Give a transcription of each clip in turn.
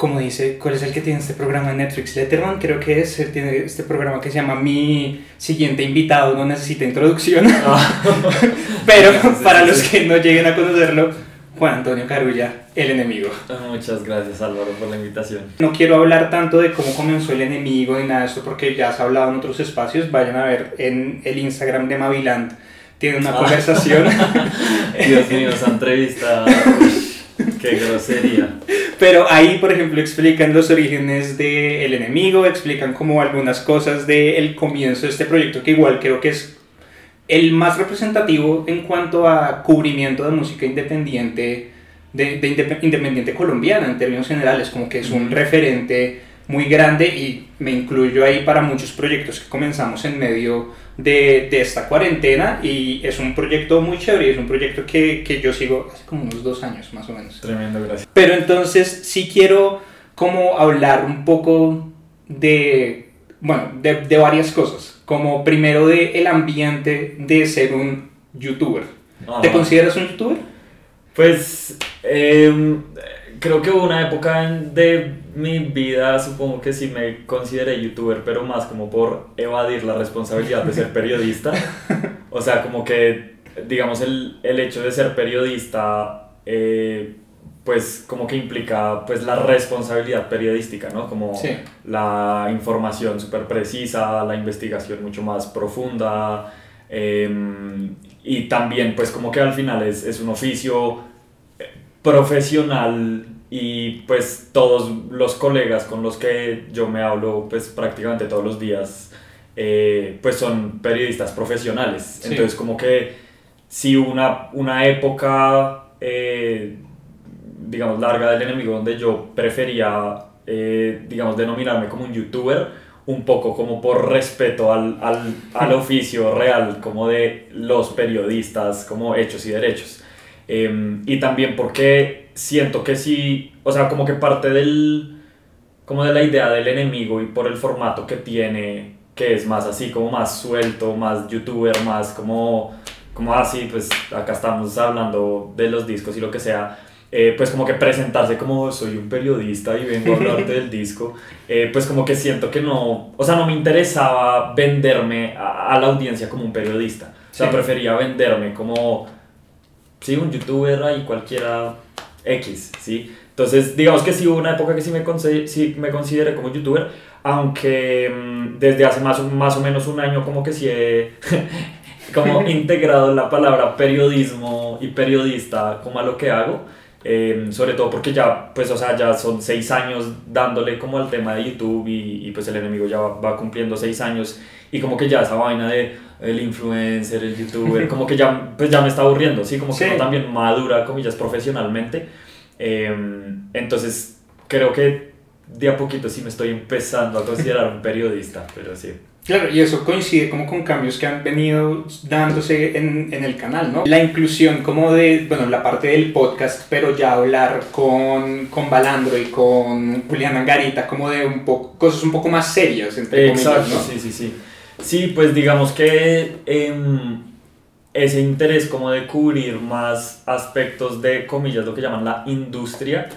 como dice, ¿cuál es el que tiene este programa en Netflix? Letterman, creo que es, él tiene este programa que se llama Mi siguiente invitado, no necesita introducción. Ah. Pero para los que no lleguen a conocerlo, Juan Antonio Carulla, el enemigo. Ah, muchas gracias Álvaro por la invitación. No quiero hablar tanto de cómo comenzó el enemigo ni nada de esto porque ya has hablado en otros espacios. Vayan a ver en el Instagram de Maviland. Tiene una ah. conversación. Dios mío, esa entrevista. Qué grosería. Pero ahí, por ejemplo, explican los orígenes del enemigo, explican como algunas cosas del comienzo de este proyecto, que igual creo que es el más representativo en cuanto a cubrimiento de música independiente, de, de independiente colombiana en términos generales, como que es un referente muy grande y me incluyo ahí para muchos proyectos que comenzamos en medio de, de, esta cuarentena y es un proyecto muy chévere, es un proyecto que, que, yo sigo hace como unos dos años más o menos. Tremendo, gracias. Pero entonces sí quiero como hablar un poco de, bueno, de, de varias cosas, como primero de el ambiente de ser un youtuber. ¿Te consideras un youtuber? Pues eh, creo que hubo una época de mi vida, supongo que sí me consideré youtuber, pero más como por evadir la responsabilidad de ser periodista. O sea, como que, digamos, el, el hecho de ser periodista, eh, pues como que implica pues la responsabilidad periodística, ¿no? Como la información súper precisa, la investigación mucho más profunda. Em, y también pues como que al final es, es un oficio profesional y pues todos los colegas con los que yo me hablo pues prácticamente todos los días eh, pues son periodistas profesionales. Entonces como que si una, una época eh, digamos larga del enemigo donde yo prefería eh, digamos denominarme como un youtuber un poco como por respeto al, al, al oficio real como de los periodistas como hechos y derechos Em, y también porque siento que sí, o sea, como que parte del, como de la idea del enemigo y por el formato que tiene, que es más así, como más suelto, más youtuber, más como, como así, pues acá estamos hablando de los discos y lo que sea. Eh, pues como que presentarse como soy un periodista y vengo a hablarte del disco, eh, pues como que siento que no, o sea, no me interesaba venderme a, la audiencia como un periodista, o sea, prefería venderme como sí, un youtuber ahí cualquiera X, ¿sí? Entonces, digamos que sí hubo una época que sí me, sí me consideré como youtuber, aunque mm, desde hace más, más o menos un año como que sí he como integrado la palabra periodismo y periodista como a lo que hago. Em, sobre todo porque ya, pues, o sea, ya son seis años dándole como al tema de YouTube y, y pues el enemigo ya va, va, cumpliendo seis años y como que ya esa vaina de el influencer, el youtuber, como que ya, pues ya me está aburriendo, ¿sí? Como que no también madura, comillas, profesionalmente. Em, entonces, creo que de a poquito sí me estoy empezando a considerar un periodista, pero sí. Claro, y eso coincide como con cambios que han venido dándose en, en, el canal, ¿no? La inclusión como de, bueno, la parte del podcast, pero ya hablar con, con Balandro y con Julián Angarita como de un poco, cosas un poco más serias, entre Exacto, comillas, ¿no? sí, sí, sí. Sí, pues digamos que em, ese interés como de cubrir más aspectos de, comillas, lo que llaman la industria,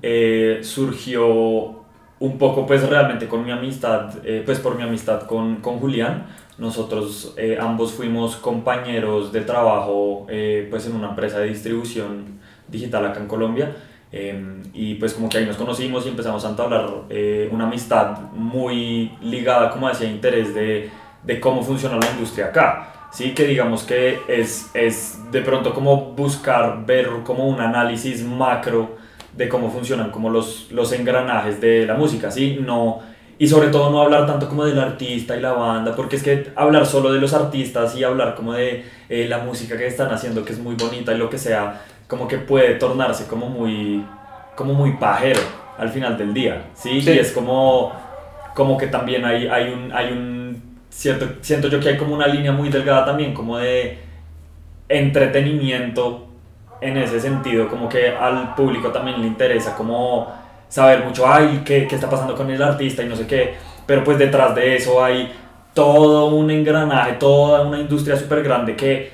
eh, surgió un poco pues realmente con mi amistad, eh, pues por mi amistad con, con Julián. Nosotros eh, ambos fuimos compañeros de trabajo pues en una empresa de distribución digital acá en Colombia. Em, y pues como que ahí nos conocimos y empezamos a entablar una amistad muy ligada como hacia interés de de cómo funciona la industria acá. Sí, que digamos que es, es de pronto como buscar ver como un análisis macro de cómo funcionan como los, los engranajes de la música, ¿sí? No, y sobre todo no hablar tanto como del artista y la banda, porque es que hablar solo de los artistas y hablar como de eh, la música que están haciendo, que es muy bonita y lo que sea, como que puede tornarse como muy, como muy pajero al final del día, ¿sí? Y es como, como que también hay, hay, un, hay un siento, siento yo que hay como una línea muy delgada también, como de entretenimiento en ese sentido, como que al público también le interesa como saber mucho, ay, ¿qué, qué está pasando con el artista y no sé qué, pero pues detrás de eso hay todo un engranaje, toda una industria súper grande que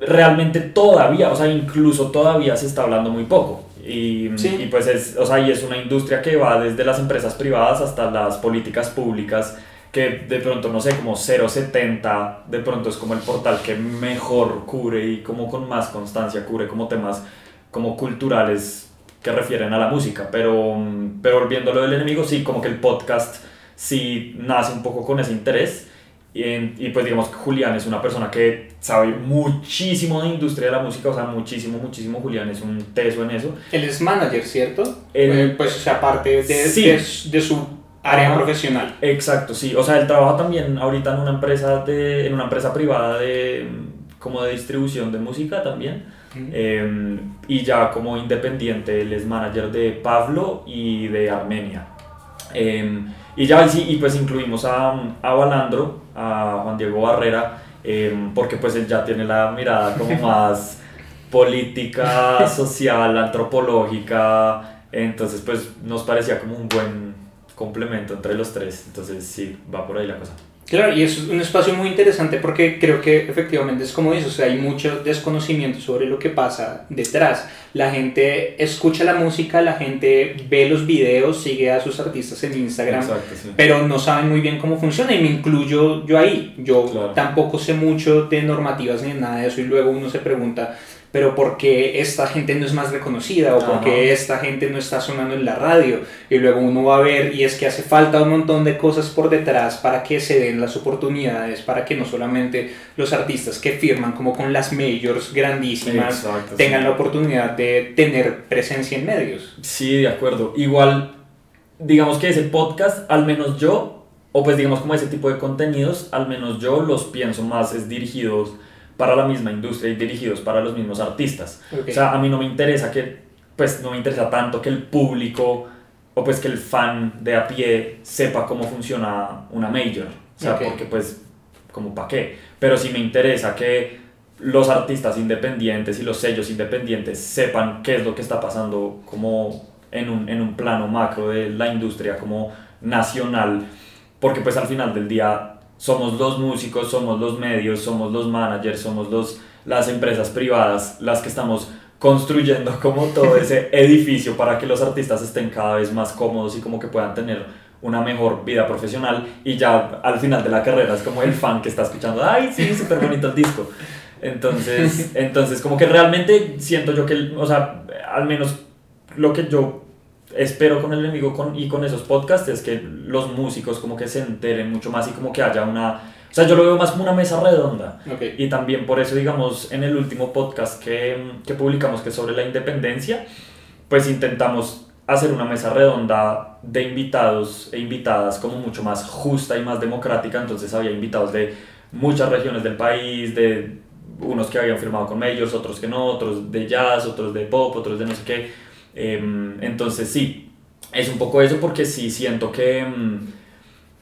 realmente todavía, o sea, incluso todavía se está hablando muy poco. Y, y, pues es, o sea, y es una industria que va desde las empresas privadas hasta las políticas públicas, que de pronto, no sé, como 070, de pronto es como el portal que mejor cubre y como con más constancia cubre como temas como culturales que refieren a la música. Pero, pero volviendo a lo del enemigo, sí, como que el podcast sí nace un poco con ese interés y, pues digamos que Julián es una persona que sabe muchísimo de industria de la música, o sea, muchísimo, muchísimo. Julián es un teso en eso. Él es manager, ¿cierto? Él, pues, o sea, parte de, de, de, su área profesional. Exacto, sí. O sea, él trabaja también ahorita en una empresa, de, en una empresa privada de, como de distribución de música también. Em, y ya como independiente, él es manager de Pablo y de Armenia. Em, y ya sí, y pues incluimos a, a Balandro, a Juan Diego Barrera, em, porque pues él ya tiene la mirada como más política, social, antropológica, entonces pues nos parecía como un buen complemento entre los tres, entonces sí, va por ahí la cosa. Claro, y es un espacio muy interesante porque creo que efectivamente es como dices, o sea, hay mucho desconocimiento sobre lo que pasa detrás. La gente escucha la música, la gente ve los videos, sigue a sus artistas en Instagram, pero no saben muy bien cómo funciona y me incluyo yo ahí. Yo tampoco sé mucho de normativas ni nada de eso y luego uno se pregunta, pero porque esta gente no es más reconocida o porque esta gente no está sonando en la radio. Y luego uno va a ver y es que hace falta un montón de cosas por detrás para que se den las oportunidades, para que no solamente los artistas que firman como con las majors grandísimas tengan la oportunidad de tener presencia en medios. Sí, de acuerdo. Igual, digamos que ese podcast, al menos yo, o pues digamos como ese tipo de contenidos, al menos yo los pienso más es dirigidos para la misma industria y dirigidos para los mismos artistas. O sea, a mí no me interesa que, pues no me interesa tanto que el público o pues que el fan de a pie sepa cómo funciona una major. O sea, porque pues, como para qué. Pero sí me interesa que los artistas independientes y los sellos independientes sepan qué es lo que está pasando como en un, en un plano macro de la industria como nacional. Porque pues al final del día somos los músicos, somos los medios, somos los managers, somos los, las empresas privadas las que estamos construyendo como todo ese edificio para que los artistas estén cada vez más cómodos y como que puedan tener una mejor vida profesional y ya al final de la carrera es como el fan que está escuchando, ay, sí, súper bonito el disco. Entonces, entonces como que realmente siento yo que, o sea, al menos lo que yo espero con el enemigo con, y con esos podcasts es que los músicos como que se enteren mucho más y como que haya una... O sea, yo lo veo más como una mesa redonda. Y también por eso, digamos, en el último podcast que, que publicamos, que es sobre la independencia, pues intentamos hacer una mesa redonda de invitados e invitadas como mucho más justa y más democrática. Entonces había invitados de muchas regiones del país, de unos que habían firmado con ellos, otros que no, otros de jazz, otros de pop, otros de no sé qué. Em, entonces sí, es un poco eso porque sí siento que... Em,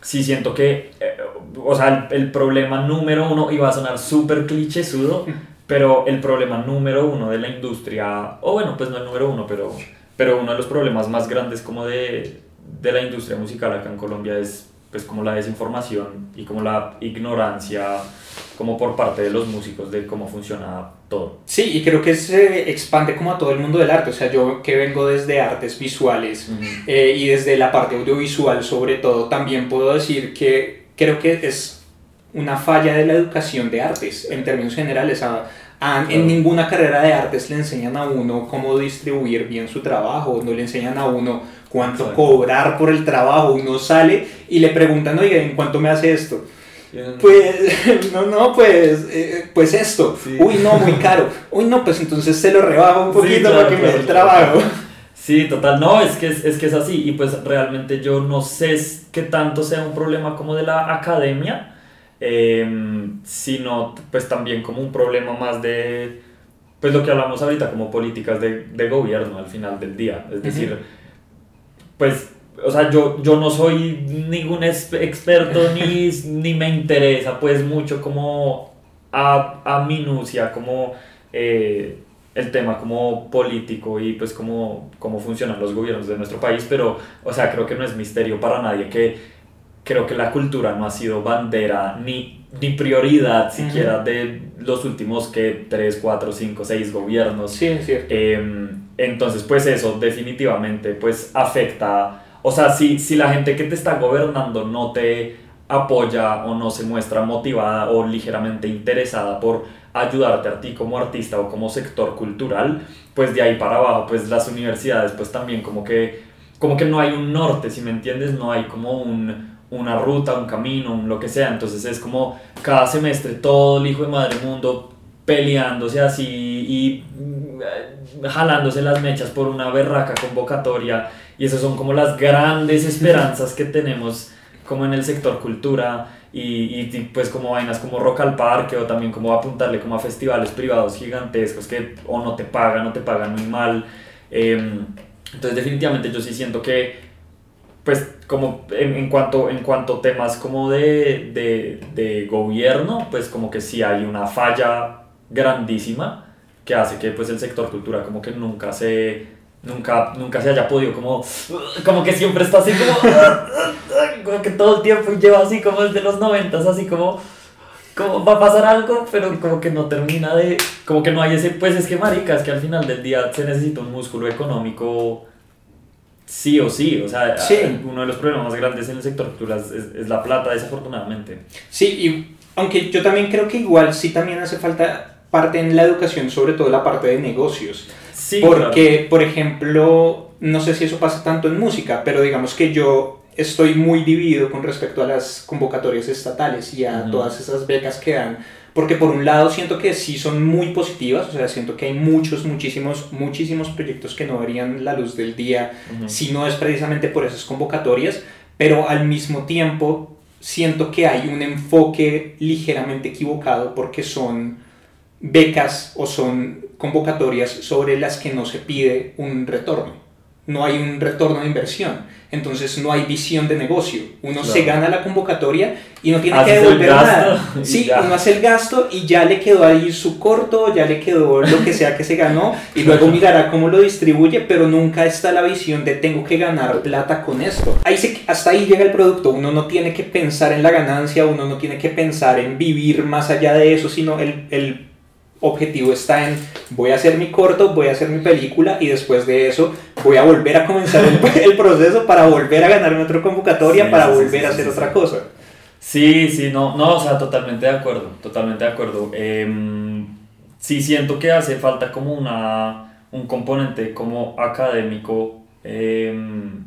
sí siento que... Eh, o sea, el, problema número uno, iba a sonar súper clichésudo, pero el problema número uno de la industria, o bueno, pues no el número uno, pero, pero uno de los problemas más grandes como de, de la industria musical acá en Colombia es pues como la desinformación y como la ignorancia como por parte de los músicos de cómo funciona todo. Sí, y creo que se expande como a todo el mundo del arte, o sea, yo que vengo desde artes visuales eh, y desde la parte audiovisual sobre todo, también puedo decir que creo que es una falla de la educación de artes en términos generales. En ninguna carrera de artes le enseñan a uno cómo distribuir bien su trabajo, no le enseñan a uno cuánto cobrar por el trabajo. Uno sale y le preguntan, oye, ¿en cuánto me hace esto? Pues, no, no, pues, eh, pues esto. Uy, no, muy caro. Uy, no, pues entonces se lo rebajo un poquito para que me dé el trabajo. Sí, total, no, es que es, que es así. Y pues realmente yo no sé qué tanto sea un problema como de la academia, em, sino pues también como un problema más de, pues lo que hablamos ahorita, como políticas de, de gobierno al final del día. Es decir, pues, o sea, yo, yo no soy ningún experto ni, ni me interesa pues mucho como a, a minucia, como eh, el tema como político y pues como cómo funcionan los gobiernos de nuestro país, pero, o sea, creo que no es misterio para nadie que creo que la cultura no ha sido bandera ni, ni prioridad siquiera de los últimos que 3, 4, 5, 6 gobiernos. Sí, es cierto. Em, entonces, pues eso definitivamente pues afecta, o sea, si, si la gente que te está gobernando no te apoya o no se muestra motivada o ligeramente interesada por ayudarte a ti como artista o como sector cultural, pues de ahí para abajo, pues las universidades pues también como que, como que no hay un norte, si me entiendes, no hay como un, una ruta, un camino, un lo que sea, entonces es como cada semestre todo el hijo de madre mundo peleándose así y mm, jalándose las mechas por una berraca convocatoria y esas son como las grandes esperanzas que tenemos como en el sector cultura y, y, pues como vainas como Rock al Parque o también como apuntarle como a festivales privados gigantescos que o no te pagan o te pagan muy mal. Em, entonces definitivamente yo sí siento que pues como en, en, cuanto en cuanto temas como de, de, de, gobierno pues como que sí hay una falla grandísima que hace que pues el sector cultura como que nunca se nunca, nunca se haya podido como, como que siempre está así como, como que todo el tiempo lleva así como desde los noventas, así como, como va a pasar algo, pero como que no termina de, como que no hay ese, pues es que maricas, que al final del día se necesita un músculo económico sí o sí, o sea, uno de los problemas más grandes en el sector cultural es, es, la plata, desafortunadamente. Sí, y aunque yo también creo que igual sí también hace falta parte en la educación, sobre todo la parte de negocios. Porque, por ejemplo, no sé si eso pasa tanto en música, pero digamos que yo estoy muy dividido con respecto a las convocatorias estatales y a todas esas becas que dan. Porque por un lado siento que sí son muy positivas, o sea, siento que hay muchos, muchísimos, muchísimos proyectos que no verían la luz del día si no es precisamente por esas convocatorias, pero al mismo tiempo siento que hay un enfoque ligeramente equivocado porque son becas o son convocatorias sobre las que no se pide un retorno. No hay un retorno de inversión. Entonces no hay visión de negocio. Uno se gana la convocatoria y no tiene que devolver nada. Sí, uno hace el gasto y ya le quedó ahí su corto, ya le quedó lo que sea que se ganó y luego mirará cómo lo distribuye, pero nunca está la visión de tengo que ganar plata con esto. Ahí se, hasta ahí llega el producto. Uno no tiene que pensar en la ganancia, uno no tiene que pensar en vivir más allá de eso, sino el, el objetivo está en voy a hacer mi corto, voy a hacer mi película y después de eso voy a volver a comenzar el, proceso para volver a ganarme otra convocatoria, para volver a hacer otra cosa. Sí, sí, no, no, o sea, totalmente de acuerdo, totalmente de acuerdo. Eh, sí siento que hace falta como una, un componente como académico, em,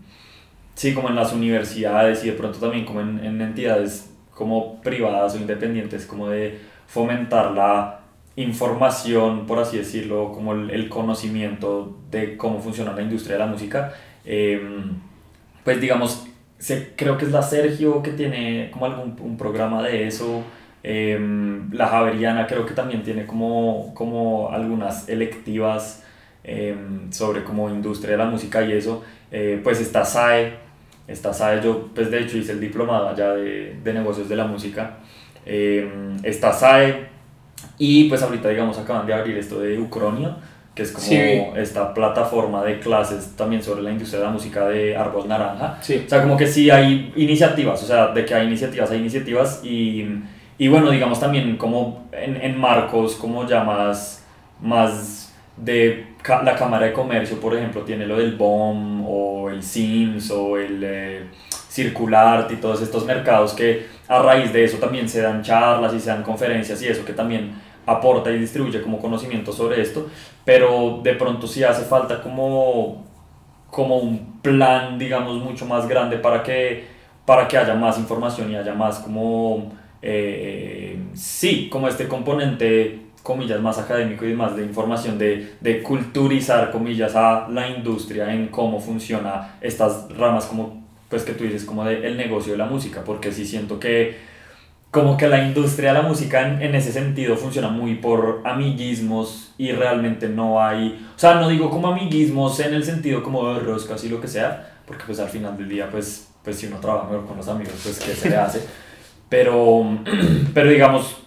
sí, como en las universidades y de pronto también como en, en entidades como privadas o independientes, como de fomentar la información, por así decirlo, como el, conocimiento de cómo funciona la industria de la música, em, pues digamos, se, creo que es la Sergio que tiene como algún un programa de eso, em, la Javeriana creo que también tiene como, como algunas electivas em, sobre como industria de la música y eso, eh, pues está SAE, está SAE, yo pues de hecho hice el diplomado allá de, de negocios de la música, está SAE, y pues ahorita, digamos, acaban de abrir esto de Ucronio, que es como esta plataforma de clases también sobre la industria de la música de Árbol Naranja. Sí. O sea, como que sí hay iniciativas, o sea, de que hay iniciativas, hay iniciativas y, y bueno, digamos también como en, en marcos como ya más, más de la Cámara de Comercio, por ejemplo, tiene lo del BOM o el SIMS o el eh, Circular y todos estos mercados que a raíz de eso también se dan charlas y se dan conferencias y eso que también aporta y distribuye como conocimiento sobre esto, pero de pronto sí hace falta como, como un plan, digamos, mucho más grande para que, para que haya más información y haya más como, eh, sí, como este componente, comillas, más académico y más de información, de, de culturizar, comillas, a la industria en cómo funciona estas ramas como, pues que tú dices, como del el negocio de la música, porque sí siento que como que la industria de la música en, en, ese sentido funciona muy por amiguismos y realmente no hay, o sea, no digo como amiguismos en el sentido como de roscas y lo que sea, porque pues al final del día pues, pues si uno trabaja mejor con los amigos, pues qué se le hace, pero, pero digamos,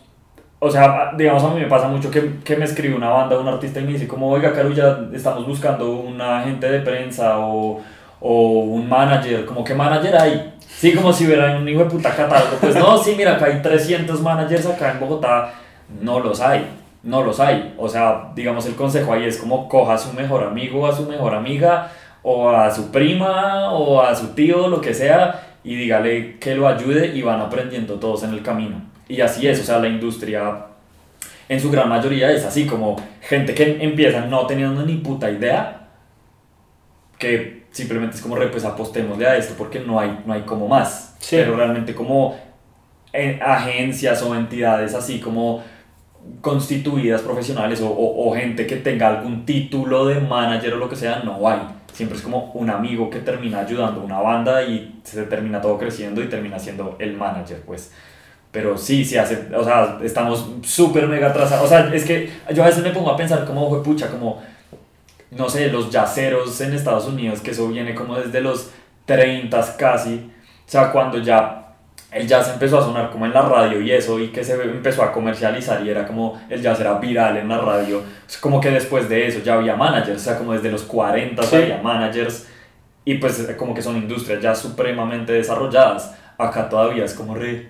o sea, digamos a mí me pasa mucho que, que me escribe una banda, un artista y me dice como, oiga, Carulla, estamos buscando un agente de prensa o, o un manager, como qué manager hay Sí, como si hubiera un hijo de puta catálogo. Pues no, sí, mira, acá hay 300 managers acá en Bogotá. No los hay. no los hay. O sea, digamos, el consejo ahí es como coja a su mejor amigo, a su mejor amiga, o a su prima, o a su tío, lo que sea, y dígale que lo ayude y van aprendiendo todos en el camino. Y así es, o sea, la industria en su gran mayoría es así, como gente que empieza no teniendo ni puta idea, que simplemente es como, re, pues apostémosle a esto porque no hay, no hay como más. Pero realmente como en agencias o entidades así como constituidas profesionales o, o, gente que tenga algún título de manager o lo que sea, no hay. Siempre es como un amigo que termina ayudando a una banda y se termina todo creciendo y termina siendo el manager, pues. Pero sí, sí hace, o sea, estamos súper mega atrasados. O sea, es que yo a veces me pongo a pensar como, pucha, como, no sé, los yaceros en Estados Unidos, que eso viene como desde los 30 casi. O sea, cuando ya el jazz empezó a sonar como en la radio y eso, y que se empezó a comercializar y era como el jazz era viral en la radio. Es como que después de eso ya había managers, o sea, como desde los 40 había managers, y pues como que son industrias ya supremamente desarrolladas. Acá todavía es como re,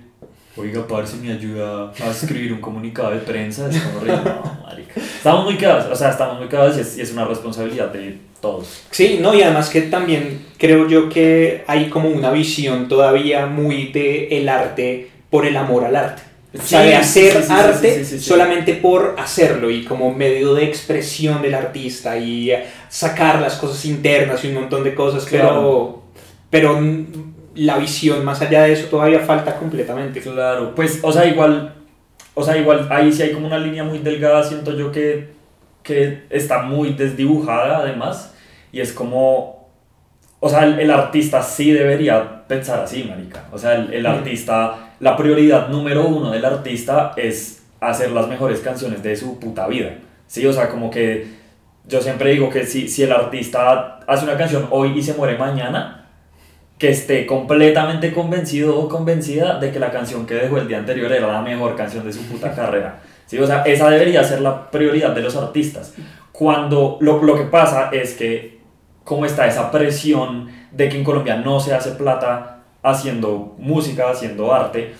oiga, si me ayuda a escribir un comunicado de prensa, es como re, no, marica. Estamos muy quedados, o sea, estamos muy quedados y es, y es una responsabilidad de todos. Sí, no, y además que también creo yo que hay como una visión todavía muy de el arte por el amor al arte. o sea, de hacer arte solamente por hacerlo y como medio de expresión del artista y sacar las cosas internas y un montón de cosas, pero, pero la visión más allá de eso todavía falta completamente. Claro, pues, o sea, igual, o sea, igual ahí sí hay como una línea muy delgada, siento yo que que está muy desdibujada además y es como, o sea, el, artista sí debería pensar así, marica. O sea, el, artista, la prioridad número uno del artista es hacer las mejores canciones de su puta vida. Sí, o sea, como que yo siempre digo que si, si el artista hace una canción hoy y se muere mañana, que esté completamente convencido o convencida de que la canción que dejó el día anterior era la mejor canción de su puta carrera. ¿sí? O sea, esa debería ser la prioridad de los artistas. Cuando lo, lo que pasa es que, como está esa presión de que en Colombia no se hace plata haciendo música, haciendo arte,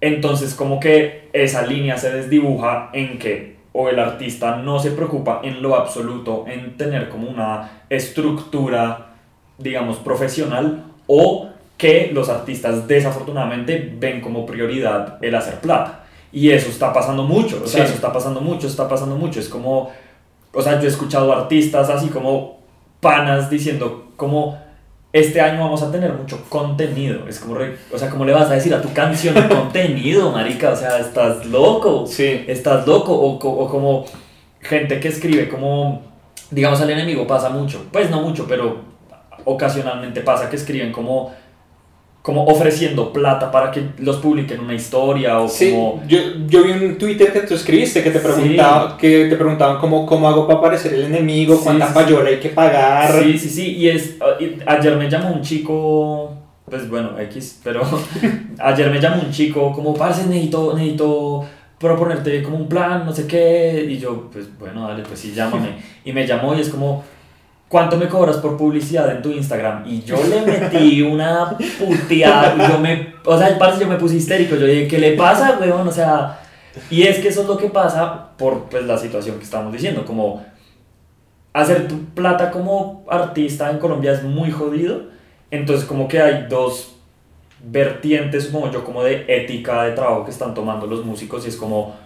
entonces como que esa línea se desdibuja en que o el artista no se preocupa en lo absoluto en tener como una estructura, digamos, profesional, o que los artistas desafortunadamente ven como prioridad el hacer plata. Y eso está pasando mucho, o sea, eso está pasando mucho, está pasando mucho. Es como, o sea, yo he escuchado artistas así como panas diciendo como este año vamos a tener mucho contenido. Es como, o sea, ¿cómo le vas a decir a tu canción contenido, marica? O sea, estás loco. Sí. Estás loco. O, o, como gente que escribe como, digamos, al enemigo pasa mucho. Pues no mucho, pero ocasionalmente pasa que escriben como como ofreciendo plata para que los publiquen una historia o sí, como... Yo, yo vi un Twitter que tú escribiste que te preguntaba, que te preguntaban cómo, cómo hago para aparecer el enemigo, cuánta payola hay que pagar. Sí, sí, sí, y es... ayer me llamó un chico, pues bueno, X, pero ayer me llamó un chico como, parce, necesito, necesito proponerte como un plan, no sé qué, y yo, pues bueno, dale, pues sí, llámame. y me llamó y es como ¿cuánto me cobras por publicidad en tu Instagram? Y yo le metí una puteada, yo me, o sea, parece yo me puse histérico, yo dije, ¿qué le pasa, weón? O sea, y es que eso es lo que pasa por pues, la situación que estamos diciendo, como hacer tu plata como artista en Colombia es muy jodido, entonces como que hay dos vertientes, supongo yo, como de ética de trabajo que están tomando los músicos y es como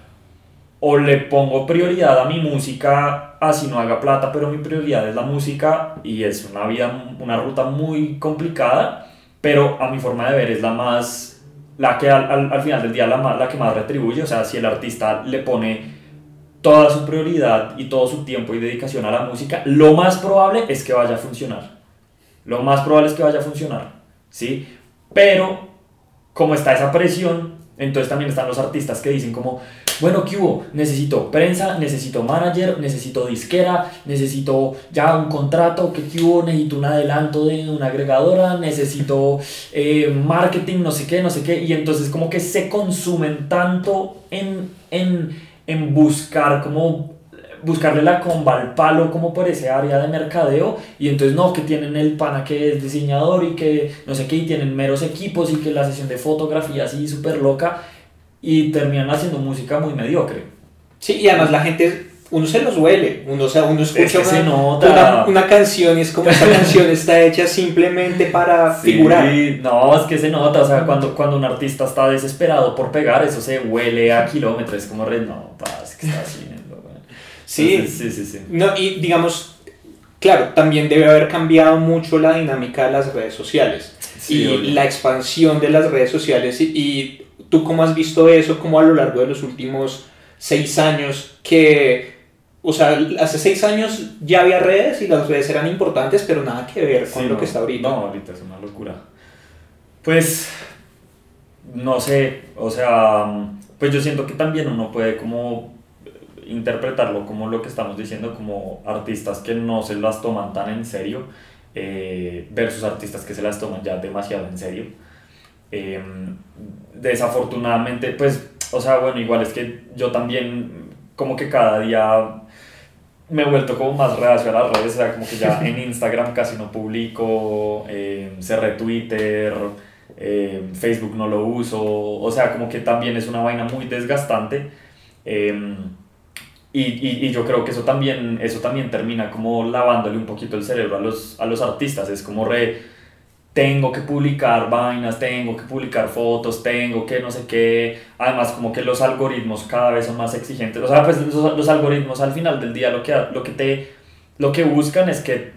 o le pongo prioridad a mi música así no haga plata, pero mi prioridad es la música y es una vida, una ruta muy complicada, pero a mi forma de ver es la más, la que al, al, final del día la, más, la que más retribuye, o sea, si el artista le pone toda su prioridad y todo su tiempo y dedicación a la música, lo más probable es que vaya a funcionar. Lo más probable es que vaya a funcionar, ¿sí? Pero como está esa presión, entonces también están los artistas que dicen como, bueno, ¿qué hubo? Necesito prensa, necesito manager, necesito disquera, necesito ya un contrato, ¿qué, hubo? Necesito un adelanto de una agregadora, necesito eh, marketing, no sé qué, no sé qué. Y entonces como que se consumen tanto en, en, en buscar como buscarle la comba al palo como por ese área de mercadeo y entonces no, que tienen el pana que es diseñador y que no sé qué y tienen meros equipos y que la sesión de fotografía así súper loca y terminan haciendo música muy mediocre. Sí, y además la gente, uno se los huele, uno, o sea, uno escucha Es que se una, nota. una, una canción y es como esta canción está hecha simplemente para figurar. Sí, no, es que se nota, o sea, cuando, cuando un artista está desesperado por pegar, eso se huele a kilómetros, es como, re, no, paz, que está haciendo? Sí. Entonces, sí, sí, sí. No, y digamos, claro, también debe haber cambiado mucho la dinámica de las redes sociales Sí, y obvio. la expansión de las redes sociales. Y, y tú cómo has visto eso, como a lo largo de los últimos seis años, que, o sea, hace seis años ya había redes y las redes eran importantes, pero nada que ver con Sí, lo no, que está ahorita. No, ahorita es una locura. Pues, no sé, o sea, pues yo siento que también uno puede como interpretarlo como lo que estamos diciendo, como artistas que no se las toman tan en serio, eh, versus artistas que se las toman ya demasiado en serio. Eh, desafortunadamente, pues, o sea, bueno, igual es que yo también como que cada día me he vuelto como más reacio a las redes, o sea, como que ya en Instagram casi no publico, eh, cerré Twitter, eh, Facebook no lo uso, o sea, como que también es una vaina muy desgastante. eh, y, y, y yo creo que eso también, eso también termina como lavándole un poquito el cerebro a los, a los artistas, es como re, tengo que publicar vainas, tengo que publicar fotos, tengo que no sé qué. Además, como que los algoritmos cada vez son más exigentes. O sea, pues los, los algoritmos al final del día lo que, lo que te lo que buscan es que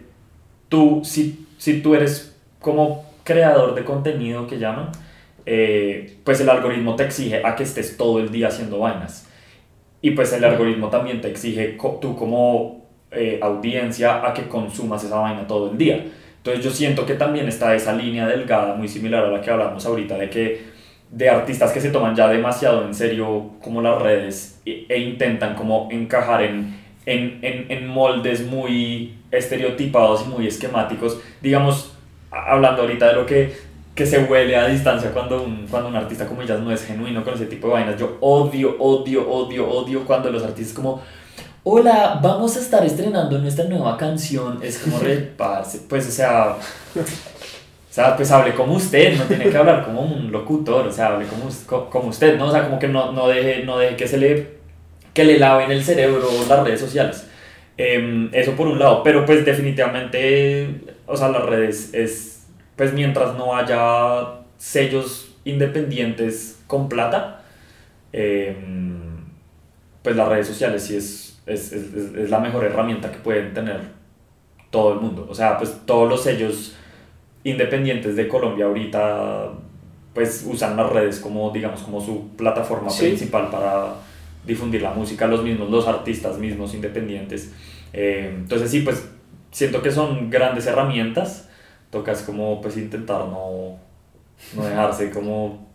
tú, si, si tú eres como creador de contenido que llaman, eh, pues el algoritmo te exige a que estés todo el día haciendo vainas. Y pues el algoritmo también te exige tú como eh, audiencia a que consumas esa vaina todo el día. Entonces yo siento que también está esa línea delgada, muy similar a la que hablamos ahorita, de que de artistas que se toman ya demasiado en serio como las redes e, e intentan como encajar en, en, en, en moldes muy estereotipados y muy esquemáticos. Digamos, hablando ahorita de lo que, que se huele a distancia cuando un, cuando un artista como ellas no es genuino con ese tipo de vainas. Yo odio, odio, odio, odio cuando los artistas como hola, vamos a estar estrenando nuestra nueva canción. Es como re, parce, pues, o sea, o sea, pues hable como usted, no tiene que hablar como un locutor, o sea, hable como, como usted, ¿no? O sea, como que no, no, deje, no deje que se le, que le laven el cerebro las redes sociales. Em, eso por un lado, pero pues definitivamente, o sea, las redes es, pues mientras no haya sellos independientes con plata, em, pues las redes sociales sí es, es, es, es- es la mejor herramienta que pueden tener todo el mundo. O sea, pues todos los sellos independientes de Colombia ahorita pues usan las redes como digamos como su plataforma Sí. principal para difundir la música, los mismos, los artistas mismos independientes. Eh, entonces sí, pues siento que son grandes herramientas. Tocas como pues intentar no, no dejarse como...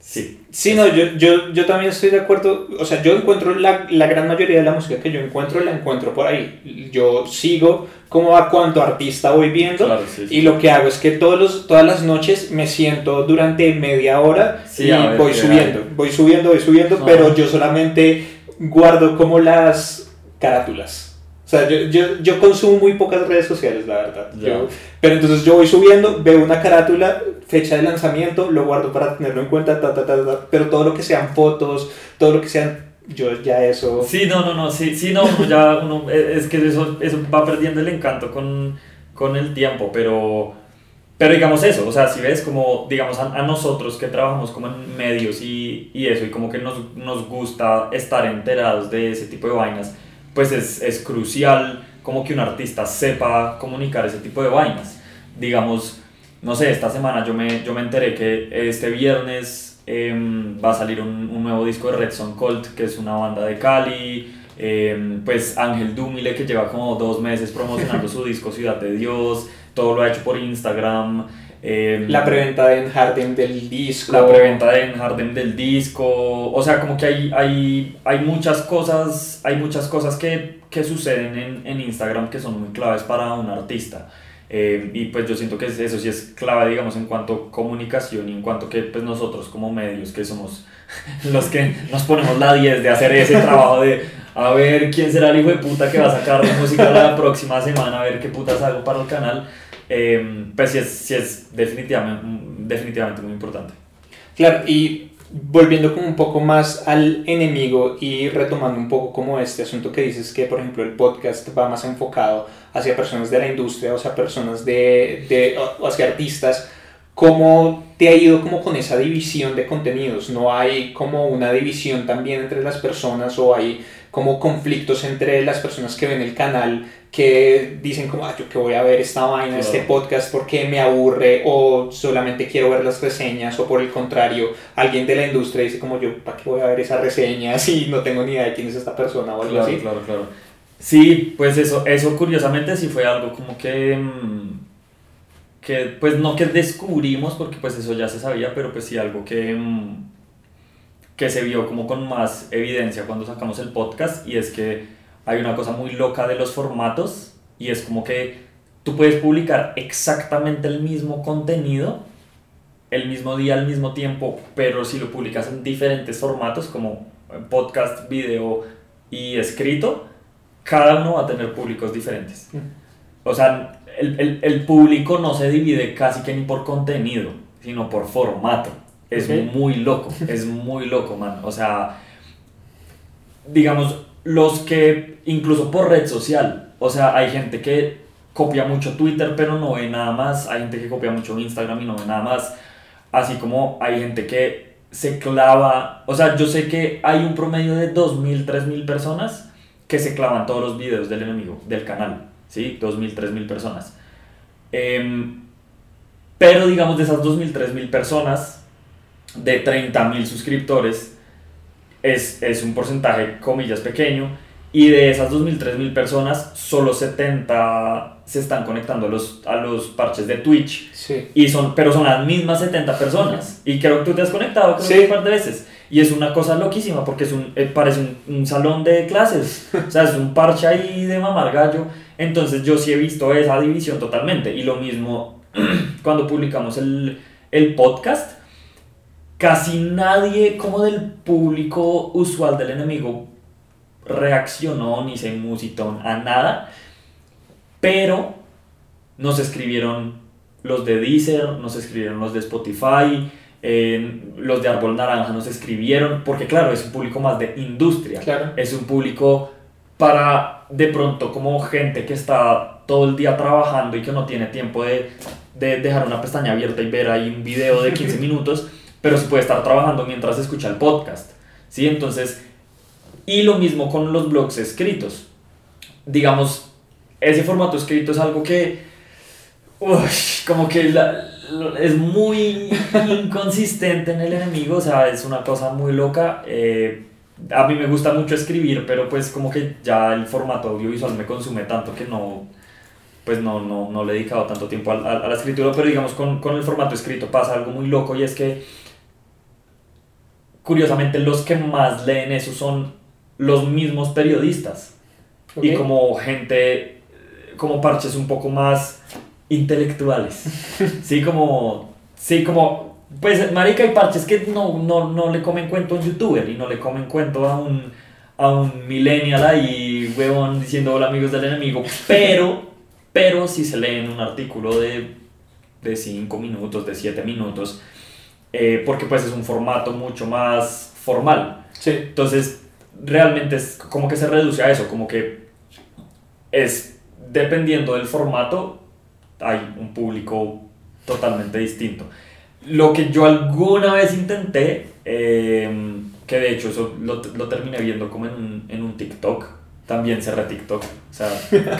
Sí. Sí, no, yo, yo, yo también estoy de acuerdo. O sea, yo encuentro la, la gran mayoría de la música que yo encuentro, la encuentro por ahí. Yo sigo como a cuánto artista voy viendo. Claro, sí, sí. Y lo que hago es que todos los, todas las noches me siento durante media hora Sí, y ver voy subiendo, voy subiendo, voy subiendo, No. pero yo solamente guardo como las carátulas. O sea, yo, yo, yo consumo muy pocas redes sociales, la verdad. Ya. Yo- pero entonces yo voy subiendo, veo una carátula, fecha de lanzamiento, lo guardo para tenerlo en cuenta, ta, ta, ta, ta, pero todo lo que sean fotos, todo lo que sean, yo ya eso... Sí, no, no, no, sí, sí, no, ya, uno, eh, es que eso, eso va perdiendo el encanto con, con el tiempo, pero, pero digamos eso, o sea, si ves como, digamos, a, a nosotros que trabajamos como en medios y, y eso, y como que nos, nos gusta estar enterados de ese tipo de vainas, pues es, es crucial como que un artista sepa comunicar ese tipo de vainas. Digamos, no sé, esta semana yo me, yo me enteré que este viernes em, va a salir un, un nuevo disco de Red Son Colt, que es una banda de Cali. em, pues Ángel Dumile, que lleva como dos meses promocionando su disco Ciudad de Dios. Todo lo ha hecho por Instagram. Em, La preventa de Harden del disco. la preventa de En Harden del disco, o sea, como que hay, hay, hay muchas cosas, hay muchas cosas que, que suceden en, en Instagram que son muy claves para un artista. Eh, y pues yo siento que es- eso sí es clave, digamos, en cuanto a comunicación y en cuanto que pues nosotros como medios que somos los que nos ponemos la 10 de hacer ese trabajo de a ver quién será el hijo de puta que va a sacar música la próxima semana, a ver qué putas hago para el canal, eh, pues sí es, sí es definitivamente, definitivamente muy importante. Claro, y volviendo como un poco más al enemigo y retomando un poco como este asunto que dices que por ejemplo el podcast va más enfocado hacia personas de la industria, o sea, personas de, de o hacia artistas, ¿cómo te ha ido como con esa división de contenidos? ¿No hay como una división también entre las personas o hay como conflictos entre las personas que ven el canal que dicen como, ah, yo que voy a ver esta vaina, este podcast porque me aburre o solamente quiero ver las reseñas o por el contrario, alguien de la industria dice como yo, ¿para qué voy a ver esa reseña si no tengo ni idea de quién es esta persona o algo claro, así? Claro, claro. Sí, pues eso, eso curiosamente sí fue algo como que, mm, que, pues no que descubrimos porque pues eso ya se sabía, pero pues sí algo que, mm, que se vio como con más evidencia cuando sacamos el podcast y es que hay una cosa muy loca de los formatos y es como que tú puedes publicar exactamente el mismo contenido el mismo día, al mismo tiempo, pero si lo publicas en diferentes formatos como podcast, video y escrito, cada uno va a tener públicos diferentes. Mm. O sea, el, el, el público no se divide casi que ni por contenido, sino por formato. Es muy loco, es muy loco, man. O sea, digamos, los que incluso por red social, o sea, hay gente que copia mucho Twitter pero no ve nada más, hay gente que copia mucho Instagram y no ve nada más, así como hay gente que se clava, o sea, yo sé que hay un promedio de 2.000, 3.000 personas que se clavan todos los videos del enemigo, del canal, ¿sí? 2.000, 3.000 personas. Em, pero digamos de esas 2.000, 3.000 personas, de 30.000 suscriptores, es, es un porcentaje, comillas, pequeño, y de esas 2.000, 3.000 personas, solo 70 se están conectando a los, a los parches de Twitch. Sí. Y son, pero son las mismas 70 personas. Y creo que tú te has conectado creo un par de veces. Y es una cosa loquísima porque es un, eh, parece un, un, salón de clases. O sea, es un parche ahí de mamar gallo. Entonces yo sí he visto esa división totalmente. Y lo mismo cuando publicamos el, el podcast casi nadie como del público usual del enemigo reaccionó ni se musitó a nada, pero nos escribieron los de Deezer, nos escribieron los de Spotify, los de Árbol Naranja nos escribieron, porque claro, es un público más de industria, es un público para de pronto como gente que está todo el día trabajando y que no tiene tiempo de, de dejar una pestaña abierta y ver ahí un video de 15 minutos pero se puede estar trabajando mientras escucha el podcast, ¿sí? Entonces, y lo mismo con los blogs escritos. Digamos, ese formato escrito es algo que, como que es muy inconsistente en el enemigo, o sea, es una cosa muy loca. Eh, a mí me gusta mucho escribir, pero pues como que ya el formato audiovisual me consume tanto que no, pues no, no, no le he dedicado tanto tiempo a, a la escritura, pero digamos con, con, el formato escrito pasa algo muy loco y es que curiosamente los que más leen eso son los mismos periodistas. Y como gente, como parches un poco más intelectuales. sí, como, sí, como, pues marica y parches que no, no, no le comen cuento a un youtuber y no le comen cuento a un, a un millennial ahí, huevón, diciendo hola amigos del enemigo, pero, pero si se leen un artículo de, de 5 minutos, de 7 minutos, eh, porque pues es un formato mucho más formal. Sí. Entonces, realmente es como que se reduce a eso, como que es, dependiendo del formato, hay un público totalmente distinto. Lo que yo alguna vez intenté, em, que de hecho eso lo, lo, terminé viendo como en un, en un TikTok, también cerré TikTok, o sea,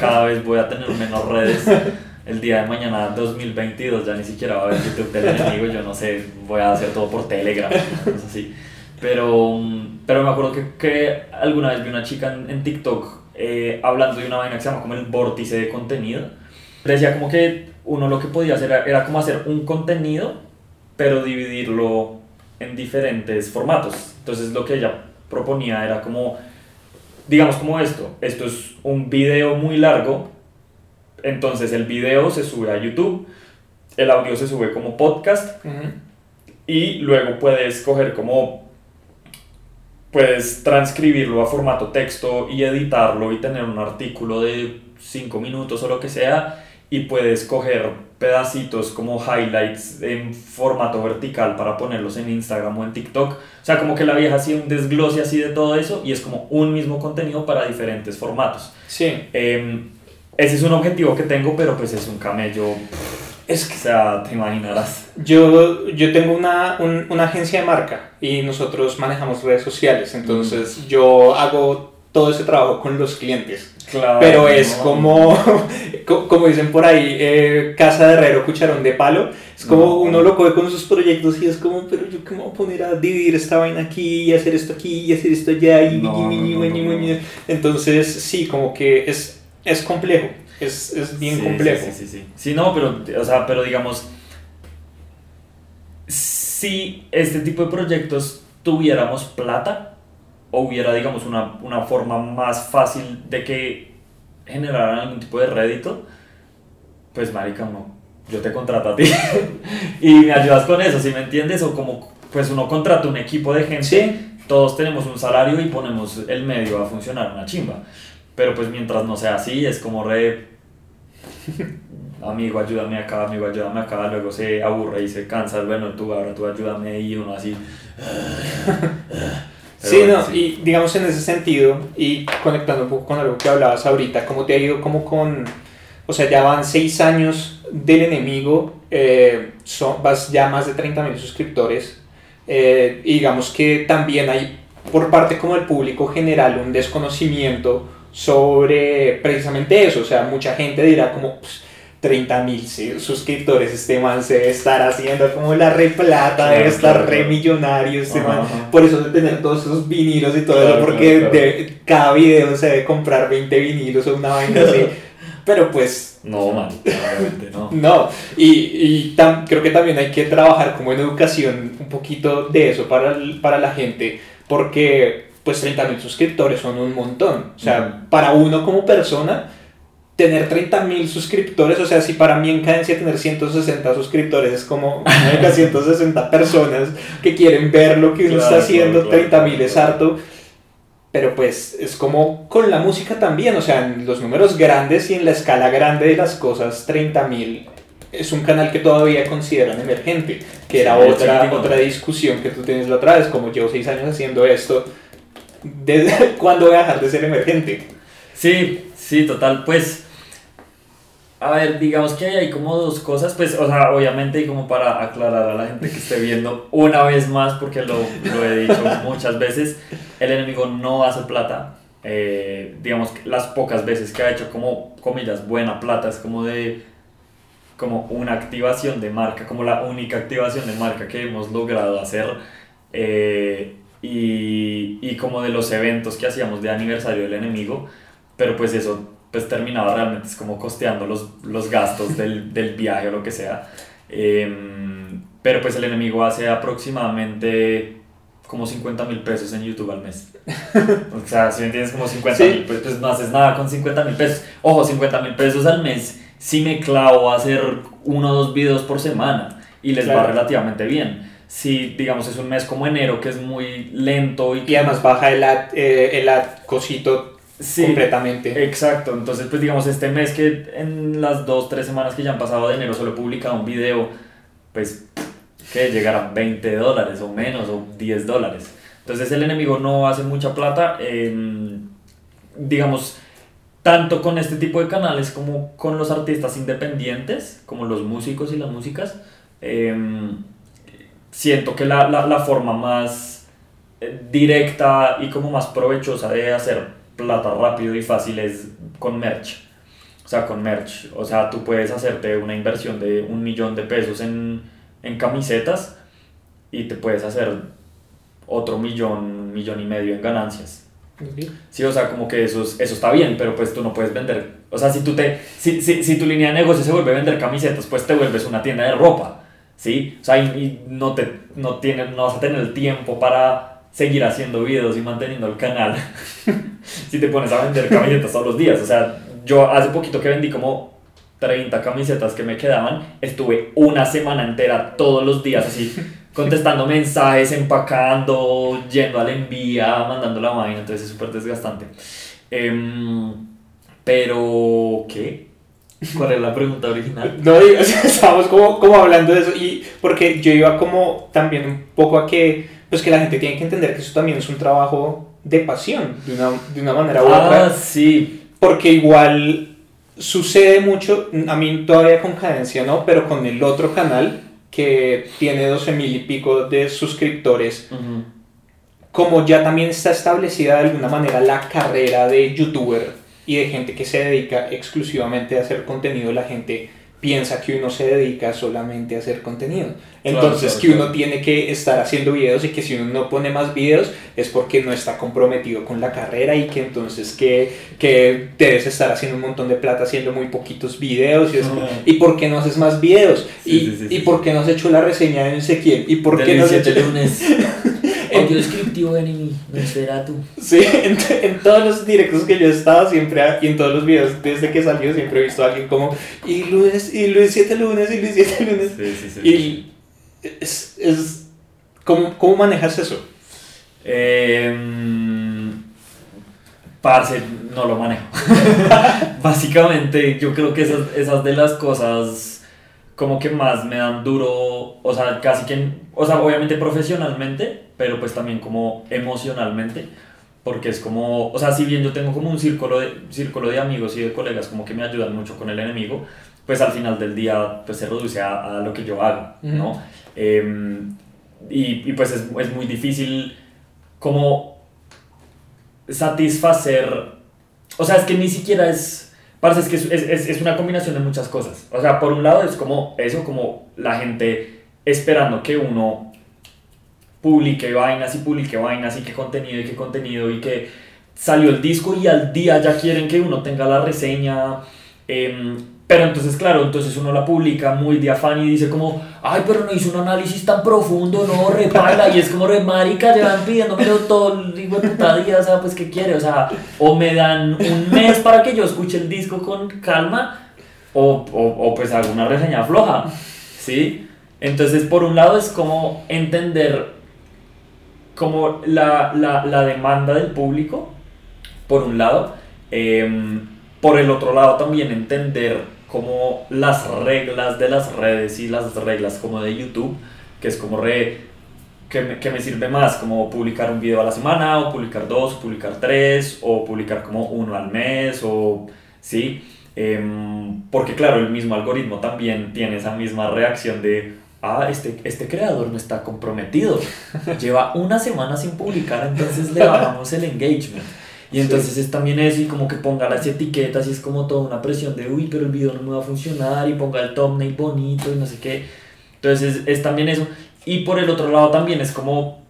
cada vez voy a tener menos redes el día de mañana 2022 ya ni siquiera va a haber YouTube del enemigo, yo no sé, voy a hacer todo por Telegram, cosas así. Pero, pero me acuerdo que, que alguna vez vi una chica en, en TikTok eh, hablando de una vaina que se llama como el vórtice de contenido. Decía como que uno lo que podía hacer era, era como hacer un contenido, pero dividirlo en diferentes formatos. Entonces lo que ella proponía era como, digamos como esto, esto es un video muy largo entonces el video se sube a YouTube, el audio se sube como podcast y luego puedes coger como puedes transcribirlo a formato texto y editarlo y tener un artículo de 5 minutos o lo que sea y puedes coger pedacitos como highlights en formato vertical para ponerlos en Instagram o en TikTok. O sea, como que la vieja hacía un desglose así de todo eso y es como un mismo contenido para diferentes formatos. Sí. Em, ese es un objetivo que tengo, pero pues es un camello. Es que, o sea, te imaginarás. Yo, yo tengo una, un, una agencia de marca y nosotros manejamos redes sociales, entonces Mm. yo hago todo ese trabajo con los clientes. Claro. Pero es no. como, co- como dicen por ahí, eh, casa de herrero, cucharón de palo. Es como No. uno lo coge con sus proyectos y es como, pero yo qué me voy a poner a dividir esta vaina aquí y hacer esto aquí y hacer esto allá y No, no, ñi. no. Entonces sí, como que es, es complejo, es, es bien Sí, complejo. Sí, sí, sí, no, pero, o sea, pero digamos, si este tipo de proyectos tuviéramos plata, o hubiera, digamos, una, una forma más fácil de que generaran algún tipo de rédito, pues, marica, no, yo te contrato a ti y me ayudas con eso, ¿sí me entiendes? O como, pues, uno contrata un equipo de gente Sí, todos tenemos un salario y ponemos el medio a funcionar una chimba. Pero pues mientras no sea así, es como re... Amigo, ayúdame acá, amigo, ayúdame acá, luego se aburre y se cansa, bueno, tú ahora tú ayúdame y uno así... Pero Sí, bueno, no, y digamos en ese sentido, y conectando un poco con algo que hablabas ahorita, ¿cómo te ha ido como con, o sea, ya van seis años del enemigo, eh, son, vas ya más de 30 mil suscriptores, eh, y digamos que también hay por parte como del público general un desconocimiento sobre precisamente eso, o sea, mucha gente dirá como... "Pues, 30 mil suscriptores, este man se debe estar haciendo como la re plata, debe Claro, estar claro, re claro. millonario, este Ajá, man ajá. por eso de tener todos esos vinilos y todo Claro, eso, porque claro, claro. de- cada video se debe comprar 20 vinilos o una vaina así. Pero pues, No, man, obviamente no. no. Y, y tam- creo que también hay que trabajar como en educación un poquito de eso para, para la gente, porque pues 30 mil suscriptores son un montón. O sea, Ujú. para uno como persona, tener 30 mil suscriptores, o sea, si para mí en cadencia tener 160 suscriptores es como marica, 160 personas que quieren ver lo que uno Claro, está haciendo, claro, claro, 30 mil claro, es claro. harto. Pero pues es como con la música también, o sea, en los números grandes y en la escala grande de las cosas, 30 mil es un canal que todavía consideran emergente, que era Sí, otra, otra discusión que tú tienes la otra vez, como llevo 6 años haciendo esto, ¿desde cuándo voy a dejar de ser emergente? Sí, sí, total, pues... A ver, digamos que hay como dos cosas, pues, o sea, obviamente, y como para aclarar a la gente que esté viendo una vez más, porque lo, lo he dicho muchas veces, el enemigo no hace plata. Eh, digamos que las pocas veces que ha hecho como, comillas, buena plata, es como de, como una activación de marca, como la única activación de marca que hemos logrado hacer. eh, y, y como de los eventos que hacíamos de aniversario del enemigo, pero pues eso pues terminaba realmente es como costeando los, los gastos del, del viaje o lo que sea. Em, pero pues el enemigo hace aproximadamente como 50 mil pesos en YouTube al mes. O sea, si me entiendes como 50 mil, Sí. pues, pues no haces nada con 50 mil pesos. Ojo, 50 mil pesos al mes, si me clavo a hacer uno o dos videos por semana y les va Claro. relativamente bien. Si, digamos, es un mes como enero que es muy lento y Y además baja el ad, eh, el ad cosito Sí, completamente. Exacto, entonces pues digamos este mes que en las dos, tres semanas que ya han pasado de enero solo he publicado un video, pues que llegarán 20 dólares o menos o 10 dólares. Entonces el enemigo no hace mucha plata, em, digamos, tanto con este tipo de canales como con los artistas independientes, como los músicos y las músicas. em, siento que la, la, la forma más eh, directa y como más provechosa de hacer plata rápido y fácil es con merch. O sea, con merch. O sea, tú puedes hacerte una inversión de un millón de pesos en, en camisetas y te puedes hacer otro millón, millón y medio en ganancias. Sí, o sea, como que eso, es- eso está bien, pero pues tú no puedes vender. O sea, si, tú te, si, si, si tu línea de negocio se vuelve vender camisetas, pues te vuelves una tienda de ropa. ¿Sí? O sea, y, no, te, no, no vas a tener el tiempo para seguir haciendo videos y manteniendo el canal. si te pones a vender camisetas todos los días. O sea, yo hace poquito que vendí como 30 camisetas que me quedaban, estuve una semana entera todos los días así contestando mensajes, empacando, yendo al envía, mandando la vaina, entonces es súper desgastante. Em, pero, ¿qué? ¿Cuál es la pregunta original? No, estábamos como, como hablando de eso y porque yo iba como también un poco a que, pues que la gente tiene que entender que eso también es un trabajo de pasión, de una, de una manera u otra. Ah, sí. Porque igual sucede mucho, a mí todavía con cadencia no, pero con el otro canal que tiene 12 mil y pico de suscriptores, como ya también está establecida de alguna manera la carrera de youtuber y de gente que se dedica exclusivamente a hacer contenido, la gente piensa que uno se dedica solamente a hacer contenido. Entonces que uno tiene que estar haciendo videos y que si uno no pone más videos es porque no está comprometido con la carrera y que entonces que, que debes estar haciendo un montón de plata haciendo muy poquitos videos y, es, ¿y por qué no haces más videos? y, ¿Y por qué no has hecho la reseña de Ezequiel? ¿Y por qué no has hecho... lunes. Audio descriptivo enemy, tú. Sí, en, en, todos los directos que yo he estado siempre, y en todos los videos desde que salió, siempre he visto a alguien como, y lunes, y lunes 7 lunes, y lunes 7 lunes. Sí, sí, sí. Y es, es ¿cómo, ¿cómo, manejas eso? Eh, parce, no lo manejo. Básicamente, yo creo que esas, esas de las cosas como que más me dan duro, o sea, casi que, o sea, obviamente profesionalmente, pero pues también como emocionalmente, porque es como, o sea, si bien yo tengo como un círculo de, círculo de amigos y de colegas como que me ayudan mucho con el enemigo, pues al final del día pues se reduce a, a lo que yo hago, ¿no? Em, y, y, pues es, es, muy difícil como satisfacer, o sea, es que ni siquiera es, parece es que es, es, es una combinación de muchas cosas, o sea, por un lado es como eso, como la gente esperando que uno publique vainas y publique vainas y qué contenido y qué contenido y que salió el disco y al día ya quieren que uno tenga la reseña. Eh, pero entonces, claro, entonces uno la publica muy de afán y dice como, ay, pero no hizo un análisis tan profundo, no, repala, y es como re marica, llevan pidiéndomelo todo el digo, puta día, o sea, pues, ¿qué quiere? O sea, o me dan un mes para que yo escuche el disco con calma, o, o, o pues alguna reseña floja, ¿sí? Entonces, por un lado es como entender como la, la, la demanda del público, por un lado, em, por el otro lado también entender como las reglas de las redes y las reglas como de YouTube, que es como re, que me, que me sirve más, como publicar un video a la semana, o publicar dos, o publicar tres, o publicar como uno al mes, o sí, em, porque claro, el mismo algoritmo también tiene esa misma reacción de ah, este, este creador no está comprometido, lleva una semana sin publicar, entonces le bajamos el engagement. Y entonces es también eso, y como que ponga las etiquetas, y es como toda una presión de, uy, pero el video no me va a funcionar, y ponga el thumbnail bonito, y no sé qué. Entonces es, es también eso. Y por el otro lado también es como,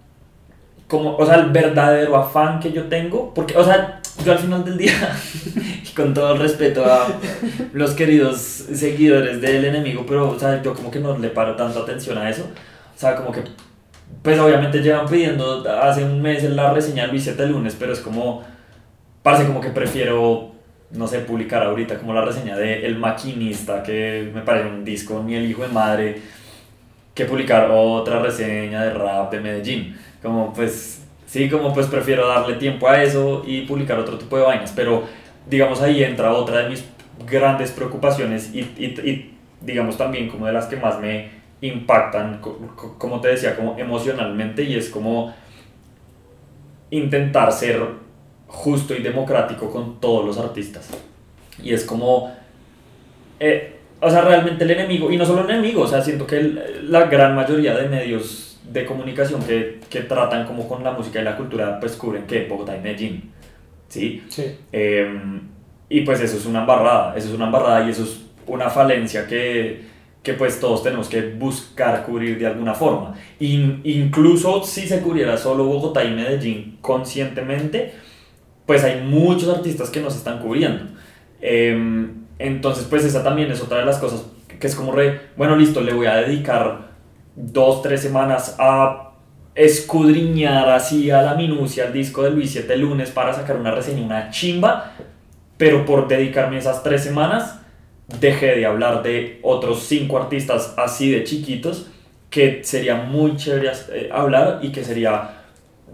como, o sea, el verdadero afán que yo tengo, porque, o sea, yo al final del día, y con todo el respeto a los queridos seguidores del enemigo, pero, o sea, yo como que no le paro tanto atención a eso. O sea, como que, pues obviamente llevan pidiendo hace un mes la reseña Luis 7 lunes, pero es como, parece como que prefiero, no sé, publicar ahorita como la reseña de El Maquinista, que me parece un disco, ni el hijo de madre, que publicar otra reseña de rap de Medellín. Como pues Sí, como pues prefiero darle tiempo a eso y publicar otro tipo de vainas, pero digamos ahí entra otra de mis grandes preocupaciones y, y, y digamos también como de las que más me impactan, como te decía, como emocionalmente y es como intentar ser justo y democrático con todos los artistas. Y es como, eh, o sea, realmente el enemigo, y no solo el enemigo, o sea, siento que la gran mayoría de medios de comunicación que, que, tratan como con la música y la cultura, pues cubren que Bogotá y Medellín, ¿sí? Sí. Eh, y pues eso es una embarrada, eso es una embarrada y eso es una falencia que, que pues todos tenemos que buscar cubrir de alguna forma. In, incluso si se cubriera solo Bogotá y Medellín conscientemente, pues hay muchos artistas que nos están cubriendo. Eh, entonces pues esa también es otra de las cosas que es como re, bueno listo, le voy a dedicar dos, tres semanas a escudriñar así a la minucia el disco de Luis 7 lunes para sacar una reseña, una chimba, pero por dedicarme esas tres semanas dejé de hablar de otros cinco artistas así de chiquitos que sería muy chévere eh, hablar y que sería,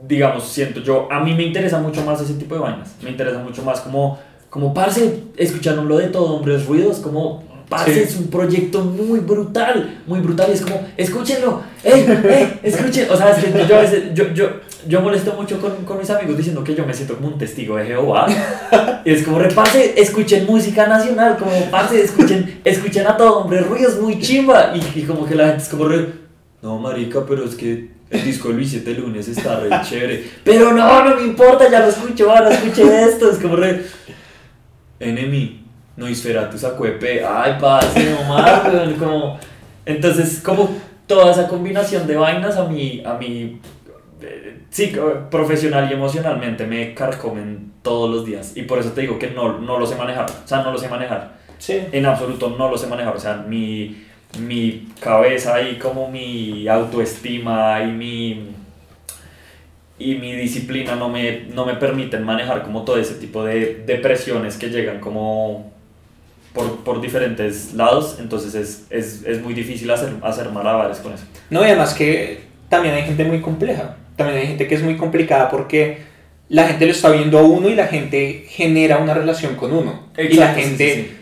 digamos, siento yo, a mí me interesa mucho más ese tipo de vainas, me interesa mucho más como como, parce, escucharon lo de todo, hombres ruidos, como, parce, es un proyecto muy brutal, muy brutal, y es como, escúchenlo, ey, ey, escuchen, o sea, es que yo a veces, yo, yo, yo molesto mucho con, con, mis amigos diciendo que yo me siento como un testigo de Jehová. Y es como, repase, escuchen música nacional, como, parce, escuchen, escuchen a todo, hombre, ruidos muy chimba. Y, y como que la gente es como, re, no, marica, pero es que el disco Luis 7 lunes está re chévere. Pero no, no me importa, ya lo escucho, ahora escuché esto. Es como re. Enemy, no tu saco de Ay, parce, no más, como. Entonces, como toda esa combinación de vainas a mí, a mí eh, sí, profesional y emocionalmente me carcomen todos los días. Y por eso te digo que no, no lo sé manejar. O sea, no lo sé manejar. Sí. En absoluto no lo sé manejar. O sea, mi, mi cabeza y como mi autoestima y mi, y mi disciplina no me, no me permiten manejar como todo ese tipo de depresiones que llegan como por, por diferentes lados. Entonces es, es, es muy difícil hacer, hacer malabares con eso. No, y además que también hay gente muy compleja también hay gente que es muy complicada porque la gente lo está viendo a uno y la gente genera una relación con uno. y la gente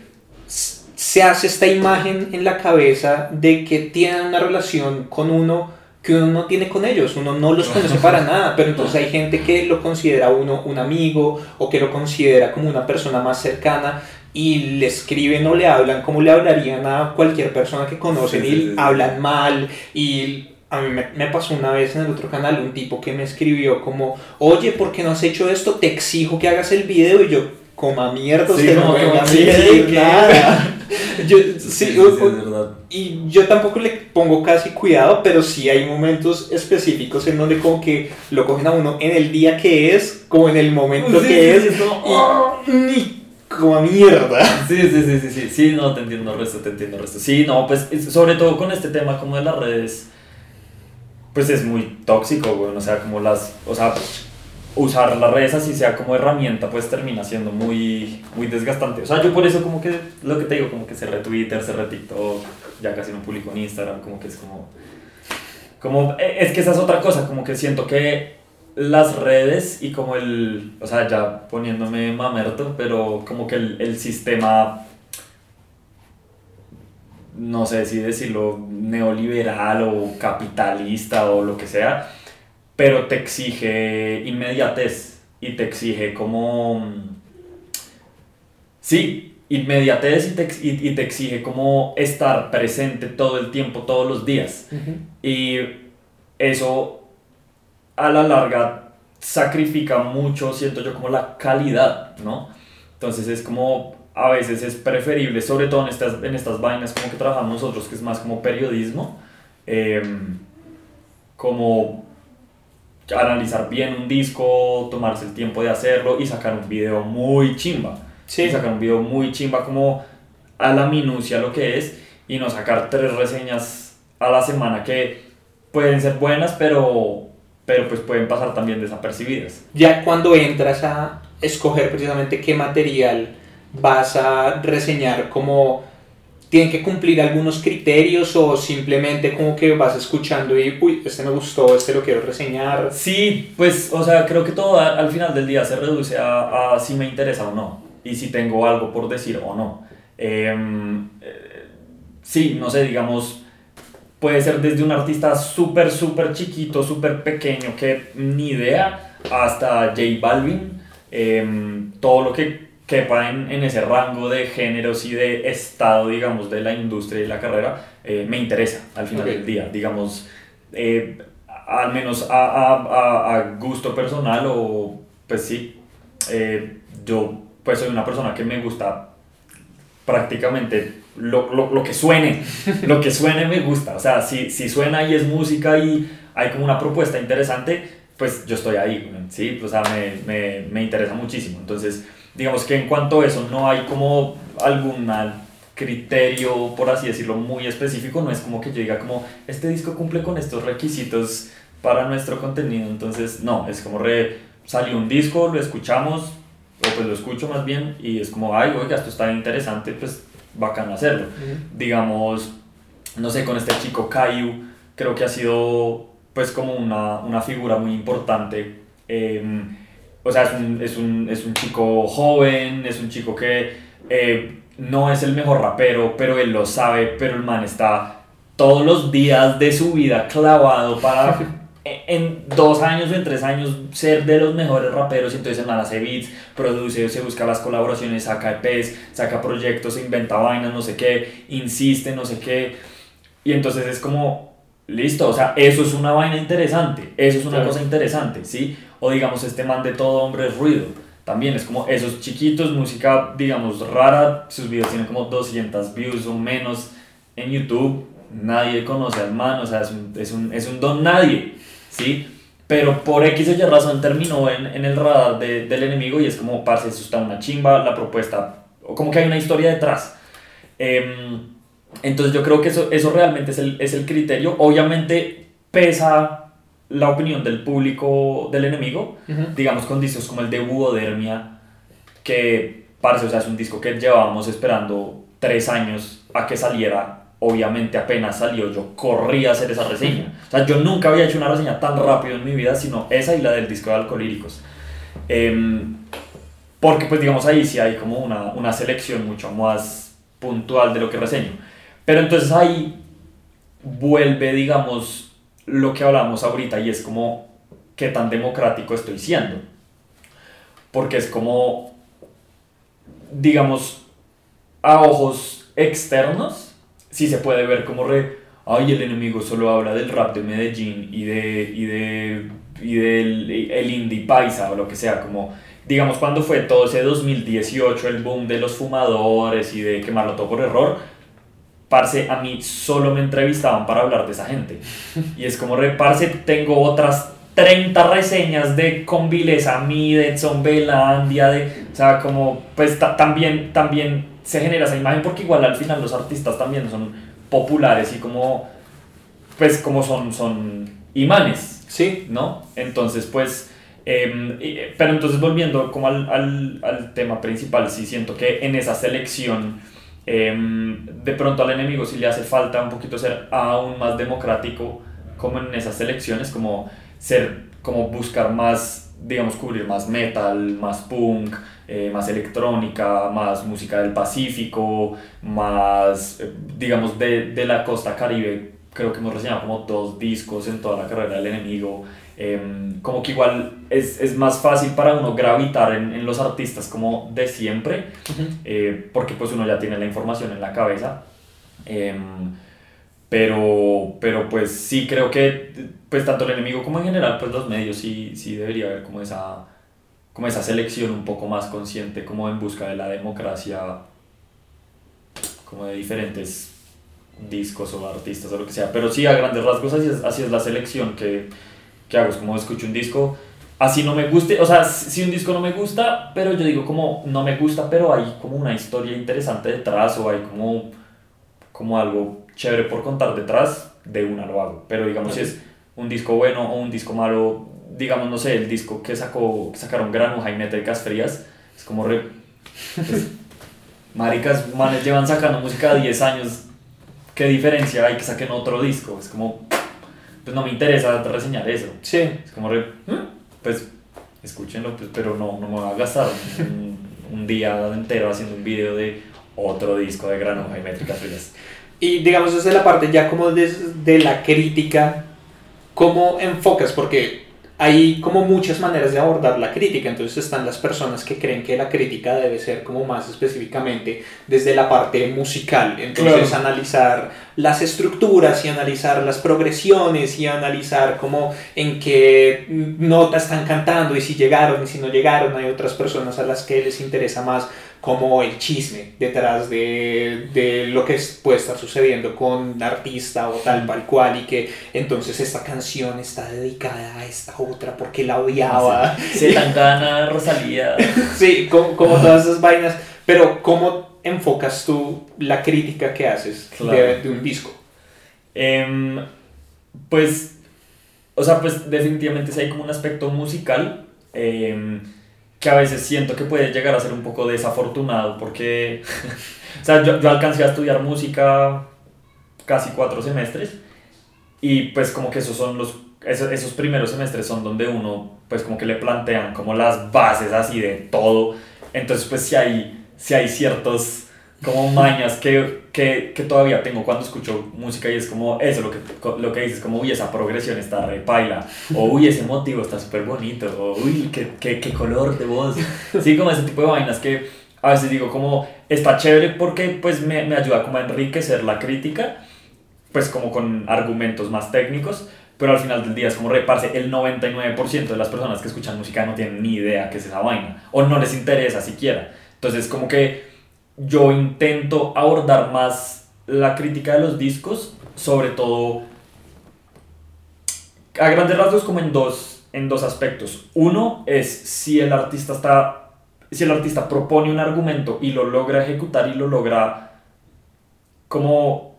se hace esta imagen en la cabeza de que tienen una relación con uno que uno no tiene con ellos, uno no los conoce para nada, pero entonces hay gente que lo considera uno un amigo o que lo considera como una persona más cercana y le escriben o le hablan como le hablarían a cualquier persona que conocen y hablan mal. Y a mí me, pasó una vez en el otro canal un tipo que me escribió como, oye, ¿por qué no has hecho esto? Te exijo que hagas el video y yo, coma mierda, sí, no me nada. yo, sí, y yo tampoco le pongo casi cuidado, pero sí hay momentos específicos en donde como que lo cogen a uno en el día que es, como en el momento que es, y, como a mierda. Sí, sí, sí, sí, sí, sí, no, te entiendo el resto, te entiendo el resto. Sí, no, pues sobre todo con este tema como de las redes pues es muy tóxico, güey. O sea, como las, o sea, usar las redes así sea como herramienta, pues termina siendo muy, muy desgastante. O sea, yo por eso como que, lo que te digo, como que cerré Twitter, cerré TikTok, ya casi no publico en Instagram, como que es como... Como, e, es que esa es otra cosa, como que siento que las redes y como el, o sea, ya poniéndome mamerto, pero como que el, el sistema no sé si decirlo, neoliberal o capitalista o lo que sea, pero te exige inmediatez y te exige como... Sí, inmediatez y te, y, te exige como estar presente todo el tiempo, todos los días. Y eso a la larga sacrifica mucho, siento yo, como la calidad, ¿no? Entonces es como a veces es preferible, sobre todo en estas, en estas vainas como que trabajamos nosotros, que es más como periodismo, em, como analizar bien un disco, tomarse el tiempo de hacerlo y sacar un video muy chimba. Sí. sacar un video muy chimba como a la minucia lo que es y no sacar tres reseñas a la semana que pueden ser buenas, pero, pero pues pueden pasar también desapercibidas. Ya cuando entras a escoger precisamente qué material vas a reseñar como tienen que cumplir algunos criterios o simplemente como que vas escuchando y, uy, este me gustó, este lo quiero reseñar? Sí, pues, o sea, creo que todo al final del día se reduce a, a si me interesa o no y si tengo algo por decir o no. Em, eh, sí, no sé, digamos, puede ser desde un artista súper, súper chiquito, súper pequeño, que ni idea, hasta J Balvin, em, todo lo que quepa en, en, ese rango de géneros y de estado, digamos, de la industria y la carrera, eh, me interesa al final del día, digamos, eh, al menos a, a, a, gusto personal o pues sí, eh, yo pues soy una persona que me gusta prácticamente lo, lo, lo, que suene, lo que suene me gusta, o sea, si, si suena y es música y hay como una propuesta interesante, pues yo estoy ahí, ¿sí? O sea, me, me, me interesa muchísimo, entonces digamos que en cuanto a eso no hay como algún criterio, por así decirlo, muy específico, no es como que yo diga como, este disco cumple con estos requisitos para nuestro contenido, entonces no, es como re, salió un disco, lo escuchamos, o pues lo escucho más bien, y es como, ay, oiga, esto está interesante, pues bacán hacerlo. Digamos, no sé, con este chico Caillou, creo que ha sido pues como una, una figura muy importante. Eh, o sea, es un, es un, es un chico joven, es un chico que eh, no es el mejor rapero, pero él lo sabe, pero el man está todos los días de su vida clavado para en dos años o en tres años ser de los mejores raperos y entonces el man hace beats, produce, se busca las colaboraciones, saca EPs, saca proyectos, inventa vainas, no sé qué, insiste, no sé qué. Y entonces es como, listo, o sea, eso es una vaina interesante, eso es una cosa interesante, ¿sí? O digamos, este man de todo hombre es ruido. También es como esos chiquitos, música, digamos, rara, sus videos tienen como 200 views o menos en YouTube, nadie conoce al man, o sea, es un, es un, es un don nadie, ¿sí? Pero por X o Y razón terminó en, en el radar de, del enemigo y es como, parce, eso está una chimba, la propuesta, o como que hay una historia detrás. Eh, entonces yo creo que eso, eso realmente es el, es el criterio. Obviamente pesa la opinión del público del enemigo, digamos con discos como el de Buodermia, que parece, o sea, es un disco que llevábamos esperando tres años a que saliera. Obviamente apenas salió, yo corrí a hacer esa reseña. O sea, yo nunca había hecho una reseña tan rápido en mi vida, sino esa y la del disco de Alcolíricos. Em, porque pues digamos ahí sí hay como una, una selección mucho más puntual de lo que reseño. Pero entonces ahí vuelve, digamos, lo que hablamos ahorita y es como qué tan democrático estoy siendo. Porque es como, digamos, a ojos externos, sí se puede ver como re, ay, el enemigo solo habla del rap de Medellín y de, y de, y del el indie paisa o lo que sea, como, digamos, cuando fue todo ese 2018, el boom de los fumadores y de quemarlo todo por error, parce, a mí solo me entrevistaban para hablar de esa gente. Y es como, re, parce, tengo otras 30 reseñas de Conviles a mí, de Edson Belandia, de, o sea, como, pues también, también se genera esa imagen porque igual al final los artistas también son populares y como, pues como son, son imanes, ¿sí? ¿No? Entonces, pues... Em, pero entonces volviendo como al, al, al tema principal, sí siento que en esa selección Em, de pronto al enemigo si le hace falta un poquito ser aún más democrático como en esas elecciones, como ser, como buscar más, digamos, cubrir más metal, más punk, eh, más electrónica, más música del Pacífico, más, eh, digamos, de, de la costa caribe. Creo que hemos reseñado como dos discos en toda la carrera del enemigo. Em, como que igual es, es, más fácil para uno gravitar en, en los artistas como de siempre, eh, porque pues uno ya tiene la información en la cabeza. Em, pero, pero pues sí creo que pues tanto el enemigo como en general pues los medios sí, sí debería haber como esa, como esa selección un poco más consciente como en busca de la democracia como de diferentes discos o artistas o lo que sea pero sí a grandes rasgos así es, así es la selección que ¿qué hago? Es como escucho un disco, así no me guste, o sea, si un disco no me gusta, pero yo digo como no me gusta, pero hay como una historia interesante detrás o hay como, como algo chévere por contar detrás, de una lo hago. Pero digamos, si es un disco bueno o un disco malo, digamos, no sé, el disco que, sacó, que sacaron Granuja y Métricas Frías, es como re... Pues, maricas, manes llevan sacando música 10 años, ¿qué diferencia hay que saquen otro disco? Es como pues no me interesa reseñar eso. Sí. Es como, re, pues escúchenlo, pues, pero no, no me va a gastar un, un, día entero haciendo un video de otro disco de grano y métricas frías. Y digamos desde la parte ya como desde la crítica, ¿cómo enfocas? Porque hay como muchas maneras de abordar la crítica, entonces están las personas que creen que la crítica debe ser como más específicamente desde la parte musical, entonces analizar las estructuras y analizar las progresiones y analizar cómo en qué notas están cantando y si llegaron y si no llegaron, hay otras personas a las que les interesa más como el chisme detrás de, de, lo que puede estar sucediendo con artista o tal, tal cual, y que entonces esta canción está dedicada a esta otra porque la odiaba. Se tan gana Rosalía. sí, como, como, todas esas vainas. Pero, ¿cómo enfocas tú la crítica que haces de, de, un disco? Eh, pues, o sea, pues definitivamente si hay como un aspecto musical. Eh, que a veces siento que puede llegar a ser un poco desafortunado porque, o sea, yo, yo alcancé a estudiar música casi cuatro semestres y pues como que esos son los, esos, esos primeros semestres son donde uno, pues como que le plantean como las bases así de todo. Entonces, pues si hay, si hay ciertos como mañas que, que, que, todavía tengo cuando escucho música y es como eso, lo que, lo que dices, como uy, esa progresión está re paila, o uy, ese motivo está súper bonito, o uy, qué, qué, qué, color de voz. Sí, como ese tipo de vainas que a veces digo como está chévere porque pues me, me ayuda como a enriquecer la crítica, pues como con argumentos más técnicos, pero al final del día es como reparse, el 99% de las personas que escuchan música no tienen ni idea qué es esa vaina, o no les interesa siquiera. Entonces como que yo intento abordar más la crítica de los discos, sobre todo a grandes rasgos como en dos, en dos aspectos. Uno es si el artista está si el artista propone un argumento y lo logra ejecutar y lo logra como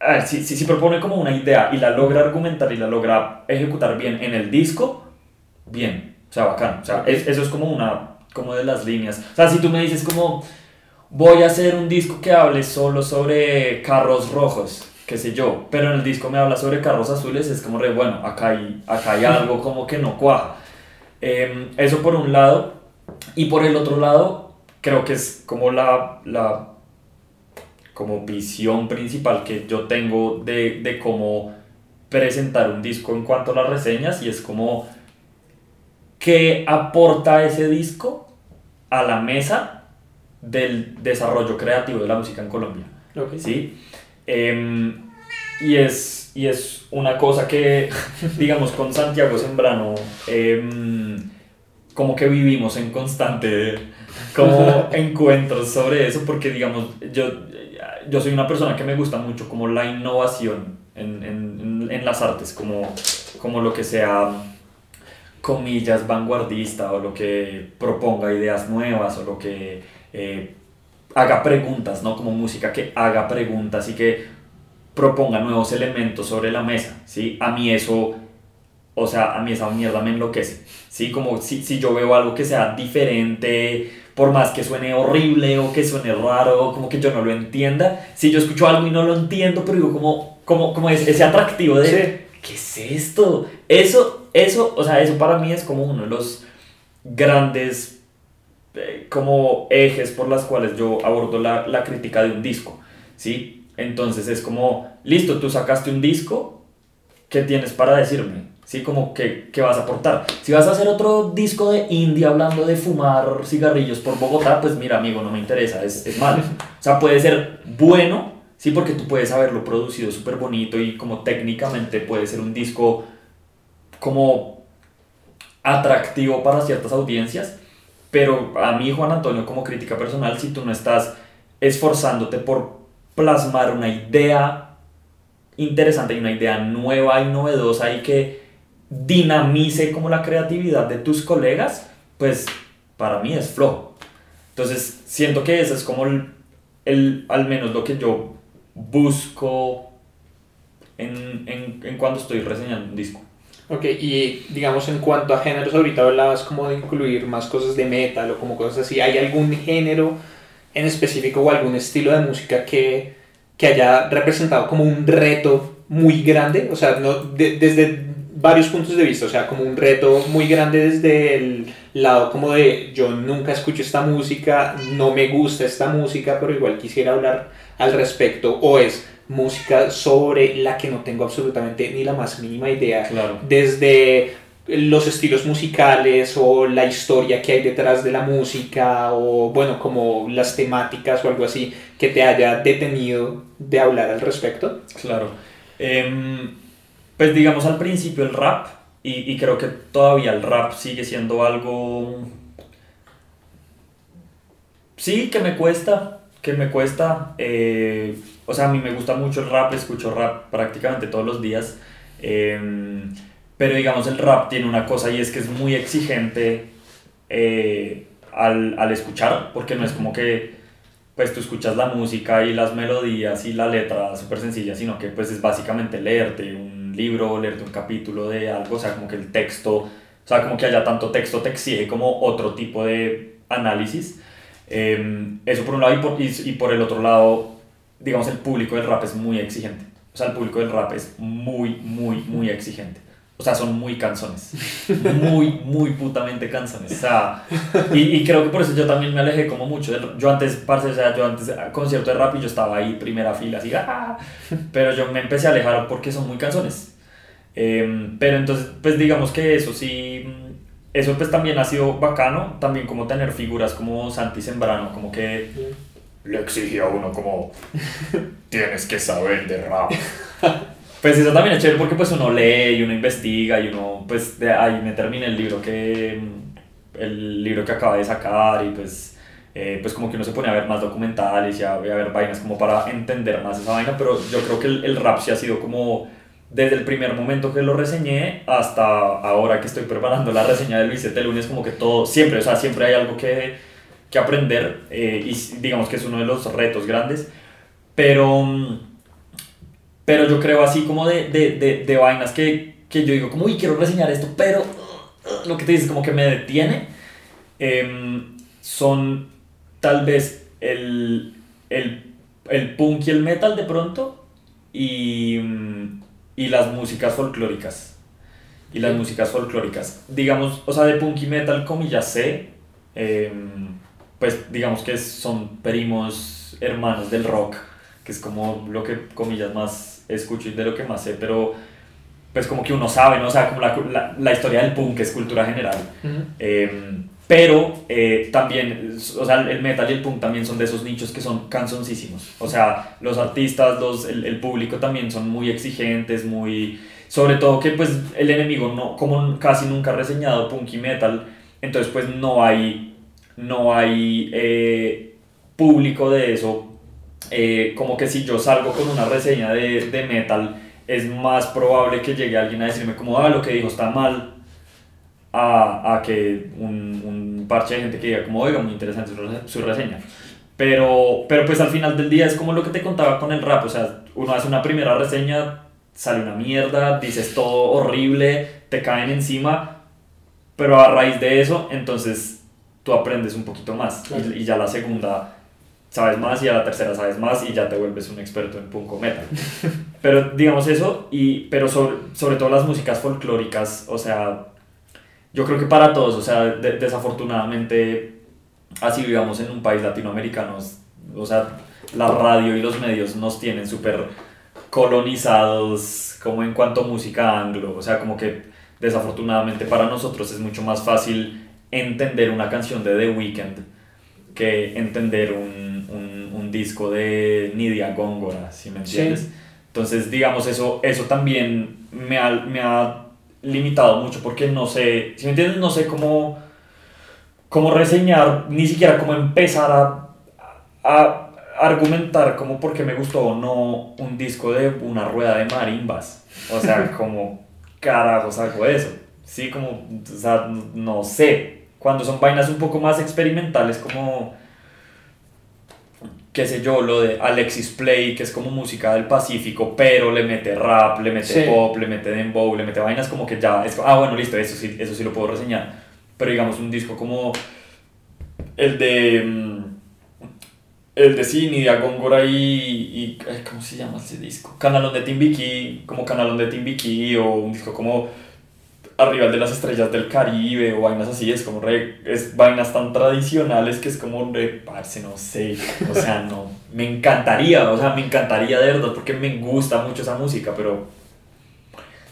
a ver, si, si, si, propone como una idea y la logra argumentar y la logra ejecutar bien en el disco, bien, o sea, bacán. O sea, eso es como una, como de las líneas. O sea, si tú me dices como, voy a hacer un disco que hable solo sobre carros rojos, qué sé yo, pero en el disco me habla sobre carros azules, es como re, bueno, acá hay, acá algo como que no cuaja. Eh, eso por un lado, y por el otro lado, creo que es como la, la como visión principal que yo tengo de, de cómo presentar un disco en cuanto a las reseñas, y es como, ¿qué aporta ese disco a la mesa del desarrollo creativo de la música en Colombia. ¿sí? Em, y, es, y es una cosa que, digamos, con Santiago Sembrano, em, como que vivimos en constante como encuentros sobre eso, porque, digamos, yo, yo soy una persona que me gusta mucho como la innovación en, en, en las artes, como, como lo que sea comillas vanguardista o lo que proponga ideas nuevas o lo que eh, haga preguntas, ¿no? Como música que haga preguntas y que proponga nuevos elementos sobre la mesa, ¿sí? A mí eso, o sea, a mí esa mierda me enloquece, ¿sí? Como si, si yo veo algo que sea diferente, por más que suene horrible o que suene raro, como que yo no lo entienda, si yo escucho algo y no lo entiendo, pero digo, como, como, como es ese atractivo de, ¿qué es esto? Eso, eso, o sea, eso para mí es como uno de los grandes como ejes por las cuales yo abordo la, la, crítica de un disco, ¿sí? Entonces es como, listo, tú sacaste un disco, ¿qué tienes para decirme? ¿Sí? Como, ¿qué, qué vas a aportar? Si vas a hacer otro disco de indie hablando de fumar cigarrillos por Bogotá, pues mira, amigo, no me interesa, es, es malo. O sea, puede ser bueno, sí, porque tú puedes haberlo producido súper bonito y como técnicamente puede ser un disco como atractivo para ciertas audiencias, pero a mí, Juan Antonio, como crítica personal, si tú no estás esforzándote por plasmar una idea interesante y una idea nueva y novedosa y que dinamice como la creatividad de tus colegas, pues para mí es flojo. Entonces, siento que eso es como el, el al menos lo que yo busco en, en, en cuando estoy reseñando un disco. Ok, y digamos en cuanto a géneros, ahorita hablabas como de incluir más cosas de metal o como cosas así. ¿Hay algún género en específico o algún estilo de música que, que haya representado como un reto muy grande? O sea, no, desde varios puntos de vista, o sea, como un reto muy grande desde el lado como de yo nunca escucho esta música, no me gusta esta música, pero igual quisiera hablar al respecto, o es música sobre la que no tengo absolutamente ni la más mínima idea. Claro. Desde los estilos musicales o la historia que hay detrás de la música o bueno, como las temáticas o algo así que te haya detenido de hablar al respecto. Claro. Eh, pues digamos al principio el rap y, y creo que todavía el rap sigue siendo algo... Sí, que me cuesta, que me cuesta. Eh, o sea, a mí me gusta mucho el rap, escucho rap prácticamente todos los días. Eh, pero digamos, el rap tiene una cosa y es que es muy exigente eh, al, al, escuchar, porque no es como que pues tú escuchas la música y las melodías y la letra súper sencilla, sino que pues es básicamente leerte un libro, leerte un capítulo de algo, o sea, como que el texto, o sea, como que haya tanto texto te exige como otro tipo de análisis. Eh, eso por un lado y por, y, y por el otro lado digamos, el público del rap es muy exigente. O sea, el público del rap es muy, muy, muy exigente. O sea, son muy canzones. Muy, muy putamente canzones. O sea, y, y, creo que por eso yo también me alejé como mucho. yo antes, parce, o sea, yo antes, concierto de rap y yo estaba ahí, primera fila, así, ¡ah! Pero yo me empecé a alejar porque son muy canzones. Em, pero entonces, pues digamos que eso sí, eso pues también ha sido bacano, también como tener figuras como Santi Sembrano, como que le exigía a uno como, tienes que saber de rap. Pues eso también es chévere porque pues uno lee y uno investiga y uno pues de ahí me termina el libro que el libro que acaba de sacar y pues eh, pues como que uno se pone a ver más documentales y a, a, ver vainas como para entender más esa vaina pero yo creo que el, el, rap sí ha sido como desde el primer momento que lo reseñé hasta ahora que estoy preparando la reseña de Luis el lunes como que todo siempre o sea siempre hay algo que, que aprender eh, y digamos que es uno de los retos grandes pero pero yo creo así como de, de, de, de vainas que, que, yo digo como, uy, quiero reseñar esto, pero lo que te dices como que me detiene, em, son tal vez el, el, el, punk y el metal de pronto y, y las músicas folclóricas. Y las músicas folclóricas. Digamos, o sea, de punk y metal, como ya sé, em, pues digamos que son primos hermanos del rock, que es como lo que, comillas, más escucho y de lo que más sé, pero pues como que uno sabe, ¿no? O sea, como la, la, la historia del punk es cultura general. Em, pero eh, también, o sea, el metal y el punk también son de esos nichos que son canzoncísimos. O sea, los artistas, los, el, el, público también son muy exigentes, muy... Sobre todo que pues el enemigo, no, como casi nunca ha reseñado punk y metal, entonces pues no hay, no hay eh, público de eso eh, como que si yo salgo con una reseña de, de, metal, es más probable que llegue alguien a decirme como, ah, lo que dijo está mal, a, a que un, un, parche de gente que diga como, oiga, muy interesante su, su reseña. Pero, pero pues al final del día es como lo que te contaba con el rap, o sea, uno hace una primera reseña, sale una mierda, dices todo horrible, te caen encima, pero a raíz de eso, entonces tú aprendes un poquito más y, y ya la segunda sabes más y a la tercera sabes más y ya te vuelves un experto en punk metal. Pero digamos eso, y, pero sobre, sobre todo las músicas folclóricas, o sea, yo creo que para todos, o sea, desafortunadamente, así vivamos en un país latinoamericano, o sea, la radio y los medios nos tienen súper colonizados como en cuanto a música anglo, o sea, como que desafortunadamente para nosotros es mucho más fácil entender una canción de The Weeknd que entender un un, disco de Nidia Góngora, si me entiendes. Entonces, digamos, eso, eso también me ha, me ha limitado mucho porque no sé, si me entiendes, no sé cómo, cómo reseñar, ni siquiera cómo empezar a, a argumentar como por qué me gustó o no un disco de una rueda de marimbas. O sea, como carajos hago eso. Sí, como, o sea, no sé. Cuando son vainas un poco más experimentales, como qué sé yo, lo de Alexis Play, que es como música del Pacífico, pero le mete rap, le mete pop, le mete dembow, le mete vainas como que ya, es, ah, bueno, listo, eso sí, eso sí lo puedo reseñar. Pero digamos un disco como el de... Mm, el de Cini, de Agóngora y, y... ¿Cómo se llama ese disco? Canalón de Timbiquí, como Canalón de Timbiquí, o un disco como arriba de las estrellas del Caribe o vainas así, es como re, es vainas tan tradicionales que es como re, parce, no sé, o sea, no, me encantaría, o sea, me encantaría de verdad porque me gusta mucho esa música, pero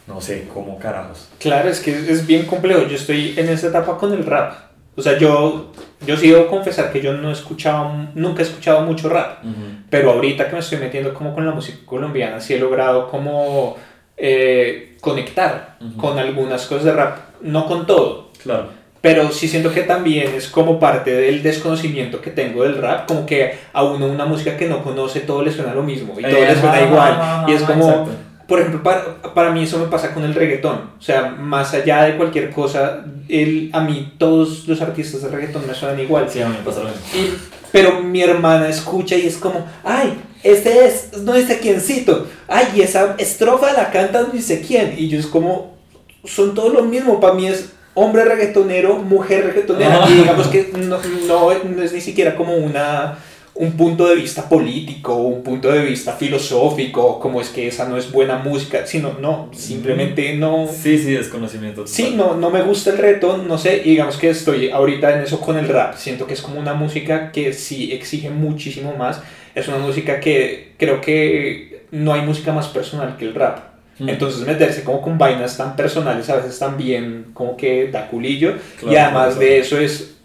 no sé, cómo carajos. Claro, es que es bien complejo, yo estoy en esa etapa con el rap, o sea, yo, yo sí debo confesar que yo no he escuchado, nunca he escuchado mucho rap, pero ahorita que me estoy metiendo como con la música colombiana, sí he logrado como eh, conectar con algunas cosas de rap, no con todo. Claro. Pero sí siento que también es como parte del desconocimiento que tengo del rap, como que a uno una música que no conoce todo le suena lo mismo y todo le suena igual. y es como, por ejemplo, para, para, mí eso me pasa con el reggaetón. O sea, más allá de cualquier cosa, el, a mí todos los artistas de reggaetón me suenan igual. Sí, a mí me pasa lo mismo. pero mi hermana escucha y es como, ay, este es no sé quiencito. Ay, y esa estrofa la canta no sé quién. Y yo es como, son todo lo mismo. Para mí es hombre reggaetonero, mujer reggaetonera. Y digamos que no, no, es ni siquiera como una un punto de vista político, un punto de vista filosófico, como es que esa no es buena música, sino no, simplemente no... Sí, sí, desconocimiento. Sí, no, no me gusta el reto, no sé, digamos que estoy ahorita en eso con el rap, siento que es como una música que sí exige muchísimo más, es una música que creo que no hay música más personal que el rap. Mm. Entonces meterse como con vainas tan personales a veces también como que da culillo y además de eso es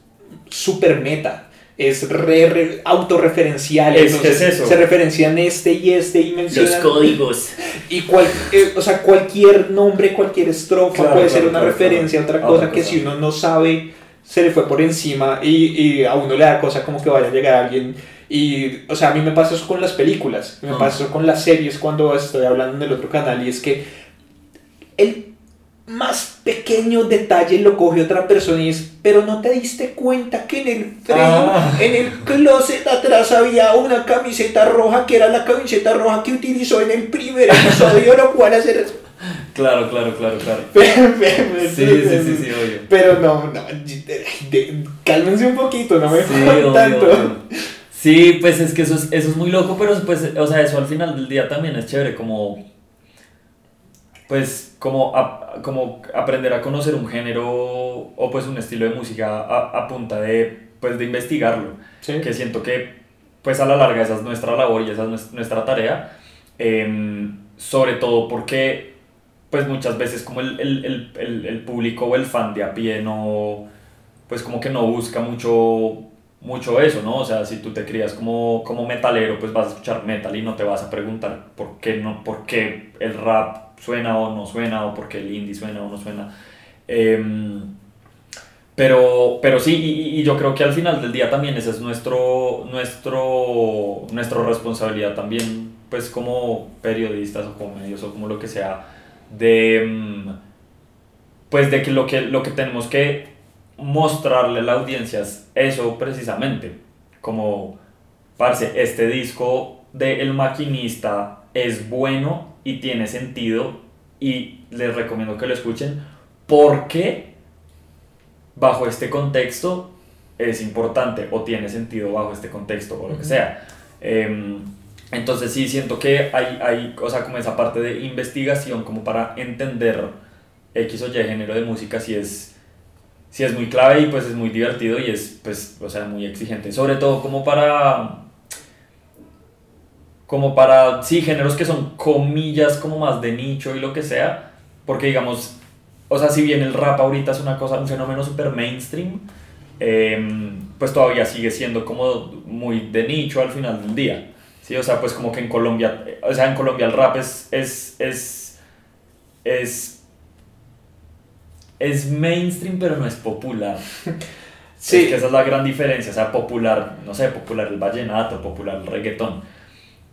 súper meta es re, autorreferencial. Es, eso. Se referencian este y este y mencionan. Los códigos. Y cual, eh, o sea, cualquier nombre, cualquier estrofa puede ser una referencia a otra cosa que si uno no sabe, se le fue por encima y, y, a uno le da cosa como que vaya a llegar alguien. Y, o sea, a mí me pasa eso con las películas, me pasa eso con las series cuando estoy hablando en el otro canal y es que el más pequeño detalle lo coge otra persona y es, pero no te diste cuenta que en el freno, ah. en el closet atrás había una camiseta roja que era la camiseta roja que utilizó en el primer episodio, lo cual hacer Claro, claro, claro, claro. sí, sí, sí, sí, obvio. Pero no, no, cálmense un poquito, no me sí, tanto. Sí, pues es que eso es, eso es muy loco, pero pues, o sea, eso al final del día también es chévere, como pues como, como aprender a conocer un género o pues un estilo de música a, punta de, pues, de investigarlo. Que siento que pues a la larga esa es nuestra labor y esa es nuestra tarea. Em, sobre todo porque pues muchas veces como el, el, el, el, público o el fan de a pie no, pues como que no busca mucho, mucho eso, ¿no? O sea, si tú te crías como, como metalero, pues vas a escuchar metal y no te vas a preguntar por qué, no, por qué el rap suena o no suena, o porque el indie suena o no suena. Em, pero, pero sí, y, yo creo que al final del día también esa es nuestro, nuestro, nuestra responsabilidad también, pues como periodistas o como medios o como lo que sea, de, em, pues de que lo que, lo que tenemos que mostrarle a la audiencia es eso precisamente, como, parce, este disco de El Maquinista es bueno y tiene sentido y les recomiendo que lo escuchen porque bajo este contexto es importante o tiene sentido bajo este contexto o lo que sea. Em, entonces sí siento que hay, hay, o sea, como esa parte de investigación como para entender X o Y género de música si es, si es muy clave y pues es muy divertido y es pues, o sea, muy exigente. Sobre todo como para como para, sí, géneros que son comillas como más de nicho y lo que sea, porque digamos, o sea, si bien el rap ahorita es una cosa, un fenómeno súper mainstream, em, pues todavía sigue siendo como muy de nicho al final del día. Sí, o sea, pues como que en Colombia, o sea, en Colombia el rap es, es, es, es, es mainstream, pero no es popular. Sí. Es que esa es la gran diferencia, o sea, popular, no sé, popular el vallenato, popular el reggaetón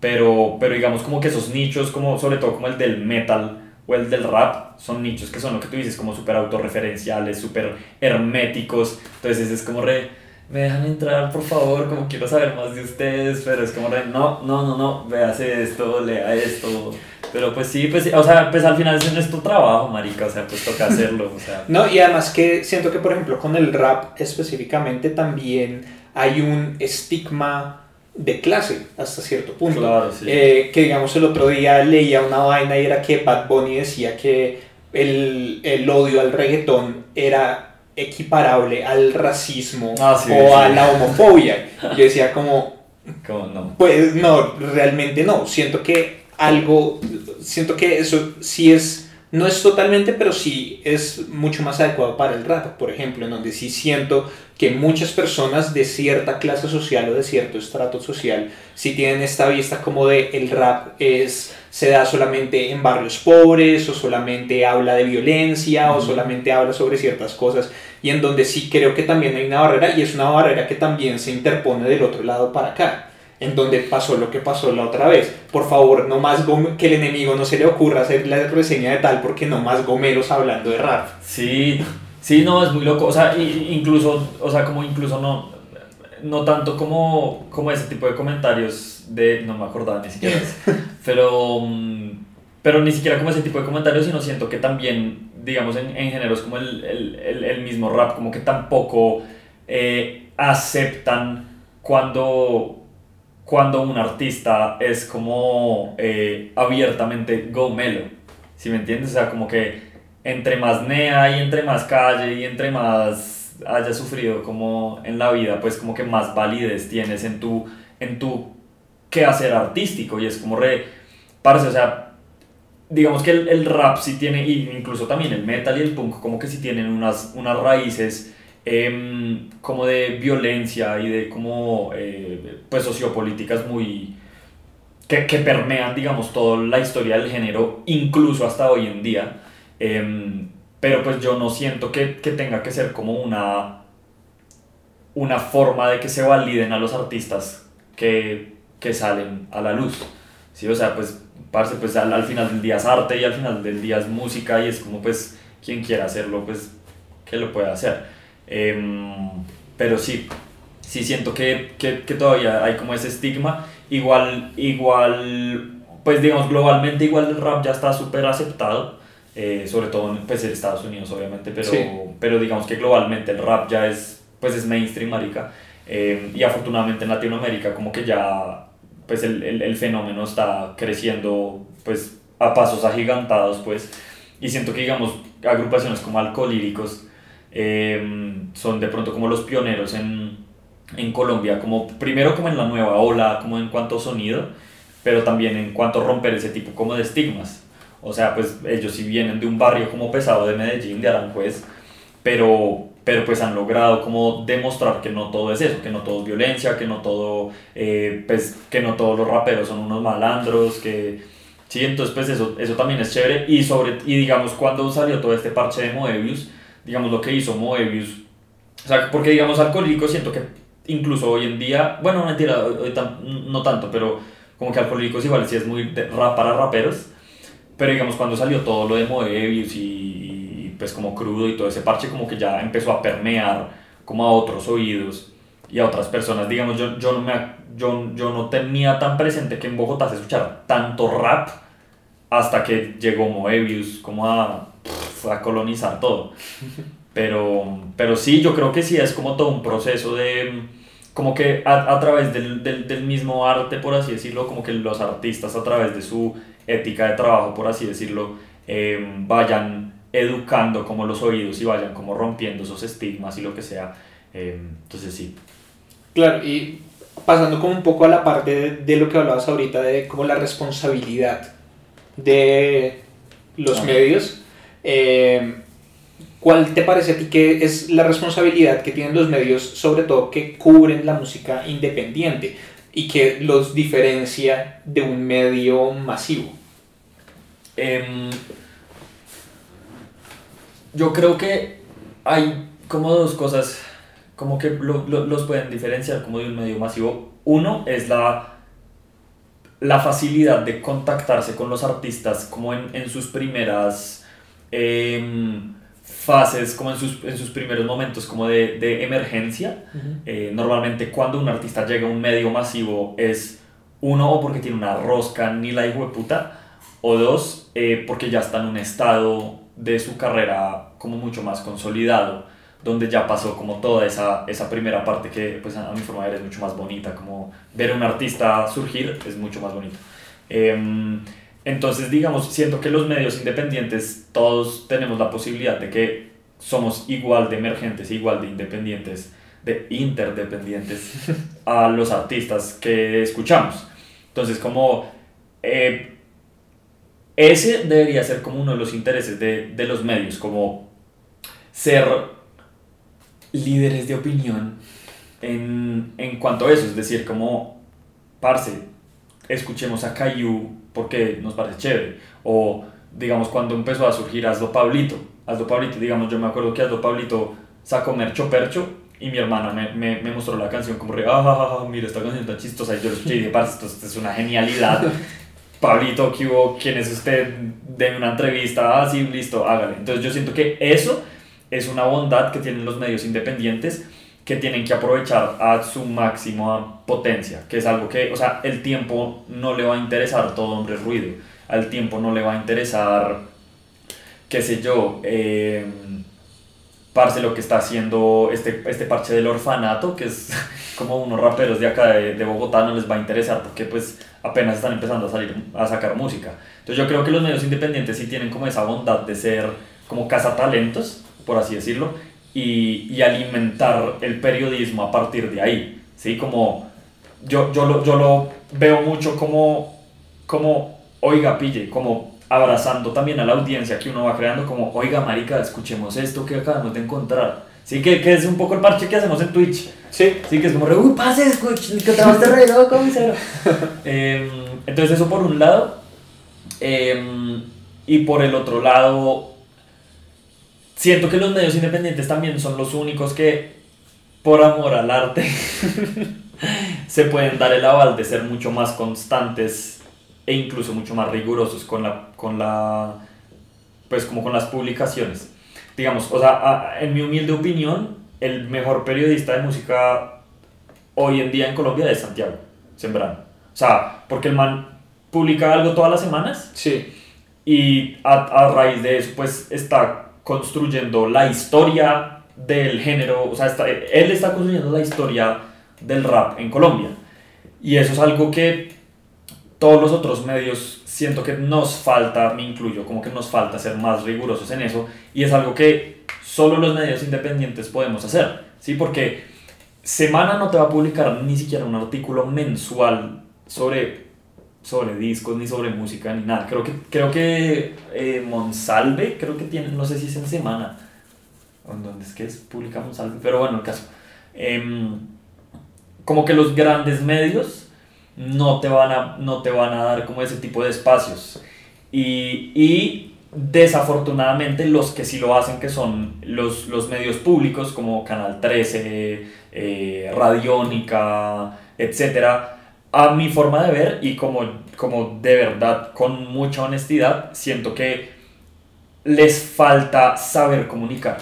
pero, pero digamos como que esos nichos, como sobre todo como el del metal o el del rap, son nichos que son lo que tú dices, como súper autorreferenciales, súper herméticos, entonces es como re, me dejan entrar por favor, como quiero saber más de ustedes, pero es como re, no, no, no, no, véase esto, lea esto, pero pues sí, pues, o sea, pues al final ese no es tu trabajo, marica, o sea, pues toca hacerlo, o sea. No, y además que siento que, por ejemplo, con el rap específicamente también hay un estigma de clase hasta cierto punto. Eh, que digamos el otro día leía una vaina y era que Bad Bunny decía que el, el odio al reggaetón era equiparable al racismo ah, o a la homofobia. Yo decía como... ¿Cómo no? Pues no, realmente no. Siento que algo, siento que eso sí es no es totalmente, pero sí es mucho más adecuado para el rap, por ejemplo, en donde sí siento que muchas personas de cierta clase social o de cierto estrato social sí tienen esta vista como de el rap es se da solamente en barrios pobres o solamente habla de violencia o solamente habla sobre ciertas cosas. Y en donde sí creo que también hay una barrera y es una barrera que también se interpone del otro lado para acá en donde pasó lo que pasó la otra vez. Por favor, no más que el enemigo no se le ocurra hacer la reseña de tal porque no más gomeros hablando de rap. Sí, sí, no, es muy loco. O sea, incluso, o sea, como incluso no, no tanto como, como ese tipo de comentarios de, no me acordaba ni siquiera, pero, mm, pero ni siquiera como ese tipo de comentarios, sino siento que también, digamos, en, en géneros como el, el, el, mismo rap, como que tampoco eh, aceptan cuando cuando un artista es como eh, abiertamente go melo, ¿sí me entiendes? O sea, como que entre más nea y entre más calle y entre más haya sufrido como en la vida, pues como que más validez tienes en tu, en tu quehacer artístico y es como re, o sea, digamos que el, el rap sí tiene, y incluso también el metal y el punk, como que sí tienen unas, unas raíces Em, como de violencia y de como eh, pues sociopolíticas muy que, que, permean digamos toda la historia del género incluso hasta hoy en día em, pero pues yo no siento que, que, tenga que ser como una una forma de que se validen a los artistas que, que salen a la luz ¿sí? o sea pues parce, pues al, al final del día es arte y al final del día es música y es como pues quien quiera hacerlo pues que lo pueda hacer Em, pero sí, sí siento que, que, que, todavía hay como ese estigma. Igual, igual, pues digamos, globalmente igual el rap ya está súper aceptado. Eh, sobre todo pues, en Estados Unidos obviamente, pero, pero digamos que globalmente el rap ya es, pues es mainstream, marica. Em, y afortunadamente en Latinoamérica como que ya pues el, el, el, fenómeno está creciendo pues a pasos agigantados pues y siento que digamos agrupaciones como Alcolíricos Em, son de pronto como los pioneros en, en, Colombia, como primero como en la nueva ola, como en cuanto sonido, pero también en cuanto a romper ese tipo como de estigmas. O sea, pues ellos sí vienen de un barrio como pesado de Medellín, de Aranjuez, pero, pero pues han logrado como demostrar que no todo es eso, que no todo es violencia, que no todo, eh, pues que no todos los raperos son unos malandros, que... Sí, entonces pues eso, eso también es chévere y sobre y digamos cuando salió todo este parche de Moebius, digamos, lo que hizo Moebius. O sea, porque, digamos, Alcohólico siento que incluso hoy en día, bueno, mentira, no tanto, pero como que Alcohólicos igual sí es muy rap para raperos. Pero, digamos, cuando salió todo lo de Moebius y, pues como crudo y todo ese parche, como que ya empezó a permear como a otros oídos y a otras personas. Digamos, yo, yo, no, me, yo, yo no tenía tan presente que en Bogotá se escuchara tanto rap hasta que llegó Moebius como a a colonizar todo. Pero, pero sí, yo creo que sí es como todo un proceso de, como que a, a través del, del, del, mismo arte, por así decirlo, como que los artistas a través de su ética de trabajo, por así decirlo, eh, vayan educando como los oídos y vayan como rompiendo esos estigmas y lo que sea. Eh, entonces sí. Claro, y pasando como un poco a la parte de, de, lo que hablabas ahorita, de como la responsabilidad de los medios eh, ¿Cuál te parece a ti que es la responsabilidad que tienen los medios, sobre todo que cubren la música independiente y que los diferencia de un medio masivo? Eh, yo creo que hay como dos cosas como que lo, lo, los pueden diferenciar como de un medio masivo. Uno es la, la facilidad de contactarse con los artistas como en, en sus primeras Em, fases, como en sus, en sus primeros momentos como de, de emergencia. eh, normalmente cuando un artista llega a un medio masivo es uno o porque tiene una rosca ni la hijo de puta, o dos, eh, porque ya está en un estado de su carrera como mucho más consolidado, donde ya pasó como toda esa, esa primera parte que pues a mi forma de ver es mucho más bonita, como ver a un artista surgir es mucho más bonito. Eh, entonces, digamos, siento que los medios independientes, todos tenemos la posibilidad de que somos igual de emergentes, igual de independientes, de interdependientes a los artistas que escuchamos. Entonces, como eh, ese debería ser como uno de los intereses de, de los medios, como ser líderes de opinión en, en cuanto a eso, es decir, como, parce, escuchemos a Caillou porque nos parece chévere. O, digamos, cuando empezó a surgir Hazlo Pablito. Hazlo Pablito, digamos, yo me acuerdo que Hazlo Pablito sacó Mercho Percho y mi hermana me, me, me mostró la canción como re, ah, ah, ah, mira esta canción tan chistosa. Y yo escuché y dije, esto, esto es una genialidad. Pablito, ¿qué hubo? ¿Quién es usted? Deme una entrevista. Ah, sí, listo, hágale. Entonces yo siento que eso es una bondad que tienen los medios independientes que tienen que aprovechar a su máxima potencia, que es algo que, o sea, el tiempo no le va a interesar todo hombre ruido, al tiempo no le va a interesar, qué sé yo, eh, parce, lo que está haciendo este, este parche del orfanato, que es como unos raperos de acá de, de, Bogotá, no les va a interesar porque pues apenas están empezando a salir a sacar música. Entonces yo creo que los medios independientes sí tienen como esa bondad de ser como cazatalentos, por así decirlo, y, y alimentar el periodismo a partir de ahí. ¿sí? Como yo, yo, lo, yo lo veo mucho como, como, oiga, pille, como abrazando también a la audiencia que uno va creando, como, oiga, marica, escuchemos esto que acabamos de encontrar. Sí, que, que es un poco el parche que hacemos en Twitch. Sí. Sí, que es como, uy, pase, escuchen, que re loco, eh, Entonces, eso por un lado. Eh, y por el otro lado, siento que los medios independientes también son los únicos que, por amor al arte, se pueden dar el aval de ser mucho más constantes e incluso mucho más rigurosos con la, con la pues como con las publicaciones. Digamos, o sea, en mi humilde opinión, el mejor periodista de música hoy en día en Colombia es Santiago Sembrano. O sea, porque el man publica algo todas las semanas. Sí. Y a, a raíz de eso, pues está construyendo la historia del género, o sea, él está construyendo la historia del rap en Colombia. Y eso es algo que todos los otros medios siento que nos falta, me incluyo, como que nos falta ser más rigurosos en eso. Y es algo que solo los medios independientes podemos hacer, ¿sí? Porque Semana no te va a publicar ni siquiera un artículo mensual sobre, sobre discos, ni sobre música, ni nada. Creo que, creo que eh, Monsalve, creo que tiene, no sé si es en Semana, ¿dónde es que es? Publica Monsalve, pero bueno, el caso. Em, como que los grandes medios no te van a, no te van a dar como ese tipo de espacios. Y, y desafortunadamente los que sí lo hacen, que son los, los medios públicos como Canal 13, eh, Radiónica, etc., a mi forma de ver y como, como de verdad, con mucha honestidad, siento que les falta saber comunicar.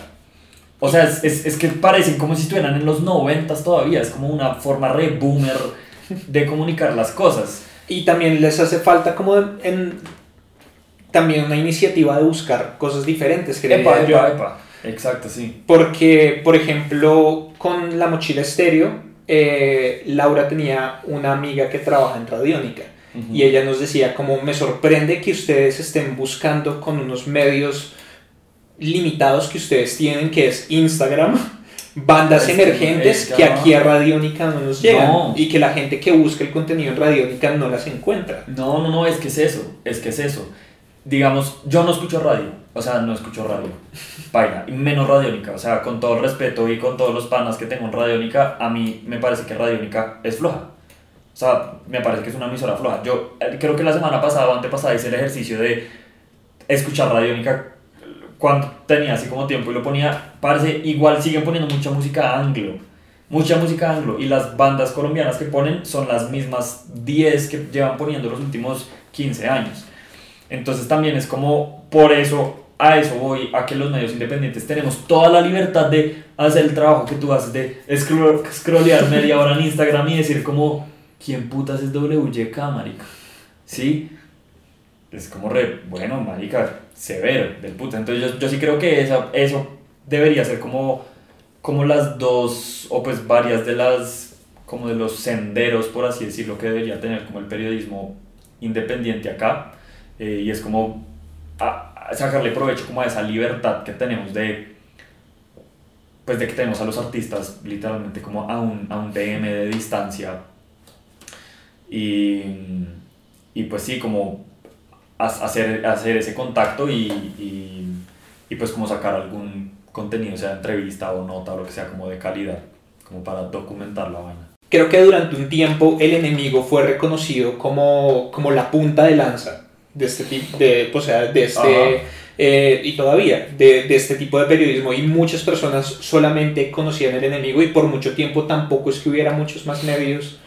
O sea, es, es, es que parecen como si estuvieran en los noventas todavía, es como una forma re boomer de comunicar las cosas. Y también les hace falta como en, también una iniciativa de buscar cosas diferentes. Epa, epa, epa. Exacto, sí. Porque, por ejemplo, con la mochila estéreo, eh, Laura tenía una amiga que trabaja en Radiónica. Uh -huh. Y ella nos decía como me sorprende que ustedes estén buscando con unos medios limitados que ustedes tienen, que es Instagram, bandas es emergentes que, aquí a Radiónica no nos llegan no. y que la gente que busca el contenido en Radiónica no las encuentra. No, no, no, es que es eso, es que es eso. Digamos, yo no escucho radio, o sea, no escucho radio, vaina, y menos Radiónica, o sea, con todo el respeto y con todos los panas que tengo en Radiónica, a mí me parece que Radiónica es floja. O sea, me parece que es una emisora floja. Yo eh, creo que la semana pasada o antepasada hice el ejercicio de escuchar Radiónica cuando tenía así como tiempo y lo ponía, parece, igual siguen poniendo mucha música anglo, mucha música anglo, y las bandas colombianas que ponen son las mismas 10 que llevan poniendo los últimos 15 años. Entonces también es como, por eso, a eso voy, a que los medios independientes tenemos toda la libertad de hacer el trabajo que tú haces, de scroll, scrollear media hora en Instagram y decir como, ¿quién putas es WYK, marica? ¿Sí? Es como re, bueno, marica, severo del puto. Entonces yo, yo sí creo que esa, eso debería ser como, como las dos, o pues varias de las, como de los senderos, por así decirlo, que debería tener como el periodismo independiente acá. Eh, y es como a, a sacarle provecho como a esa libertad que tenemos de, pues de que tenemos a los artistas literalmente como a un, a un DM de distancia. Y, y pues sí, como hacer, hacer ese contacto y, y, y, pues como sacar algún contenido, sea entrevista o nota o lo que sea como de calidad, como para documentar la vaina. Creo que durante un tiempo el enemigo fue reconocido como, como la punta de lanza de este tipo, de, o sea, de este, eh, y todavía, de, de este tipo de periodismo y muchas personas solamente conocían el enemigo y por mucho tiempo tampoco es que hubiera muchos más medios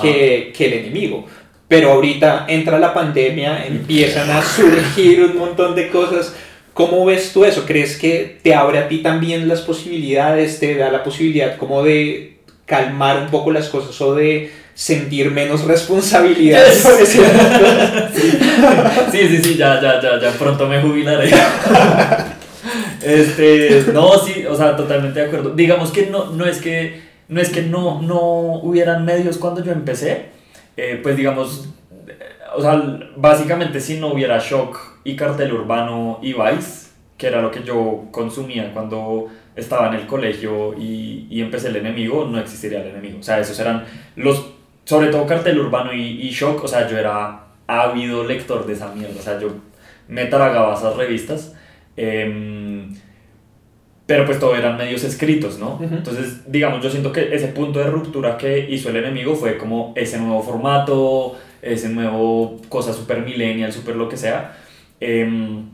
que, que el enemigo pero ahorita entra la pandemia, empiezan a surgir un montón de cosas. ¿Cómo ves tú eso? ¿Crees que te abre a ti también las posibilidades, te da la posibilidad como de calmar un poco las cosas o de sentir menos responsabilidad sobre ciertas cosas? Sí, sí, sí, ya, ya, ya, ya pronto me jubilaré. Este, no, sí, o sea, totalmente de acuerdo. Digamos que no, no es que no es que no, no hubieran medios cuando yo empecé, eh, pues digamos, o sea, básicamente si no hubiera Shock y Cartel Urbano y Vice, que era lo que yo consumía cuando estaba en el colegio y, y empecé el enemigo, no existiría el enemigo. O sea, esos eran los, sobre todo Cartel Urbano y Shock, o sea, yo era ávido lector de esa mierda, o sea, yo me tragaba esas revistas. Eh, pero pues todo eran medios escritos, ¿no? Entonces, digamos, yo siento que ese punto de ruptura que hizo el enemigo fue como ese nuevo formato, ese nuevo cosa super millennial, super lo que sea. Em,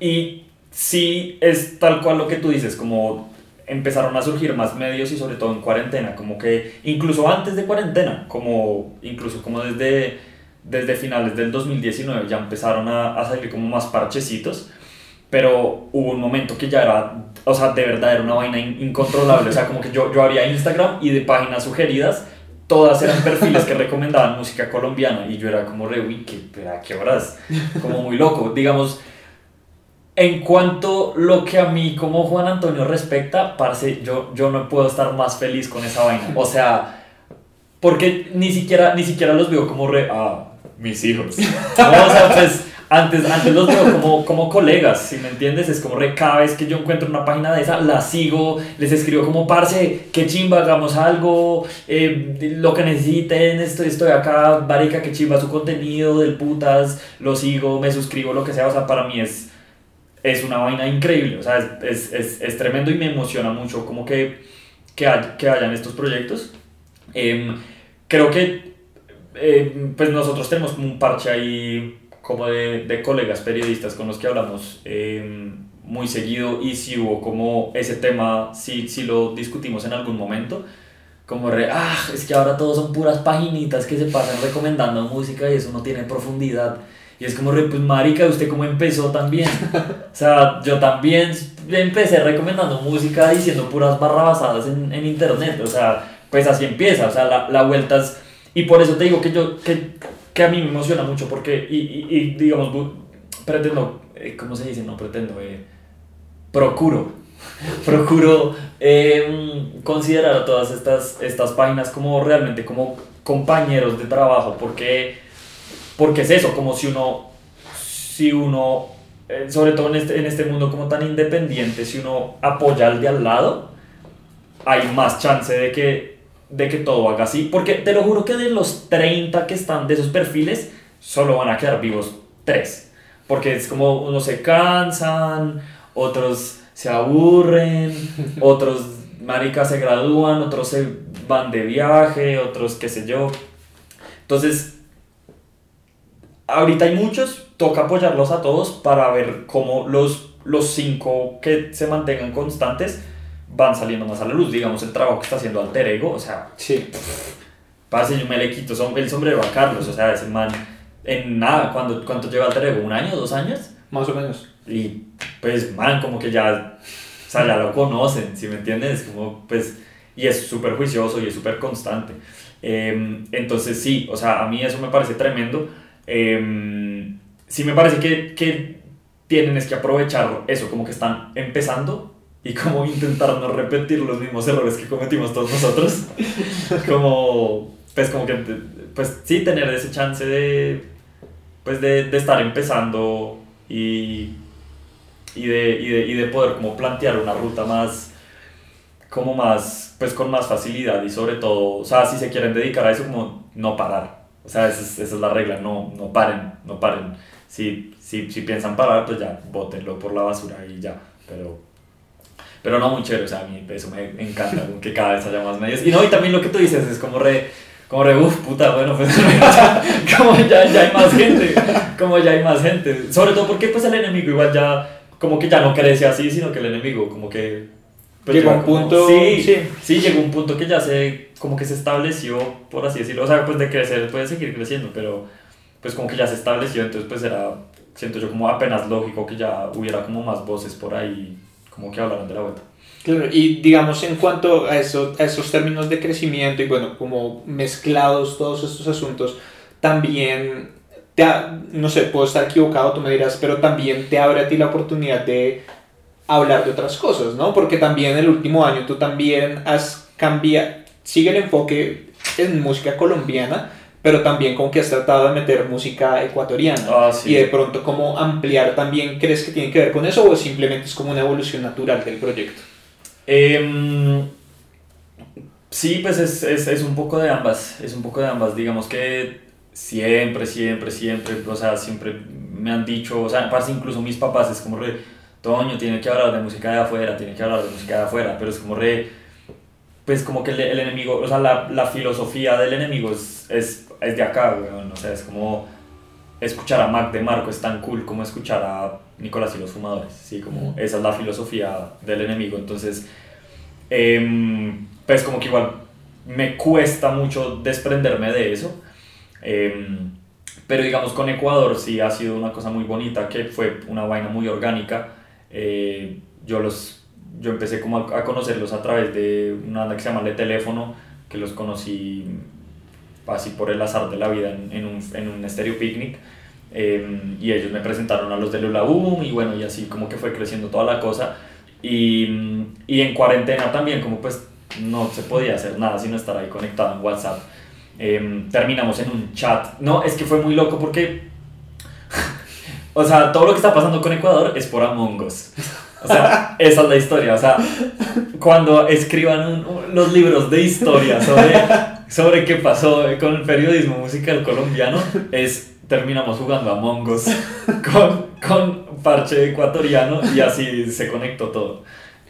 y sí es tal cual lo que tú dices, como empezaron a surgir más medios y sobre todo en cuarentena, como que incluso antes de cuarentena, como incluso como desde, desde finales del 2019 ya empezaron a, a salir como más parchecitos pero hubo un momento que ya era, o sea, de verdad era una vaina incontrolable, o sea, como que yo, yo abría Instagram y de páginas sugeridas, todas eran perfiles que recomendaban música colombiana y yo era como re, uy, ¿qué, ¿a qué horas? Como muy loco, digamos, en cuanto lo que a mí como Juan Antonio respecta, parce, yo, yo no puedo estar más feliz con esa vaina, o sea, porque ni siquiera, ni siquiera los veo como re, ah, mis hijos, o sea, pues antes, antes los veo como, como colegas, si me entiendes, es como re, cada vez que yo encuentro una página de esa, la sigo, les escribo como, parce, qué chimba, hagamos algo, eh, lo que necesiten, estoy, estoy acá, barica, qué chimba su contenido del putas, lo sigo, me suscribo, lo que sea, o sea, para mí es, es una vaina increíble, o sea, es, es, es tremendo y me emociona mucho como que, que, hay, que hayan estos proyectos. Eh, creo que, eh, pues nosotros tenemos un parche ahí como de, de, colegas periodistas con los que hablamos eh, muy seguido y si hubo como ese tema, si, si lo discutimos en algún momento, como re, ah, es que ahora todos son puras paginitas que se pasan recomendando música y eso no tiene profundidad. Y es como pues marica, ¿usted cómo empezó también? O sea, yo también empecé recomendando música diciendo puras barrabasadas en, en internet. O sea, pues así empieza. O sea, la, la vuelta es... Y por eso te digo que yo, que que a mí me emociona mucho porque, y, y, y digamos, pretendo, eh, ¿cómo se dice? No pretendo, eh, procuro, procuro eh, considerar a todas estas, estas páginas como realmente como compañeros de trabajo, porque, porque es eso, como si uno, si uno, eh, sobre todo en este, en este mundo como tan independiente, si uno apoya al de al lado, hay más chance de que de que todo haga así, porque te lo juro que de los 30 que están de esos perfiles, solo van a quedar vivos 3, porque es como unos se cansan, otros se aburren, otros maricas se gradúan, otros se van de viaje, otros qué sé yo. Entonces, ahorita hay muchos, toca apoyarlos a todos para ver cómo los, los cinco que se mantengan constantes van saliendo más a la luz. Digamos, el trabajo que está haciendo Alter Ego, o sea, sí. pase, yo me le quito el sombrero a Carlos, o sea, ese man, en nada, ¿cuánto, cuánto lleva Alter Ego? ¿Un año, dos años? Más o menos. Y pues, man, como que ya, o sea, ya lo conocen, si me entiendes? Como, pues, y es súper juicioso y es súper constante. Eh, entonces, sí, o sea, a mí eso me parece tremendo. Eh, sí me parece que, que tienen es que aprovechar eso, como que están empezando y como intentar no repetir los mismos errores que cometimos todos nosotros. como, pues como que, pues sí, tener ese chance de, pues de, de estar empezando y, y, de, y, de, y de poder como plantear una ruta más, como más, pues con más facilidad y sobre todo, o sea, si se quieren dedicar a eso, como no parar. O sea, esa es, esa es la regla, no, no paren, no paren. Si, si, si piensan parar, pues ya, bótenlo por la basura y ya. Pero pero no muy chévere, o sea, a mí eso me encanta, que cada vez haya más medios. Y no, y también lo que tú dices es como re, como re, uff, puta, bueno, pues como ya, ya hay más gente, como ya hay más gente. Sobre todo porque pues el enemigo igual ya, como que ya no crece así, sino que el enemigo como que... Pues, llegó un punto... Sí, sí, sí, llegó un punto que ya se, como que se estableció, por así decirlo. O sea, pues de crecer puede seguir creciendo, pero pues como que ya se estableció, entonces pues era, siento yo como apenas lógico que ya hubiera como más voces por ahí como que hablaron de la vuelta. Claro, y digamos en cuanto a, eso, a esos términos de crecimiento y bueno, como mezclados todos estos asuntos, también te no sé, puedo estar equivocado, tú me dirás, pero también te abre a ti la oportunidad de hablar de otras cosas, ¿no? Porque también el último año tú también has cambiado, sigue el enfoque en música colombiana, pero también como que has tratado de meter música ecuatoriana. Ah, sí. Y de pronto cómo ampliar también, ¿crees que tiene que ver con eso o simplemente es como una evolución natural del proyecto? Em, sí, pues es, es, es un poco de ambas, es un poco de ambas, digamos que siempre, siempre, siempre, o sea, siempre me han dicho, o sea, incluso mis papás es como re, Toño tiene que hablar de música de afuera, tiene que hablar de música de afuera, pero es como re, pues como que el, el enemigo, o sea, la, la, filosofía del enemigo es, es, es de acá, weón, o sea, es como escuchar a Mac de Marco es tan cool como escuchar a Nicolás y los fumadores, sí, como esa es la filosofía del enemigo, entonces, eh, pues como que igual me cuesta mucho desprenderme de eso, Em, pero digamos con Ecuador sí ha sido una cosa muy bonita, que fue una vaina muy orgánica. Eh, yo, los, yo empecé como a, conocerlos a través de una banda que se llama Le Teléfono, que los conocí así por el azar de la vida en, un, en un estéreo picnic. Em, y ellos me presentaron a los de Lula Boom y bueno, y así como que fue creciendo toda la cosa. Y, y en cuarentena también, como pues no se podía hacer nada sino estar ahí conectado en WhatsApp. Em, terminamos en un chat. No, es que fue muy loco porque. o sea, todo lo que está pasando con Ecuador es por Among Us. O sea, esa es la historia. O sea, cuando escriban los libros de historia sobre, sobre qué pasó con el periodismo musical colombiano, es terminamos jugando Among Us con, con parche ecuatoriano y así se conectó todo.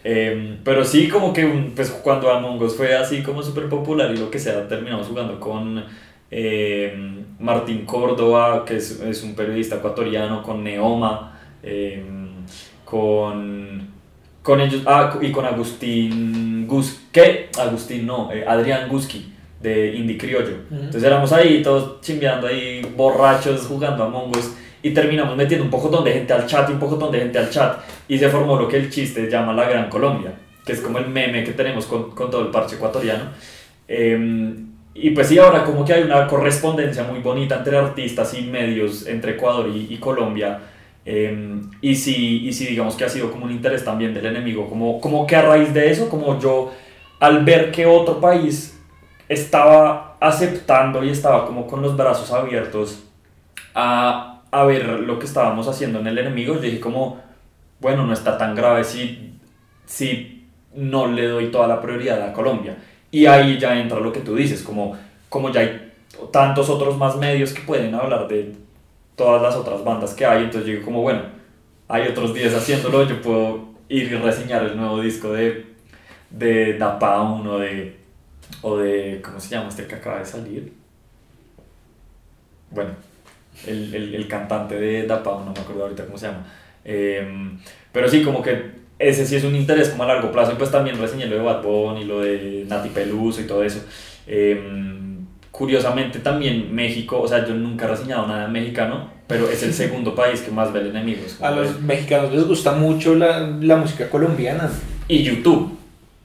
Em, pero sí, como que pues, cuando Among Us fue así como súper popular y lo que sea, terminamos jugando con em, Martín Córdoba, que es, es, un periodista ecuatoriano, con Neoma, em, con, con ellos, ah, y con Agustín Gus, ¿qué? Agustín no, eh, Adrián Guski de Indie Criollo. Entonces éramos ahí todos chimbeando ahí, borrachos, jugando Among Us y terminamos metiendo un poco de gente al chat y un poco de gente al chat y se formó lo que el chiste llama la Gran Colombia, que es como el meme que tenemos con, con todo el parche ecuatoriano. Em, y pues sí, ahora como que hay una correspondencia muy bonita entre artistas y medios entre Ecuador y, y Colombia. Em, y, sí, y sí, digamos que ha sido como un interés también del enemigo, como, como que a raíz de eso, como yo al ver que otro país estaba aceptando y estaba como con los brazos abiertos a a ver lo que estábamos haciendo en el enemigo, yo dije como, bueno, no está tan grave si, si no le doy toda la prioridad a Colombia. Y ahí ya entra lo que tú dices, como, como ya hay tantos otros más medios que pueden hablar de todas las otras bandas que hay, entonces yo digo como, bueno, hay otros días haciéndolo, yo puedo ir y reseñar el nuevo disco de, de Da Pound o de, o de, ¿cómo se llama este que acaba de salir? Bueno, el, el, el cantante de Dapa, no me acuerdo ahorita cómo se llama. Em, pero sí, como que ese sí es un interés como a largo plazo. Y pues también reseñé lo de Bad Bunny, lo de Nati Peluso y todo eso. Em, curiosamente también México, o sea, yo nunca he reseñado nada mexicano, pero es el segundo país que más ve el enemigo. A los mexicanos les gusta mucho la, la música colombiana. Y YouTube.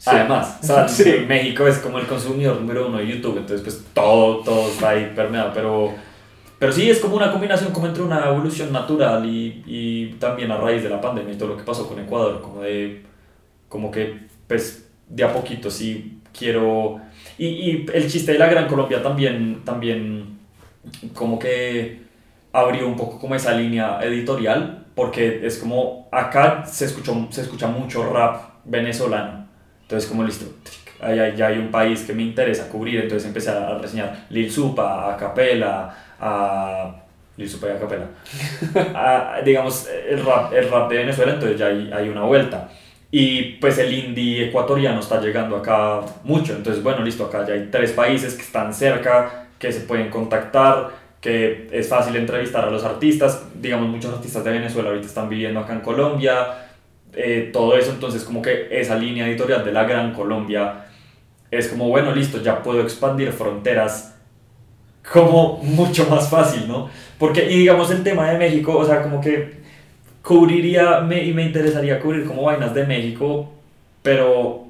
Además, o sea, México es como el consumidor número uno de YouTube, entonces pues todo, todo está ahí permeado, pero pero sí, es como una combinación como entre una evolución natural y, y, también a raíz de la pandemia y todo lo que pasó con Ecuador, como de, como que, pues, de a poquito sí quiero... Y, y el chiste de la Gran Colombia también, también como que abrió un poco como esa línea editorial, porque es como, acá se, escuchó, se escucha mucho rap venezolano, entonces como listo, ya hay un país que me interesa cubrir, entonces empecé a reseñar Lil Supa, Acapela, a Listo para capela. a, digamos, el rap, el rap de Venezuela, entonces ya hay, hay, una vuelta. Y pues el indie ecuatoriano está llegando acá mucho. Entonces, bueno, listo, acá ya hay tres países que están cerca, que se pueden contactar, que es fácil entrevistar a los artistas. Digamos, muchos artistas de Venezuela ahorita están viviendo acá en Colombia. Eh, todo eso, entonces como que esa línea editorial de la Gran Colombia es como, bueno, listo, ya puedo expandir fronteras como mucho más fácil, ¿no? Porque, y digamos, el tema de México, o sea, como que cubriría me, y me interesaría cubrir como vainas de México, pero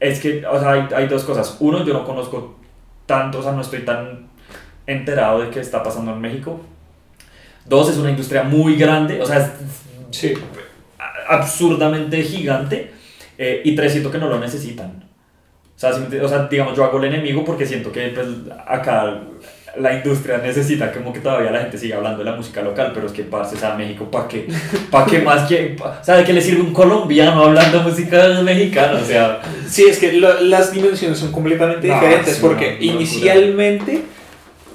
es que, o sea, hay, hay, dos cosas. Uno, yo no conozco tanto, o sea, no estoy tan enterado de qué está pasando en México. Dos, es una industria muy grande, o sea, es Sí. absurdamente gigante. eh, y tres, siento que no lo necesitan. O sea, si me o sea, digamos, yo hago el enemigo porque siento que pues, acá la industria necesita como que todavía la gente siga hablando de la música local, pero es que, parce, o sea, México, ¿para qué? ¿Para qué más? que O sea, ¿de qué le sirve un colombiano hablando música mexicana? O sea, Sí, es que lo- las dimensiones son completamente No, diferentes es porque una inicialmente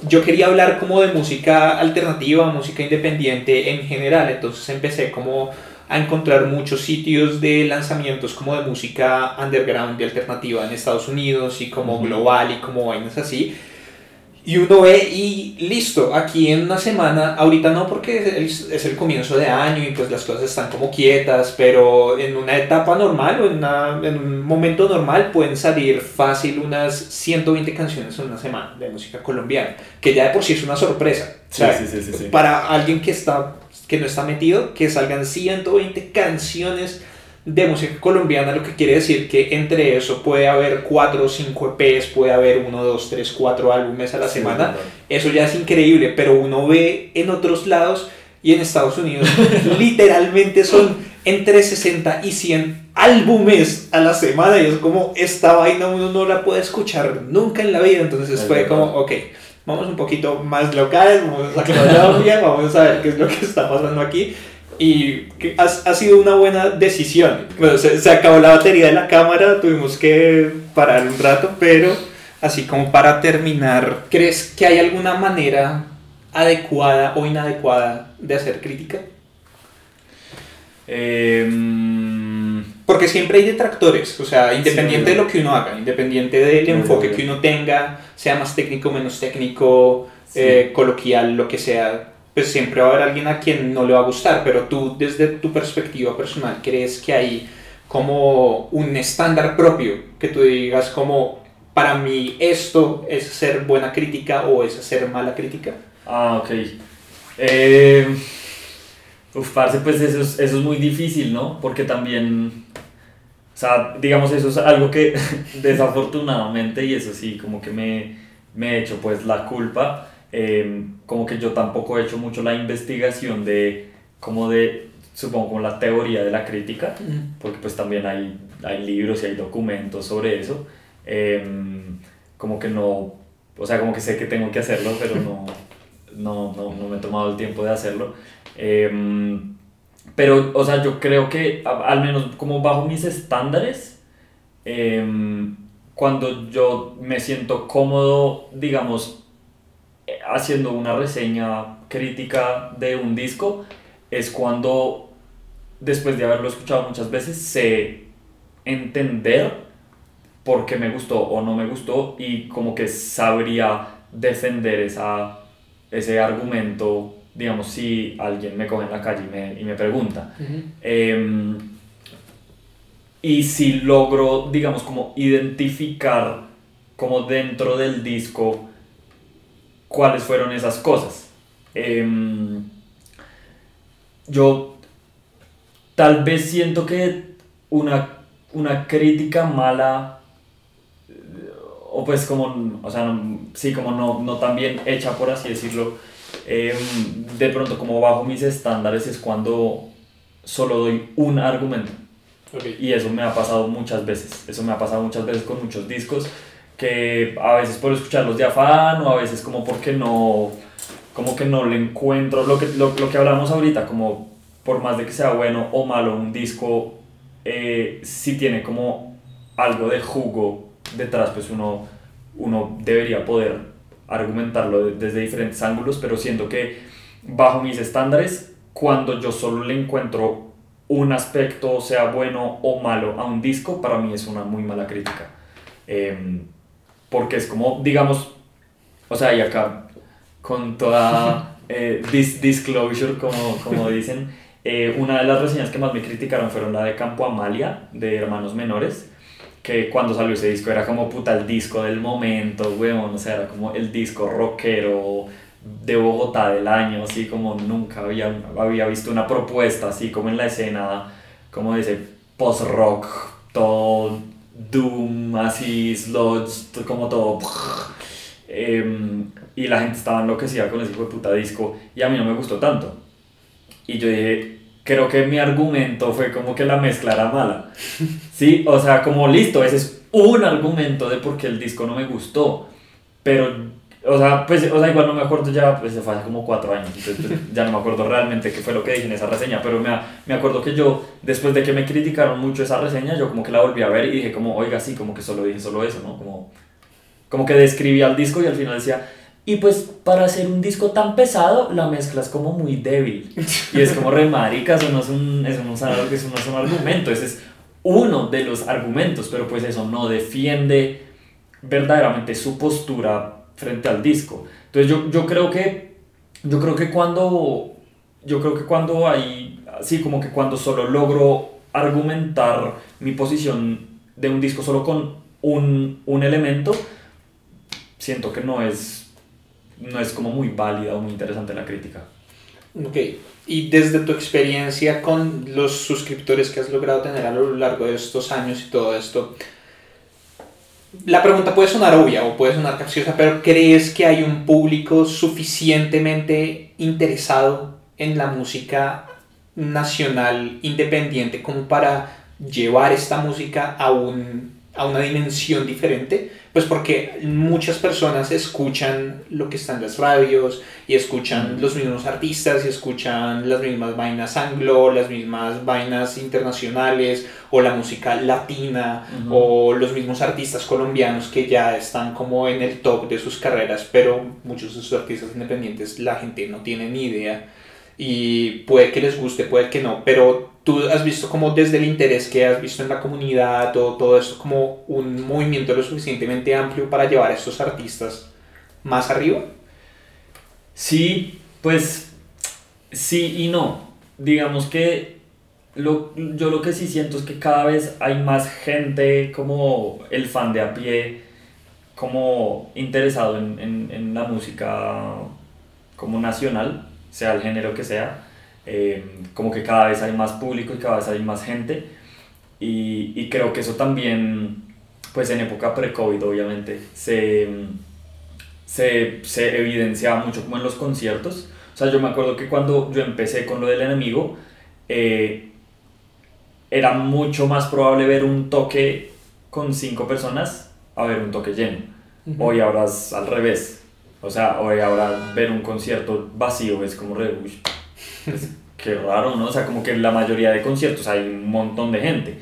yo quería hablar como de música alternativa, música independiente en general, entonces empecé como a encontrar muchos sitios de lanzamientos como de música underground y alternativa en Estados Unidos y como global y como vainas así. Y uno ve y listo, aquí en una semana, ahorita no porque es, el comienzo de año y pues las cosas están como quietas, pero en una etapa normal o en, una- en un momento normal pueden salir fácil unas 120 canciones en una semana de música colombiana, que ya de por sí es una sorpresa. O sea, sí, sí, sí. Para alguien que, está, que no está metido, que salgan 120 canciones de música colombiana, lo que quiere decir que entre eso puede haber 4 o 5 EPs, puede haber 1, 2, 3, 4 álbumes a la Sí, semana. Eso ya es increíble, pero uno ve en otros lados y en Estados Unidos literalmente son entre 60 y 100 álbumes a la semana y es como esta vaina uno no la puede escuchar nunca en la vida, entonces Es fue verdad. como, ok, vamos un poquito más locales, vamos a Colombia, vamos a ver qué es lo que está pasando aquí. Y ha, ha sido una buena decisión. Bueno, se, se acabó la batería de la cámara, tuvimos que parar un rato, pero así como para terminar, ¿crees que hay alguna manera adecuada o inadecuada de hacer crítica? Em, Porque siempre hay detractores, o sea, independiente Sí, de lo que uno haga, independiente del enfoque que uno tenga, sea más técnico, menos técnico, Sí. eh, coloquial, lo que sea, pues siempre va a haber alguien a quien no le va a gustar, pero tú desde tu perspectiva personal, ¿crees que hay como un estándar propio que tú digas como, para mí esto es hacer buena crítica o es hacer mala crítica? Ah, ok. Eh, uf, parce, pues eso es, eso es muy difícil, ¿no? Porque también, o sea, digamos, eso es algo que desafortunadamente, y eso sí, como que me, me he hecho pues la culpa, eh, como que yo tampoco he hecho mucho la investigación de, como de, supongo, como la teoría de la crítica, porque pues también hay, hay libros y hay documentos sobre eso. Em, como que no, o sea, como que sé que tengo que hacerlo, pero no, no, no, no me he tomado el tiempo de hacerlo. Em, pero, o sea, yo creo que al menos como bajo mis estándares, em, cuando yo me siento cómodo, digamos, eh, haciendo una reseña crítica de un disco, es cuando después de haberlo escuchado muchas veces sé entender por qué me gustó o no me gustó y como que sabría defender esa, ese argumento, digamos, si alguien me coge en la calle y me, y me pregunta. Em, y si logro, digamos, como identificar como dentro del disco cuáles fueron esas cosas. Em, yo tal vez siento que una, una crítica mala o pues como, o sea, sí, como no, no tan bien hecha, por así decirlo, em, de pronto como bajo mis estándares es cuando solo doy un argumento. Y eso me ha pasado muchas veces. Eso me ha pasado muchas veces con muchos discos que a veces por escucharlos de afán o a veces como porque no como que no le encuentro lo que, lo, lo que hablamos ahorita como por más de que sea bueno o malo un disco eh, si tiene como algo de jugo detrás pues uno uno debería poder argumentarlo de- desde diferentes ángulos pero siento que bajo mis estándares cuando yo solo le encuentro un aspecto, sea bueno o malo, a un disco, para mí es una muy mala crítica. Em, porque es como, digamos, o sea, y acá, con toda eh, dis- disclosure, como, como dicen, eh, una de las reseñas que más me criticaron fueron la de Campo Amalia, de Hermanos Menores, que cuando salió ese disco era como puta el disco del momento, weón, o sea, era como el disco rockero de Bogotá del año, así como nunca había, había visto una propuesta así como en la escena, como dice, post-rock, todo doom, así, sludge, como todo. Em, y la gente estaba enloquecida con ese hijo de puta disco y a mí no me gustó tanto. Y yo dije, creo que mi argumento fue como que la mezcla era mala. Sí, o sea, como listo, ese es un argumento de por qué el disco no me gustó. Pero, o sea, pues, o sea, igual no me acuerdo ya, pues fue hace como cuatro años, entonces pues, ya no me acuerdo realmente qué fue lo que dije en esa reseña, pero me, me acuerdo que yo, después de que me criticaron mucho esa reseña, yo como que la volví a ver y dije como, oiga, sí, como que solo dije solo eso, ¿no? Como, como que describía el disco y al final decía, y pues para hacer un disco tan pesado, la mezcla es como muy débil. Y es como re marica, eso no es un, eso no es, eso no es un argumento, ese es uno de los argumentos, pero pues eso no defiende verdaderamente su postura frente al disco. Entonces yo, yo creo que yo creo que cuando yo creo que cuando hay así como que cuando solo logro argumentar mi posición de un disco solo con un, un elemento siento que no es no es como muy válida o muy interesante la crítica. Ok, y desde tu experiencia con los suscriptores que has logrado tener a lo largo de estos años y todo esto, la pregunta puede sonar obvia o puede sonar capciosa, pero ¿crees que hay un público suficientemente interesado en la música nacional independiente como para llevar esta música a, un, a una dimensión diferente? Pues porque muchas personas escuchan lo que está en las radios y escuchan los mismos artistas y escuchan las mismas vainas anglo, las mismas vainas internacionales o la música latina o los mismos artistas colombianos que ya están como en el top de sus carreras, pero muchos de sus artistas independientes la gente no tiene ni idea. Y puede que les guste, puede que no, pero tú has visto como desde el interés que has visto en la comunidad o todo esto como un movimiento lo suficientemente amplio para llevar a estos artistas más arriba? Sí, pues sí y no. Digamos que lo, yo lo que sí siento es que cada vez hay más gente como el fan de a pie, como interesado en, en, en la música como nacional sea el género que sea, eh, como que cada vez hay más público y cada vez hay más gente. Y, y creo que eso también, pues en época pre-COVID obviamente, se, se, se evidenciaba mucho como en los conciertos. O sea, yo me acuerdo que cuando yo empecé con lo del enemigo, eh, era mucho más probable ver un toque con cinco personas a ver un toque lleno. Hoy ahora es al revés o sea, hoy ahora ver un concierto vacío es como re, uy, qué raro, ¿no? O sea, como que en la mayoría de conciertos hay un montón de gente.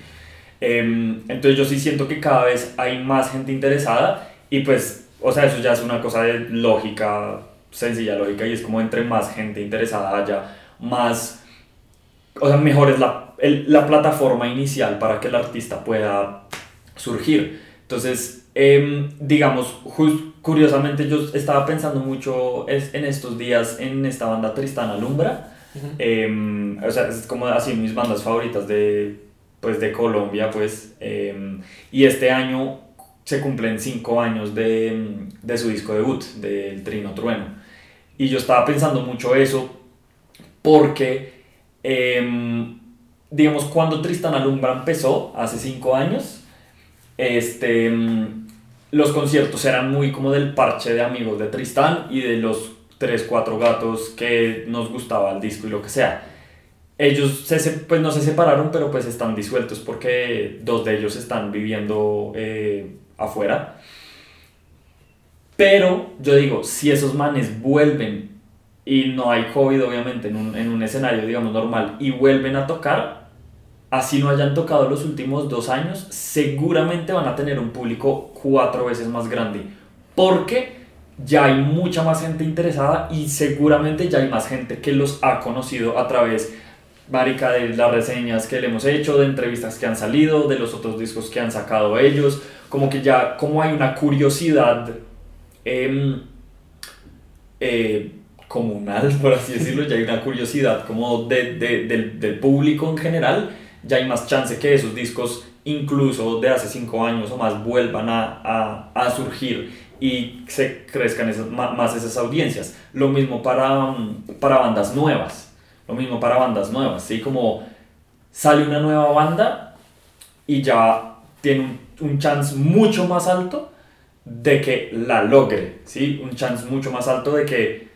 Em, entonces yo sí siento que cada vez hay más gente interesada y pues, o sea, eso ya es una cosa de lógica, sencilla lógica, y es como entre más gente interesada haya, más, o sea, mejor es la, la plataforma inicial para que el artista pueda surgir. Entonces, em, digamos, justo curiosamente yo estaba pensando mucho en estos días en esta banda Tristana Em, o sea, es como así mis bandas favoritas de, pues, de Colombia, pues. Em, y este año se cumplen cinco años de, de su disco debut, del Trino Trueno. Y yo estaba pensando mucho eso porque, em, digamos, cuando Tristana Alumbra empezó, hace cinco años, este los conciertos eran muy como del parche de amigos de Tristán y de los 3, 4 gatos que nos gustaba el disco y lo que sea. Ellos se, pues no se separaron, pero pues están disueltos porque dos de ellos están viviendo eh, afuera. Pero yo digo, si esos manes vuelven y no hay COVID obviamente en un, en un escenario digamos normal y vuelven a tocar, así no hayan tocado los últimos dos años, seguramente van a tener un público cuatro veces más grande. Porque ya hay mucha más gente interesada y seguramente ya hay más gente que los ha conocido a través, marica, de las reseñas que le hemos hecho, de entrevistas que han salido, de los otros discos que han sacado ellos. Como que ya, como hay una curiosidad em, eh, comunal, por así decirlo, ya hay una curiosidad como de, de, del, del público en general ya hay más chance que esos discos, incluso de hace cinco años o más, vuelvan a, a, a surgir y se crezcan esas, más esas audiencias. Lo mismo para, para bandas nuevas, lo mismo para bandas nuevas, ¿sí? Como sale una nueva banda y ya tiene un, un chance mucho más alto de que la logre, ¿sí? Un chance mucho más alto de que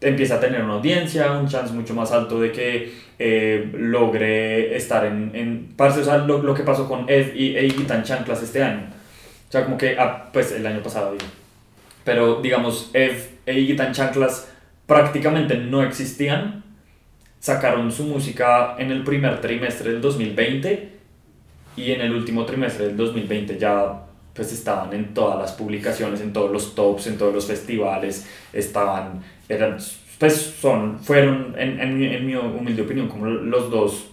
empiece a tener una audiencia, un chance mucho más alto de que eh, logre estar en... en parce, o sea, lo, lo, que pasó con Ed y Eigitan Chanclas este año. O sea, como que, ah, pues el año pasado, digo. Pero, digamos, Ed e Eigitan Chanclas prácticamente no existían. Sacaron su música en el primer trimestre del 2020 y en el último trimestre del 2020 ya pues estaban en todas las publicaciones, en todos los tops, en todos los festivales, estaban, eran, pues son, fueron, en, en, en mi humilde opinión, como los dos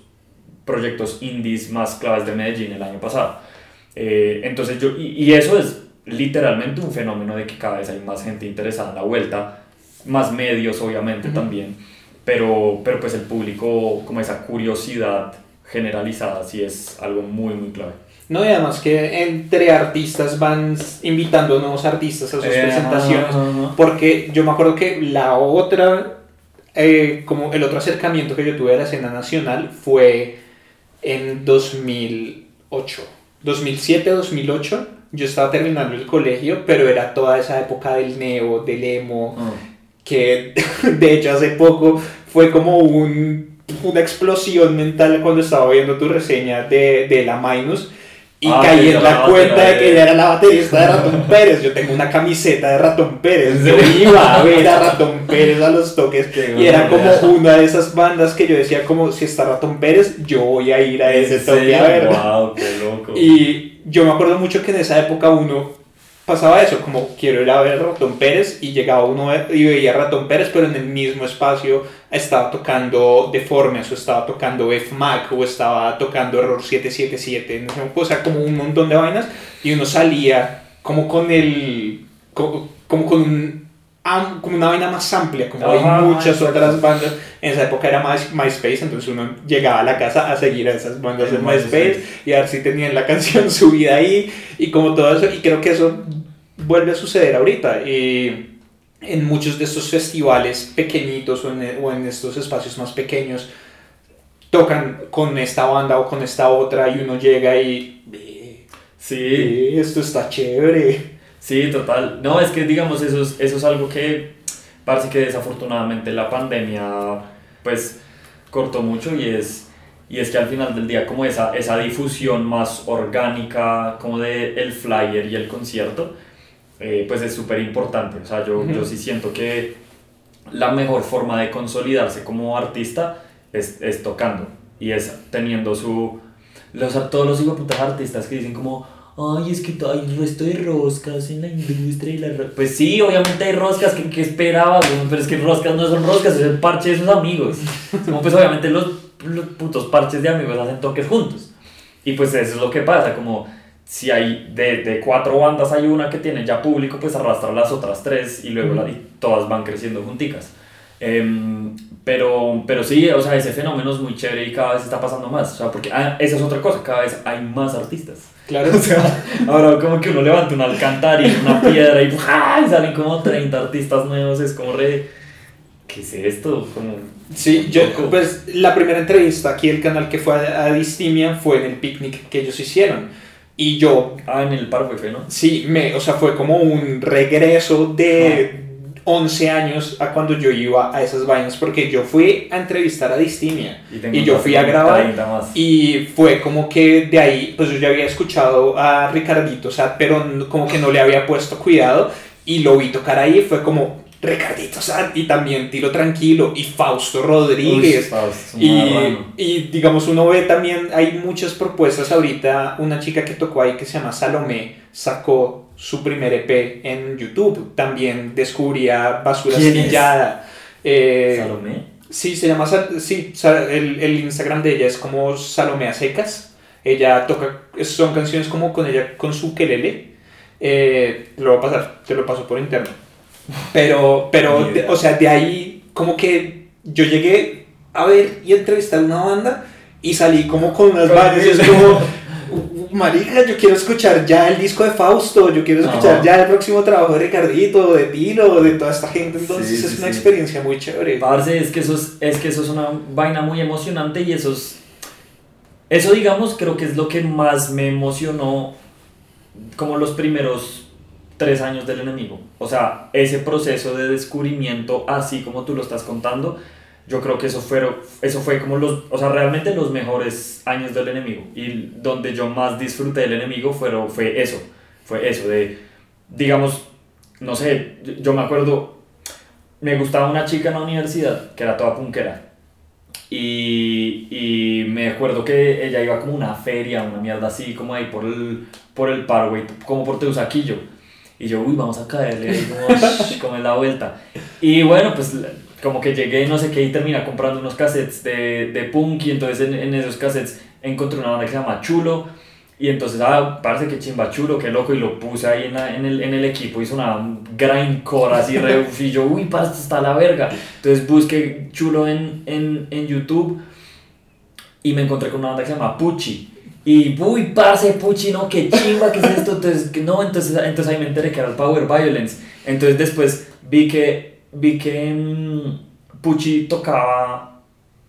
proyectos indies más claves de Medellín el año pasado. Eh, entonces yo, y, y, eso es literalmente un fenómeno de que cada vez hay más gente interesada en la vuelta, más medios obviamente uh -huh. también, pero, pero pues el público, como esa curiosidad generalizada, sí es algo muy, muy clave. No, y además que entre artistas van invitando nuevos artistas a sus eh, presentaciones, porque yo me acuerdo que la otra, eh, como el otro acercamiento que yo tuve a la escena nacional fue en 2008, 2007, 2008, yo estaba terminando el colegio, pero era toda esa época del neo, del emo, -huh. que de hecho hace poco fue como un, una explosión mental cuando estaba viendo tu reseña de, de la Minus y ah, caí en la, cuenta de que ella era la baterista de Ratón Pérez. Yo tengo una camiseta de Ratón Pérez. Yo iba a ver a Ratón Pérez a los toques. y era como una de esas bandas que yo decía como si está Ratón Pérez, yo voy a ir a ese toque a ver. Wow, qué loco. Y yo me acuerdo mucho que en esa época uno pasaba eso, como quiero ir a ver a Ratón Pérez y llegaba uno y veía a Ratón Pérez, pero en el mismo espacio estaba tocando Deformes o estaba tocando FMAC o estaba tocando Error 777, o sea, como un montón de vainas y uno salía como con el, como, como con como una vaina más amplia, como Ajá, hay muchas otras bandas. En esa época era más MySpace, entonces uno llegaba a la casa a seguir a esas bandas de MySpace y a ver si tenían la canción subida ahí y como todo eso. Y creo que eso vuelve a suceder ahorita. Y en muchos de estos festivales pequeñitos o en, o en estos espacios más pequeños tocan con esta banda o con esta otra y uno llega y... Sí. Esto está chévere. Sí, total. No, es que digamos, eso es, eso es algo que parece que desafortunadamente la pandemia pues cortó mucho y es, y es que al final del día como esa, esa difusión más orgánica como de el flyer y el concierto eh, pues es súper importante. O sea, yo, uh -huh. yo sí siento que la mejor forma de consolidarse como artista es, es tocando y es teniendo su... Los, todos los putas artistas que dicen como ay, es que hay un resto de roscas en la industria y la Pues sí, obviamente hay roscas que, que esperabas, pero es que roscas no son roscas, es el parche de sus amigos. Como pues obviamente los, los putos parches de amigos hacen toques juntos. Y pues eso es lo que pasa, como si hay de, de cuatro bandas hay una que tiene ya público, pues arrastra las otras tres y luego la, y todas van creciendo junticas. Um, pero, pero sí, o sea, ese fenómeno es muy chévere y cada vez está pasando más. O sea, porque ah, esa es otra cosa, cada vez hay más artistas. Claro. O sea, ahora como que uno levanta un alcantarilla, una piedra y, y salen como 30 artistas nuevos. Es como re. ¿Qué es esto? Como, sí, yo, pues la primera entrevista aquí el canal que fue a, a Distimia fue en el picnic que ellos hicieron. Y yo. Ah, en el parque ¿no? Sí, me, o sea, fue como un regreso de. Ah 11 años a cuando yo iba a esas vainas porque yo fui a entrevistar a Distimia y, y yo fui a grabar y fue como que de ahí pues yo ya había escuchado a Ricardito o sea pero como que no le había puesto cuidado y lo vi tocar ahí fue como Ricardito Sad y también Tiro Tranquilo y Fausto Rodríguez. Uy, Fausto, y, y, digamos, uno ve también, hay muchas propuestas ahorita. Una chica que tocó ahí que se llama Salomé sacó su primer EP en YouTube. También descubría Basura Astillada. Eh, ¿Salomé? Sí, se llama, sí, el, el Instagram de ella es como Salomé a secas. Ella toca, son canciones como con ella, con su quelele. Eh, lo voy a pasar, te lo paso por interno pero, pero de, o sea, de ahí como que yo llegué a ver y entrevistar una banda y salí como con unas vallas y es como, marica, yo quiero escuchar ya el disco de Fausto, yo quiero escuchar ya el próximo trabajo de Ricardito, de Tilo, de toda esta gente, entonces sí, sí, es una sí. experiencia muy chévere. Parce, es que, eso es, es que eso es una vaina muy emocionante y eso es, eso digamos creo que es lo que más me emocionó como los primeros tres años del enemigo. O sea, ese proceso de descubrimiento, así como tú lo estás contando, yo creo que eso, fueron, eso fue como los, o sea, realmente los mejores años del enemigo. Y donde yo más disfruté del enemigo fueron, fue eso, fue eso de, digamos, no sé, yo me acuerdo, me gustaba una chica en la universidad que era toda punkera. Y, y, me acuerdo que ella iba como a una feria, una mierda así, como ahí por el, por el Parkway, como por Teusaquillo. Y yo, uy, vamos a caerle, como, como en la vuelta. Y bueno, pues como que llegué, no sé qué, y terminé comprando unos cassettes de, de punk, y entonces en, en, esos cassettes encontré una banda que se llama Chulo, y entonces, ah, parece que chimba chulo, qué loco, y lo puse ahí en, en, el, en el equipo, hizo una grindcore así, re, y yo, uy, para esto está la verga. Entonces busqué chulo en, en, en YouTube y me encontré con una banda que se llama Pucci. Y, uy, parce, Pucci, no, qué chimba, qué es esto. Entonces, no, entonces, entonces ahí me enteré que era el Power Violence. Entonces después vi que, vi que mm, Pucci tocaba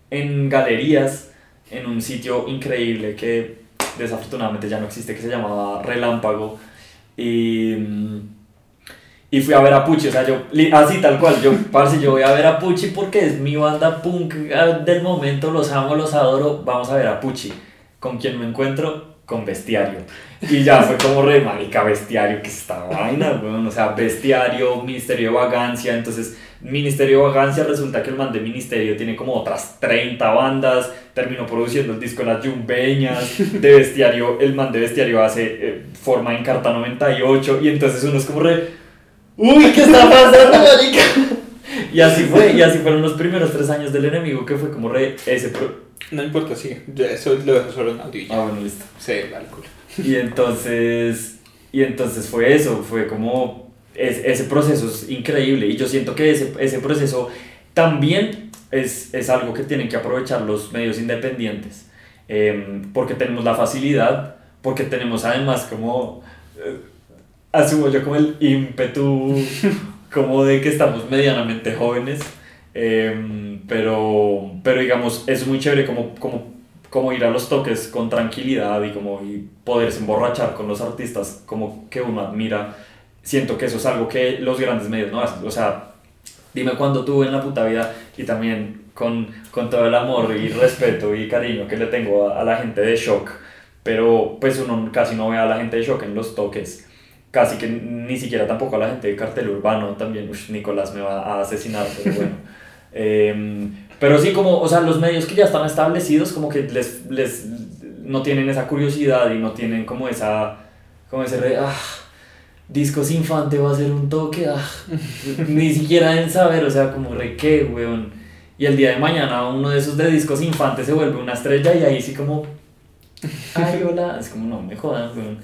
en galerías, en un sitio increíble que desafortunadamente ya no existe, que se llamaba Relámpago. Y, y fui a ver a Pucci, o sea, yo, así tal cual, yo, parce, yo voy a ver a Pucci porque es mi banda punk del momento, los amo, los adoro, vamos a ver a Pucci. ¿Con quien me encuentro? Con Bestiario. Y ya fue como re marica Bestiario, que esta vaina, bueno, o sea, Bestiario, Ministerio de Vagancia, entonces Ministerio de Vagancia resulta que el man de Ministerio tiene como otras 30 bandas, terminó produciendo el disco Las Yumbeñas, de Bestiario, el man de Bestiario hace eh, forma en Carta 98, y entonces uno es como re, uy, ¿qué está pasando, marica? Y así fue, y así fueron los primeros tres años del enemigo, que fue como re ese... No importa, sí, eso lo dejo solo en audio. Ah, bueno, listo. Sí, vale, cool. Y entonces, y entonces fue eso, fue como, es, ese proceso es increíble, y yo siento que ese, ese proceso también es, es, algo que tienen que aprovechar los medios independientes, eh, porque tenemos la facilidad, porque tenemos además como, eh, asumo yo como el ímpetu, como de que estamos medianamente jóvenes, eh, pero, pero digamos, es muy chévere como, como, como ir a los toques con tranquilidad y como y poderse emborrachar con los artistas como que uno admira. Siento que eso es algo que los grandes medios no hacen. O sea, dime cuándo tuve en la puta vida y también con, con todo el amor y respeto y cariño que le tengo a, a, la gente de Shock, pero pues uno casi no ve a la gente de Shock en los toques, casi que ni siquiera tampoco a la gente de Cartel Urbano, también, uff, Nicolás me va a asesinar, pero bueno. eh, pero sí, como, o sea, los medios que ya están establecidos, como que les, les no tienen esa curiosidad y no tienen como esa, como ese, re, ah, Discos Infante va a ser un toque, ah, ni siquiera en saber, o sea, como re qué, weón. Y el día de mañana uno de esos de discos infantes se vuelve una estrella y ahí sí como, ay, hola, es como, no me jodan, weón.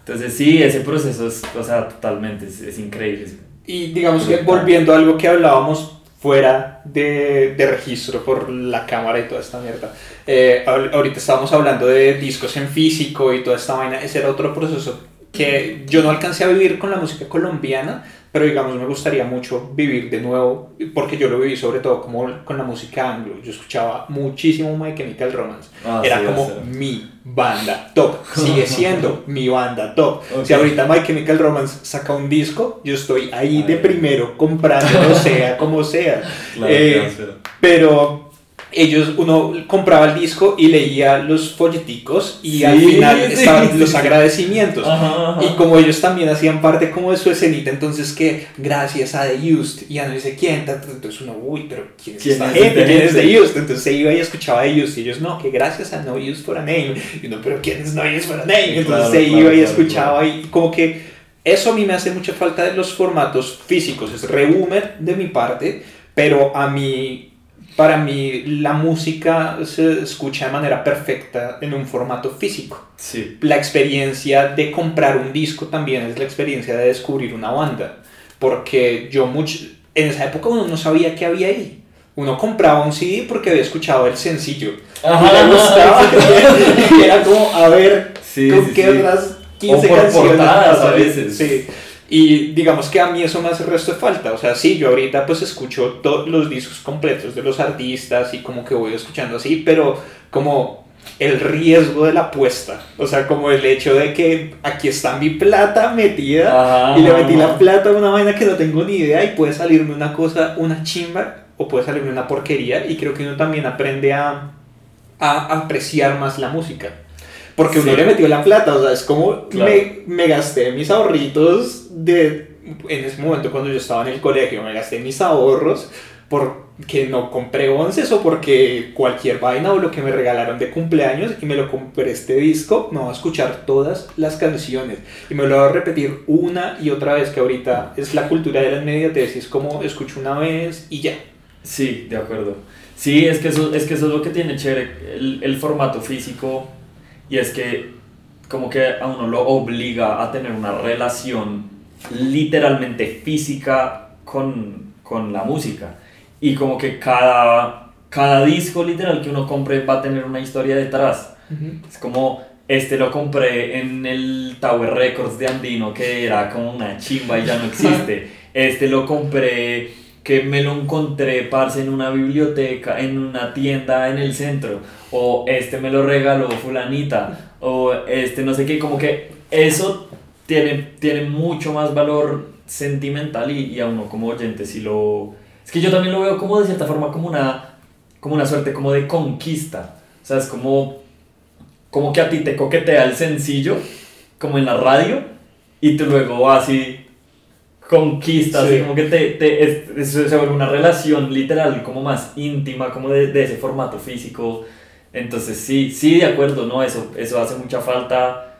Entonces sí, ese proceso es, o sea, totalmente, es, es increíble. Y digamos que volviendo a algo que hablábamos fuera de, de, registro por la cámara y toda esta mierda. Eh, ahorita estábamos hablando de discos en físico y toda esta vaina. Ese era otro proceso que yo no alcancé a vivir con la música colombiana, pero digamos me gustaría mucho vivir de nuevo, porque yo lo viví sobre todo como con la música anglo. Yo escuchaba muchísimo My Chemical Romance. Ah, era sí, como mi banda top. Sigue siendo mi banda top. Okay. Si ahorita My Chemical Romance saca un disco, yo estoy ahí Ay. de primero comprándolo, sea como sea. Claro, eh, claro. Pero ellos, uno compraba el disco y leía los folleticos y Sí, al final estaban sí, los agradecimientos. Ajá, ajá. Y como ellos también hacían parte como de su escenita, entonces que gracias a The Used y a no sé quién, entonces uno, uy, pero ¿quién es ¿Quién esta es gente? ¿Quién es? The Used? Entonces se iba y escuchaba The Used y ellos, no, que gracias a No Use for a Name. Y uno, pero ¿quién es No Use for a Name? Entonces Claro, se claro, iba y claro, escuchaba y como que eso a mí me hace mucha falta de los formatos físicos, es re de mi parte, pero a mí para mí la música se escucha de manera perfecta en un formato físico. Sí. La experiencia de comprar un disco también es la experiencia de descubrir una banda. Porque yo mucho, en esa época uno no sabía qué había ahí. Uno compraba un CD porque había escuchado el sencillo. Ajá, y le gustaba. y era como, a ver, Sí, con sí, qué otras O 15 por canciones. portadas a veces. Sí. Y digamos que a mí eso me hace el resto de falta. O sea, sí, yo ahorita pues escucho todos los discos completos de los artistas y como que voy escuchando así, pero como el riesgo de la apuesta. O sea, como el hecho de que aquí está mi plata metida y le metí la plata a una vaina que no tengo ni idea y puede salirme una cosa, una chimba o puede salirme una porquería. Y creo que uno también aprende a, a apreciar más la música. Porque uno le metió la plata, o sea, es como me, me gasté mis ahorritos de en ese momento cuando yo estaba en el colegio, me gasté mis ahorros porque no compré onces o porque cualquier vaina o lo que me regalaron de cumpleaños y me lo compré este disco, me voy a escuchar todas las canciones y me lo voy a repetir una y otra vez que ahorita es la cultura de la inmediatez, es como escucho una vez y ya. Sí, de acuerdo. Sí, es que eso es, que eso es lo que tiene chévere el, el formato físico y es que como que a uno lo obliga a tener una relación literalmente física con, con la música y como que cada, cada disco literal que uno compre va a tener una historia detrás. Es como, este lo compré en el Tower Records de Andino, que era como una chimba y ya no existe. Este lo compré, que me lo encontré, parce, en una biblioteca, en una tienda en el centro. O este me lo regaló fulanita. O este no sé qué, como que eso tiene, tiene mucho más valor sentimental y, y a uno como oyente si lo es que yo también lo veo como de cierta forma como una, como una suerte como de conquista. O sea, es como, como que a ti te coquetea el sencillo, como en la radio, y tú luego así conquistas, así como que te, te se vuelve una relación literal, como más íntima, como de, de, ese formato físico. Entonces sí, sí, de acuerdo, ¿no? Eso, eso hace mucha falta.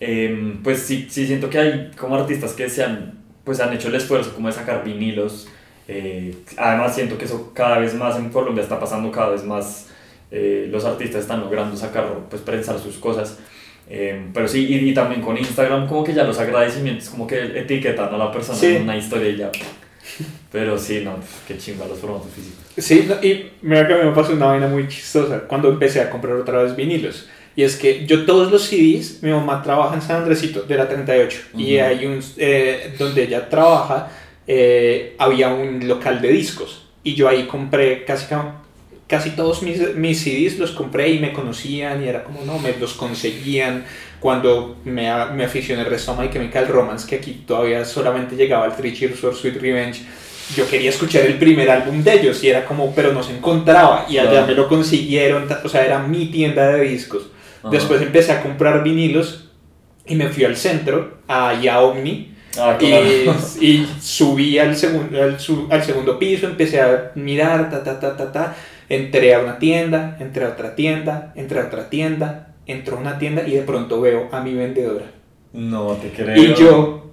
Em, pues sí, sí siento que hay como artistas que se han, pues han hecho el esfuerzo como de sacar vinilos eh, además siento que eso cada vez más en Colombia está pasando, cada vez más eh, los artistas están logrando sacar, pues prensar sus cosas. Eh, pero sí, y, también con Instagram como que ya los agradecimientos, como que etiquetan a la persona en una historia y ya. Pero sí, no, qué chingada los formatos físicos. Sí, y mira que me pasó una vaina muy chistosa cuando empecé a comprar otra vez vinilos. Y es que yo todos los CDs, mi mamá trabaja en San Andresito, de la 38, y hay un, donde ella trabaja, eh, había un local de discos y yo ahí compré casi, casi todos mis, mis CDs, los compré y me conocían y era como, no, me los conseguían cuando me, me aficioné el resto My Chemical Romance, que aquí todavía solamente llegaba el Three Cheers for Sweet Revenge. Yo quería escuchar el primer álbum de ellos y era como, pero no se encontraba y allá me lo consiguieron, o sea, era mi tienda de discos. Después empecé a comprar vinilos y me fui al centro, a Omni Ah, y, subí al, segundo al, al, segundo piso, empecé a mirar, ta, ta, ta, ta, ta. Entré a una tienda, entré a otra tienda, entré a otra tienda, entró a una tienda y de pronto veo a mi vendedora. No te creo. Y yo,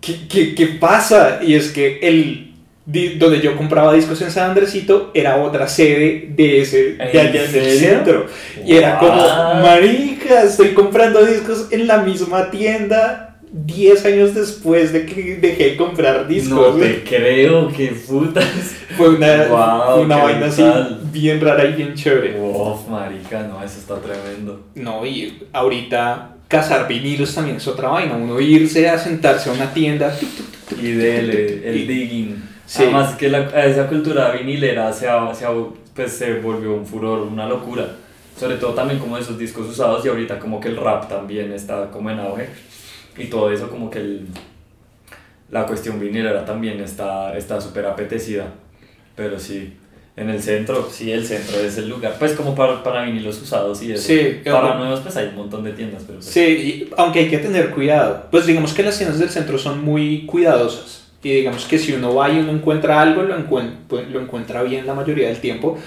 ¿qué, qué, qué pasa? Y es que el donde yo compraba discos en San Andresito era otra sede de ese de allá del centro y era como marica estoy comprando discos en la misma tienda 10 años después de que dejé de comprar discos. No te creo, qué putas. Fue una, una vaina así bien rara y bien chévere. Uf, marica, no, eso está tremendo. No, y ahorita cazar vinilos también es otra vaina. Uno irse a sentarse a una tienda. Y dele, el digging. Además que la, esa cultura vinilera se, se, pues, se volvió un furor, una locura. Sobre todo también como esos discos usados y ahorita como que el rap también está como en auge y todo eso como que el, la cuestión vinilera también está súper apetecida, pero sí, en el centro, sí, el centro es el lugar, pues como para, para vinilos usados y eso. Sí, para nuevos pues hay un montón de tiendas, pero... Pues sí, aunque hay que tener cuidado, pues digamos que las tiendas del centro son muy cuidadosas. Y digamos que si uno va y uno encuentra algo, lo, pues, lo encuentra bien la mayoría del tiempo eh,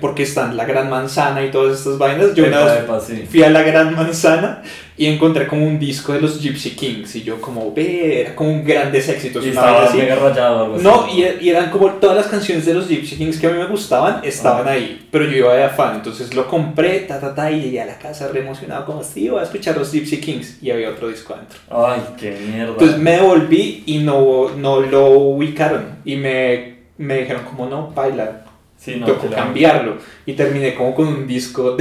porque están la Gran Manzana y todas estas vainas. Yo una vez fui a la Gran Manzana y encontré como un disco de los Gypsy Kings y yo como, ve, era como un grandes éxitos. Y estaba así. mega rayado algo No, y, y, eran como todas las canciones de los Gypsy Kings que a mí me gustaban, estaban ah. ahí, pero yo iba de afán, entonces lo compré, ta, ta, ta, y llegué a la casa re emocionado como, sí, voy a escuchar los Gypsy Kings y había otro disco adentro. Ay, qué mierda. Entonces me devolví y no, no lo ubicaron y me, me dijeron como, no, baila Sí, no, tocó cambiarlo. Y terminé como con un disco,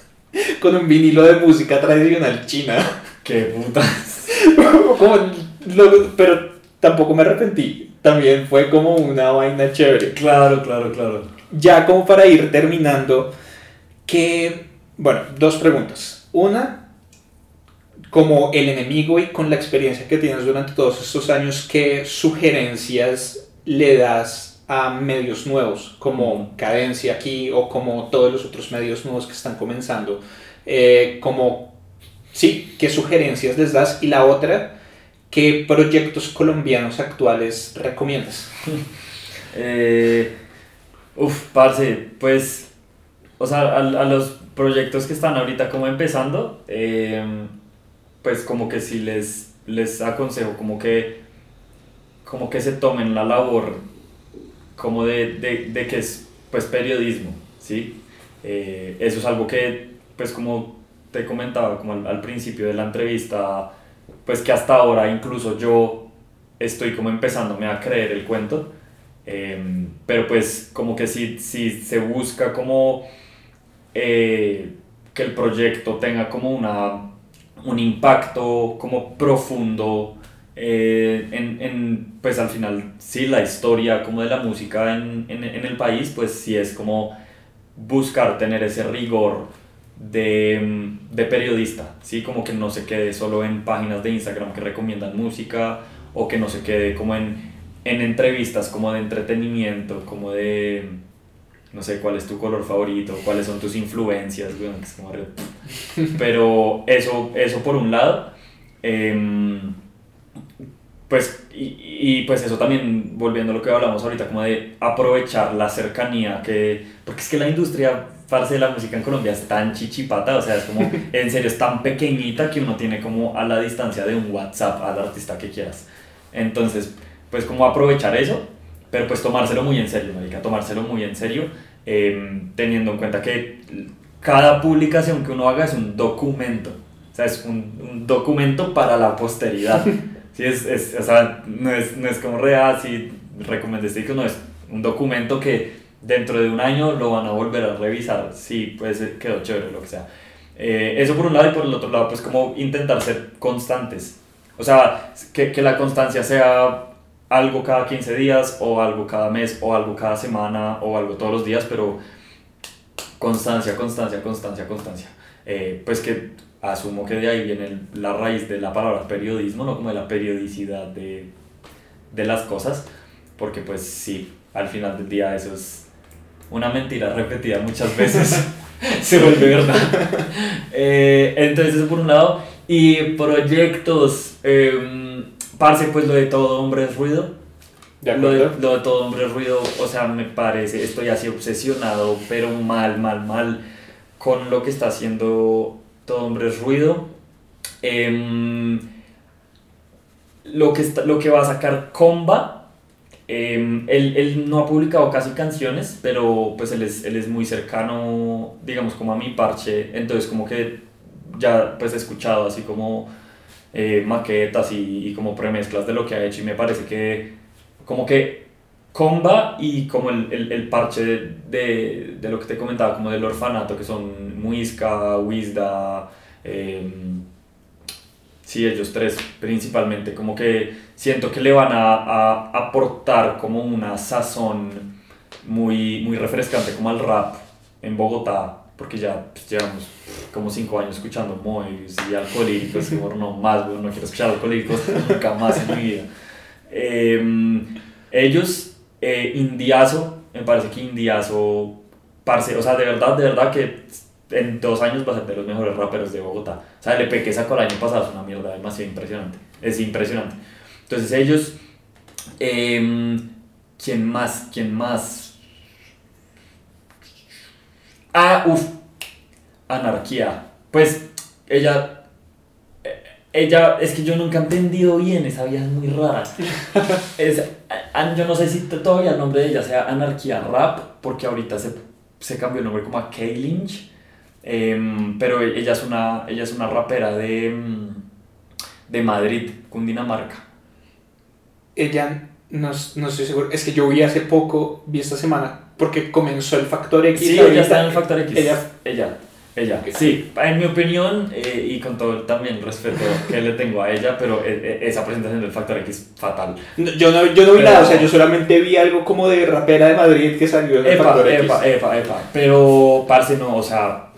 con un vinilo de música tradicional china. ¡Qué putas! pero tampoco me arrepentí. También fue como una vaina chévere. Claro, claro, claro. Ya como para ir terminando, ¿qué, Bueno, dos preguntas. Una, como el enemigo y con la experiencia que tienes durante todos estos años, ¿qué sugerencias le das a medios nuevos como Cadencia aquí o como todos los otros medios nuevos que están comenzando? Eh, como, sí, ¿qué sugerencias les das? Y la otra, ¿qué proyectos colombianos actuales recomiendas? eh, uf, parce, pues, o sea, a, a, los proyectos que están ahorita como empezando, eh, pues como que sí les, les aconsejo como que, como que se tomen la labor como de, de, de que es pues periodismo, ¿sí? Eh, eso es algo que, pues como te comentaba como al, al, principio de la entrevista, pues que hasta ahora incluso yo estoy como empezándome a creer el cuento, eh, pero pues como que si, si se busca como eh, que el proyecto tenga como una, un impacto como profundo eh, en, en, pues al final sí la historia como de la música en, en, en, el país pues sí es como buscar tener ese rigor de, de periodista, ¿sí? como que no se quede solo en páginas de Instagram que recomiendan música o que no se quede como en, en entrevistas como de entretenimiento, como de, no sé, cuál es tu color favorito, cuáles son tus influencias, bueno, es como pero eso, eso por un lado. Eh, pues, y, y, pues eso también, volviendo a lo que hablamos ahorita, como de aprovechar la cercanía que, porque es que la industria parte de la música en Colombia es tan chichipata, o sea, es como, en serio, es tan pequeñita que uno tiene como a la distancia de un WhatsApp al artista que quieras. Entonces, pues como aprovechar eso, pero pues tomárselo muy en serio, marica, tomárselo muy en serio, eh, teniendo en cuenta que cada publicación que uno haga es un documento, o sea, es un, un documento para la posteridad. Sí, es, es, o sea, no es, no es como real, si recomendé que no es un documento que dentro de un año lo van a volver a revisar, sí, pues quedó chévere, lo que sea. Eh, eso por un lado y por el otro lado, pues como intentar ser constantes. O sea, que, que la constancia sea algo cada 15 días o algo cada mes o algo cada semana o algo todos los días, pero constancia, constancia, constancia, constancia. Eh, pues que asumo que de ahí viene la raíz de la palabra periodismo, no como de la periodicidad de, de las cosas, porque pues sí, al final del día eso es una mentira repetida muchas veces, se vuelve verdad. Eh, entonces eso por un lado, y proyectos, eh, parce pues lo de todo hombre es ruido. ¿De lo, de, lo de todo hombre es ruido, o sea, me parece, estoy así obsesionado, pero mal, mal, mal, con lo que está haciendo todo hombre es ruido. Eh, lo, que está, lo que va a sacar Comba, eh, él, él, no ha publicado casi canciones, pero pues él es, él es muy cercano, digamos, como a mi parche, entonces como que ya pues he escuchado así como eh, maquetas y, y, como premezclas de lo que ha hecho y me parece que como que Comba y como el, el, el parche de, de, lo que te comentaba, como del orfanato, que son Muisca, Wisda, eh, sí, ellos tres principalmente, como que siento que le van a, aportar como una sazón muy, muy refrescante como al rap en Bogotá, porque ya pues, llevamos como cinco años escuchando Mois y Alcohólicos, y bueno, no más, no quiero escuchar Alcohólicos nunca más en mi vida. Eh, ellos eh, Indiazo, me parece que Indiazo, parce, o sea, de verdad, de verdad que en dos años va a ser de los mejores raperos de Bogotá. O sea, el EP que sacó el año pasado es una mierda demasiado impresionante. Es impresionante. Entonces ellos, eh, ¿quién más? ¿Quién más? Ah, uff, Anarquía. Pues ella ella, es que yo nunca he entendido bien, esa vieja es muy rara. Es, yo no sé si todavía el nombre de ella sea Anarquía Rap, porque ahorita se, se cambió el nombre como a K-Lynch, eh, pero ella es, una, ella es una rapera de, de Madrid, Cundinamarca. Ella, no, no estoy seguro, es que yo vi hace poco, vi esta semana, porque comenzó el Factor X. Sí, ella está en el Factor X. Ella, ella ella, sí, en mi opinión eh, y con todo también respeto que le tengo a ella, pero eh, esa presentación del Factor X fatal. yo no, yo no vi pero, nada, o sea, yo solamente vi algo como de rapera de Madrid que salió del epa, Factor epa, X. Epa, epa, pero, parce, no, o sea,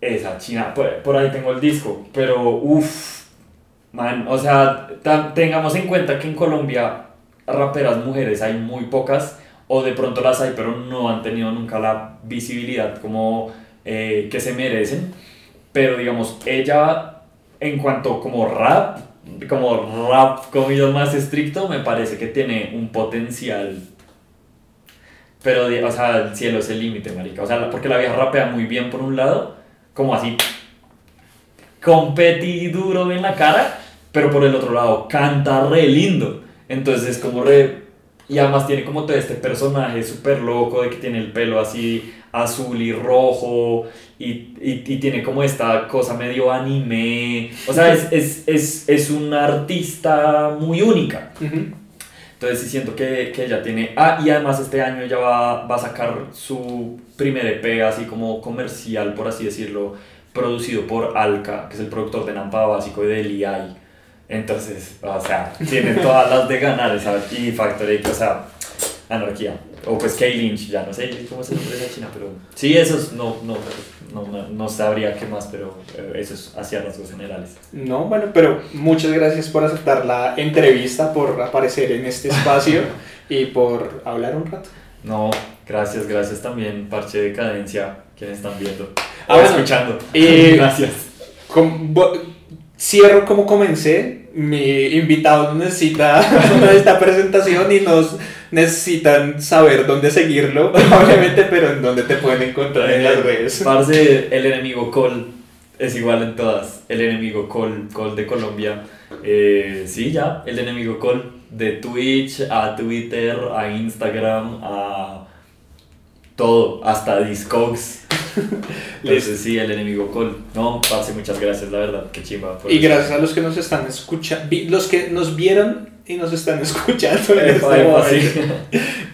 esa china, por, por ahí tengo el disco, pero uff, man, o sea, tengamos en cuenta que en Colombia raperas mujeres hay muy pocas, o de pronto las hay, pero no han tenido nunca la visibilidad como eh, que se merecen. Pero digamos, ella en cuanto como rap, como rap comillas más estricto, me parece que tiene un potencial. Pero, o sea, el cielo es el límite, marica. O sea, porque la vieja rapea muy bien por un lado, como así, competi duro en la cara, pero por el otro lado canta re lindo. Entonces es como re y además tiene como todo este personaje súper loco de que tiene el pelo así azul y rojo y, y, y, tiene como esta cosa medio anime. O sea, es, es, es, es una artista muy única. Entonces sí siento que, que, ella tiene... Ah, y además este año ella va, va a sacar su primer EP así como comercial, por así decirlo, producido por Alka, que es el productor de Nampa Básico y de L.I. Entonces, o sea, tiene todas las de ganar esa y Factory, o sea, anarquía. O pues K-Lynch, ya no sé cómo se llama esa china, pero sí, esos no, no, no, no, sabría qué más, pero eh, eso es hacia rasgos generales. No, bueno, pero muchas gracias por aceptar la entrevista, por aparecer en este espacio y por hablar un rato. No, gracias, gracias también, Parche de Cadencia, quienes están viendo o escuchando. gracias. Con, cierro como comencé. Mi invitado necesita esta presentación y nos necesitan saber dónde seguirlo, probablemente, pero en dónde te pueden encontrar en las redes. Parce, el enemigo Col es igual en todas. El enemigo Col, Col de Colombia. Eh, sí, ya, el enemigo Col. De Twitch a Twitter a Instagram a todo, hasta Discogs. Entonces sí, el enemigo Col. No, parce, muchas gracias, la verdad, qué chimba. Y gracias a los que nos están escuchando, los que nos vieron y nos están escuchando en este